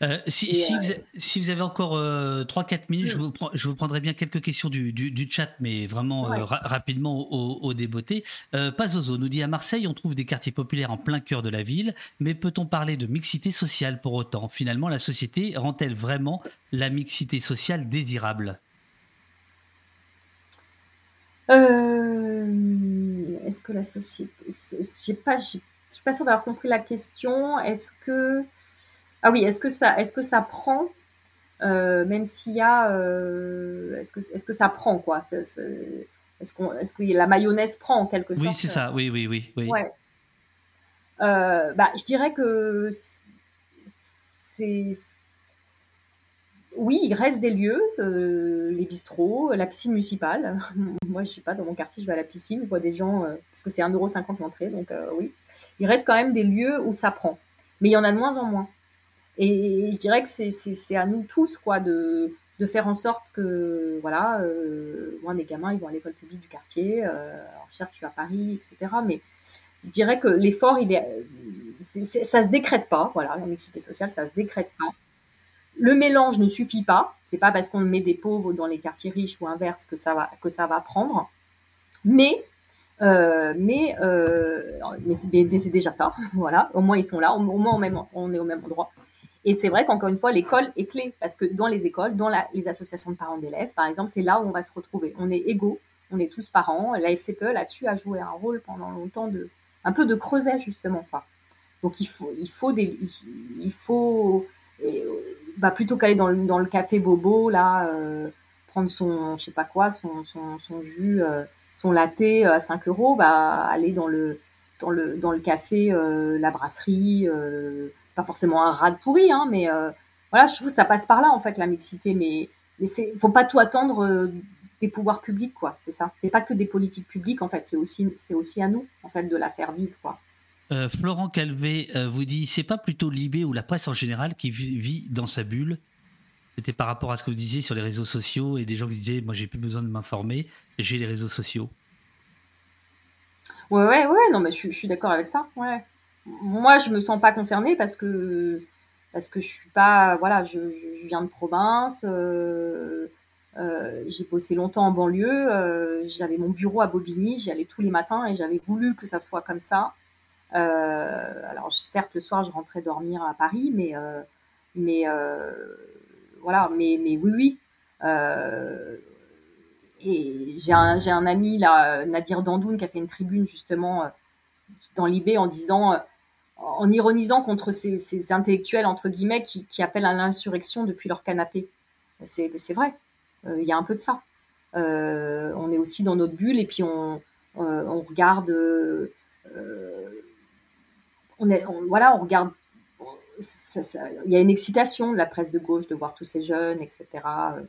S2: Euh, si, si, vous, si, vous, avez encore 3-4 minutes, je, vous je vous prendrai bien quelques questions du, du, du chat, mais vraiment rapidement au, au débeauté. Pazozo nous dit à Marseille, on trouve des quartiers populaires en plein cœur de la ville, mais peut-on parler de mixité sociale pour autant? Finalement, la société rend-elle vraiment la mixité sociale désirable?
S4: Euh, est-ce que la société. Je suis pas sûre d'avoir compris la question. Est-ce que. Ah oui, est-ce que ça, est-ce que ça prend, euh, même s'il y a, euh, est-ce que, est-ce que ça prend quoi? Est-ce qu'on, est-ce que la mayonnaise prend en quelque sorte?
S2: Oui, c'est ça. Oui, oui, oui, oui.
S4: Ouais. bah, je dirais que c'est oui, il reste des lieux, euh, les bistrots, la piscine municipale. Moi, je sais pas, dans mon quartier, je vais à la piscine, je vois des gens, euh, parce que c'est 1,50€ l'entrée, donc euh, oui. Il reste quand même des lieux où ça prend. Mais il y en a de moins en moins. Et, je dirais que c'est à nous tous, quoi, de, faire en sorte que, voilà, moi, mes gamins, ils vont à l'école publique du quartier. alors, certes, à Paris, etc. Mais je dirais que l'effort, il est, ça se décrète pas. Voilà, la mixité sociale, ça se décrète pas. Le mélange ne suffit pas. C'est pas parce qu'on met des pauvres dans les quartiers riches ou inverse que ça va, que ça va prendre. Mais, euh, mais, euh, mais, c'est déjà ça. Voilà. Au moins, ils sont là. Au, moins, même, on est au même endroit. Et c'est vrai qu'encore une fois, l'école est clé parce que dans les écoles, dans les associations de parents d'élèves, par exemple, c'est là où on va se retrouver. On est égaux, on est tous parents. La FCPE là-dessus a joué un rôle pendant longtemps de un peu de creuset justement. Quoi. Donc il faut, il faut des, il faut et, bah, plutôt qu'aller dans le, dans le café bobo, là, euh, prendre son, je sais pas quoi, son, son, jus, euh, son latte euh, à 5 euros, bah, aller dans le, dans le, dans le café, la brasserie, pas forcément un rat de pourri, hein, mais voilà, je trouve que ça passe par là, en fait, la mixité, mais, mais c'est, faut pas tout attendre des pouvoirs publics, quoi, c'est ça. C'est pas que des politiques publiques, en fait, c'est aussi, c'est aussi à nous, en fait, de la faire vivre, quoi.
S2: Euh, Florent Calvé euh, vous dit c'est pas plutôt Libé ou la presse en général qui vit dans sa bulle? C'était par rapport à ce que vous disiez sur les réseaux sociaux et des gens qui disaient moi j'ai plus besoin de m'informer, j'ai les réseaux sociaux.
S4: Ouais, ouais, ouais, non, mais je, suis d'accord avec ça. Ouais. Moi, je me sens pas concernée parce que parce que je suis pas, voilà, je, viens de province. Euh, j'ai bossé longtemps en banlieue. j'avais mon bureau à Bobigny. J'y allais tous les matins et j'avais voulu que ça soit comme ça. Euh, alors certes le soir je rentrais dormir à Paris, mais euh, mais euh, voilà, mais mais oui oui. et j'ai un, j'ai un ami là, Nadir Dandoun, qui a fait une tribune justement dans l'IB en disant en ironisant contre ces, intellectuels, entre guillemets, qui, qui appellent à l'insurrection depuis leur canapé. C'est, vrai, il y a un peu de ça. on est aussi dans notre bulle et puis on, on regarde voilà, on regarde. Il y a une excitation de la presse de gauche de voir tous ces jeunes, etc., euh,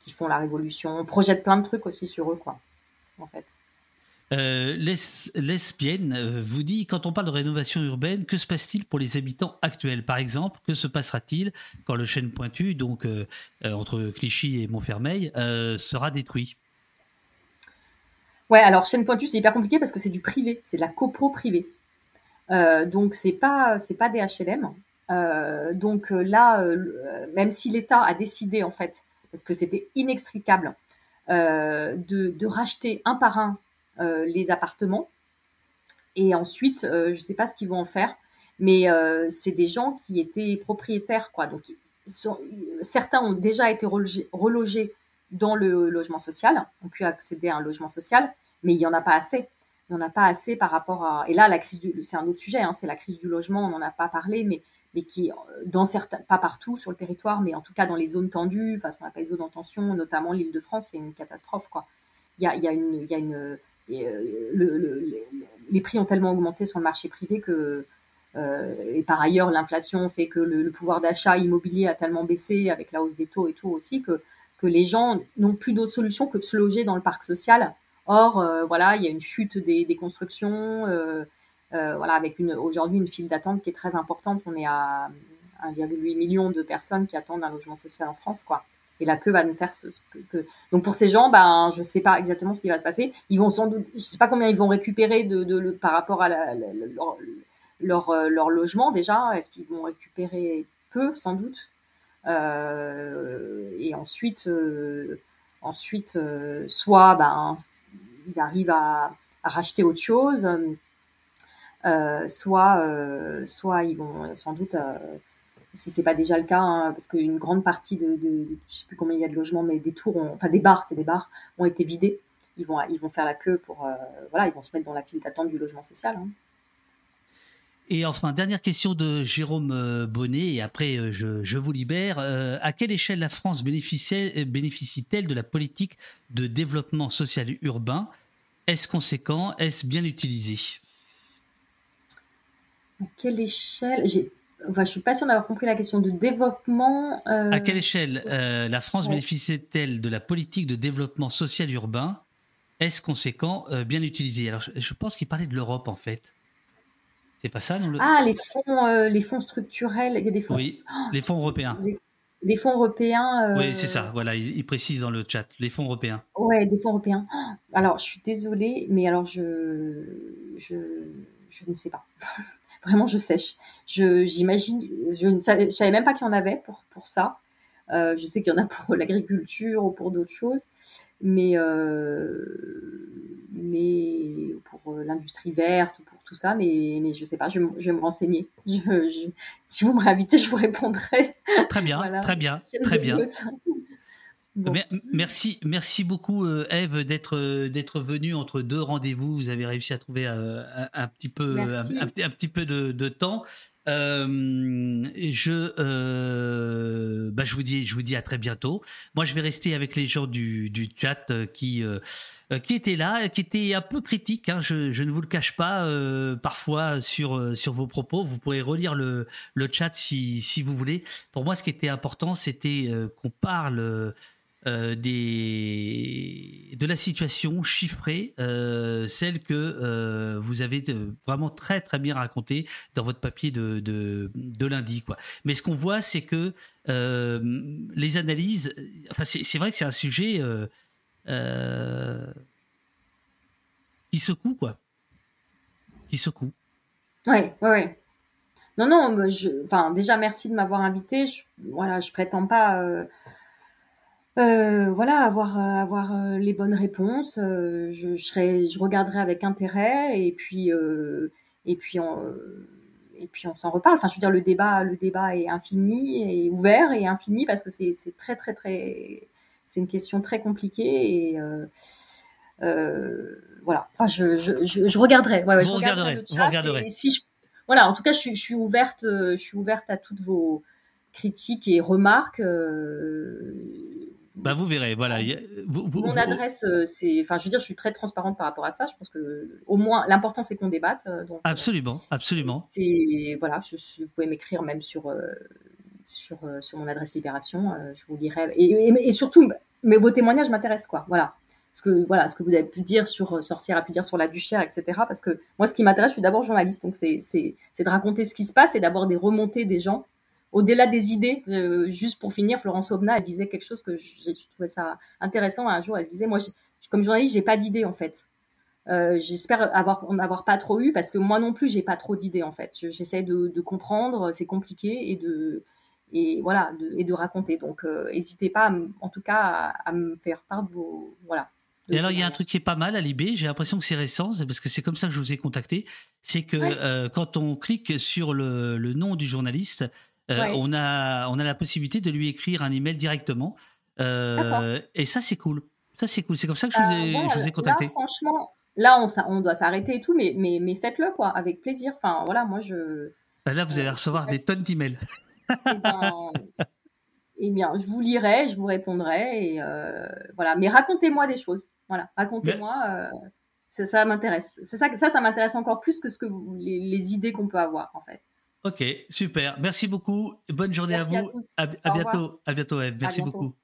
S4: qui, font la révolution. On projette plein de trucs aussi sur eux, quoi, en fait.
S2: Euh, Lesbienne euh, vous dit quand on parle de rénovation urbaine, que se passe-t-il pour les habitants actuels? Par exemple, que se passera-t-il quand le chêne pointu, donc entre Clichy et Montfermeil, sera détruit?
S4: Ouais, alors chêne pointu, c'est hyper compliqué parce que c'est du privé, c'est de la copro privée. Euh, donc c'est pas c'est pas des HLM. Euh, donc euh, là, même si l'État a décidé en fait, parce que c'était inextricable, de, racheter un par un les appartements, et ensuite, je ne sais pas ce qu'ils vont en faire, mais c'est des gens qui étaient propriétaires, quoi. Donc certains ont déjà été relogés dans le logement social, ont pu accéder à un logement social, mais il n'y en a pas assez il n'y en a pas assez par rapport à. Et là, la crise du, c'est un autre sujet, hein, c'est la crise du logement, on n'en a pas parlé, mais, qui, dans certains, pas partout sur le territoire, mais en tout cas dans les zones tendues, enfin, ce qu'on appelle les zones en tension, notamment l'île de France, c'est une catastrophe, quoi. Il. Y a une euh, le, les prix ont tellement augmenté sur le marché privé que. Euh, et par ailleurs, l'inflation fait que le, pouvoir d'achat immobilier a tellement baissé avec la hausse des taux et tout aussi que, que les gens n'ont plus d'autre solution que de se loger dans le parc social Or, euh, voilà, il y a une chute des, constructions, voilà, avec une, aujourd'hui une file d'attente qui est très importante. On est à 1,8 million de personnes qui attendent un logement social en France, quoi. Et la queue va nous faire ce, que, Donc pour ces gens, ben, je sais pas exactement ce qui va se passer. Ils vont sans doute, je sais pas combien ils vont récupérer de, par rapport à la, euh, leur, logement déjà. Est-ce qu'ils vont récupérer peu, sans doute? Euh, Et ensuite, euh, ensuite soit ben, ils arrivent à, à racheter autre chose, soit, soit ils vont sans doute si c'est pas déjà le cas, hein, parce qu'une grande partie de, de, je sais plus combien il y a de logements, mais des tours, ont, enfin des bars, c'est des bars, ont été vidés. Ils vont, ils vont faire la queue pour, euh, voilà, ils vont se mettre dans la file d'attente du logement social. Hein.
S2: Et enfin, dernière question de Jérôme euh, Bonnet, et après euh, je, je vous libère. à quelle échelle la France bénéficie-t-elle de la politique de développement social urbain? Est-ce conséquent? Est-ce bien utilisé?
S4: À quelle échelle? Enfin, je suis pas sûre d'avoir compris la question de développement.
S2: Euh, à quelle échelle euh, la France bénéficie-t-elle de la politique de développement social urbain? Est-ce conséquent, euh, bien utilisé? Alors, je, pense qu'il parlait de l'Europe en fait. C'est pas ça, non
S4: Ah, les fonds, les fonds structurels. Il y a des fonds.
S2: Oui, les fonds européens.
S4: Les, fonds européens.
S2: Oui, c'est ça. Voilà, il, précise dans le chat les fonds européens.
S4: Ouais, des fonds européens. Alors, je suis désolée, mais alors je, je, je ne sais pas. vraiment je sèche. Je j'imagine, je ne savais, savais même pas qu'il y en avait pour pour ça. Euh, je sais qu'il y en a pour l'agriculture ou pour d'autres choses, mais euh, mais pour euh, l'industrie verte ou pour tout ça, mais mais je sais pas. Je, vais me renseigner. si vous me réinvitez, je vous répondrai.
S2: Très bien, très bien, très bien. Merci, merci beaucoup euh, Eve d'être euh, d'être venue entre deux rendez-vous. Vous avez réussi à trouver euh, un, petit peu un, petit peu de, temps. je bah, je vous dis je vous dis à très bientôt. Moi je vais rester avec les gens du, du chat qui qui étaient là, qui étaient un peu critiques. Hein, je, je, ne vous le cache pas parfois sur sur vos propos. Vous pourrez relire le le chat si si vous voulez. Pour moi ce qui était important c'était qu'on parle euh, de la situation chiffrée, euh, celle que euh, vous avez vraiment très très bien racontée dans votre papier de, de, de lundi. Quoi. Mais ce qu'on voit, c'est que les analyses, enfin c'est vrai que c'est un sujet qui secoue, quoi. Qui secoue.
S4: Oui, oui, oui. Non, non, je, enfin, déjà merci de m'avoir invité. Je, voilà, je prétends pas euh, voilà, avoir euh, avoir euh, les bonnes réponses. je, je, serai, je regarderai avec intérêt et puis et puis on et puis on s'en reparle. Enfin, je veux dire, le débat, le débat est infini, et ouvert et infini parce que c'est très très très, c'est une question très compliquée et voilà. Enfin, je, je, je, regarderai. Ouais,
S2: vous regarderez. vous regarderez.
S4: si je, voilà, en tout cas, je, je, suis ouverte, je suis ouverte à toutes vos critiques et remarques.
S2: Bah vous verrez, voilà.
S4: Mon adresse, euh, c'est, enfin, je veux dire, je suis très transparente par rapport à ça. Je pense que au moins, l'important c'est qu'on débatte. Euh, donc,
S2: absolument, absolument.
S4: C'est voilà, je, vous pouvez m'écrire même sur euh, sur sur mon adresse Libération. je vous lirai et, et, surtout, mais vos témoignages m'intéressent quoi. Voilà, ce que voilà, ce que vous avez pu dire sur Sorcière, a pu dire sur la Duchère, etc. Parce que moi, ce qui m'intéresse, je suis d'abord journaliste, donc c'est de raconter ce qui se passe et d'avoir des remontées des gens au-delà des idées, euh, juste pour finir, Florence Obna, elle disait quelque chose que je, trouvais ça intéressant. Un jour, elle disait, moi, comme journaliste, j'ai pas d'idées en fait. Euh, J'espère avoir en avoir pas trop eu parce que moi non plus, j'ai pas trop d'idées en fait. J'essaie de, de, comprendre, c'est compliqué et de et voilà de, et de raconter. Donc, n'hésitez euh, pas, en tout cas, à, me faire part de vos voilà.
S2: Et alors, il y a un truc qui est pas mal à Libé, j'ai l'impression que c'est récent, parce que c'est comme ça que je vous ai contacté, c'est que quand on clique sur le, le, nom du journaliste, euh, on, a, on a la possibilité de lui écrire un email directement. Euh, et ça, c'est cool. Ça, c'est cool. C'est comme ça que je vous ai, je vous ai contacté.
S4: Là, franchement, là, on, on doit s'arrêter et tout, mais, mais, mais faites-le, quoi, avec plaisir. Enfin, voilà, moi, je.
S2: Bah, là, vous allez recevoir des tonnes d'emails.
S4: Eh bien, eh bien, je vous lirai, je vous répondrai. Et euh, voilà. Mais racontez-moi des choses. Voilà, racontez-moi. ça, ça m'intéresse. C'est ça, ça, ça m'intéresse encore plus que ce que vous, les, les idées qu'on peut avoir, en fait.
S2: Ok, super. Merci beaucoup. Bonne journée à vous. À, bientôt. À bientôt, Eve. Merci beaucoup.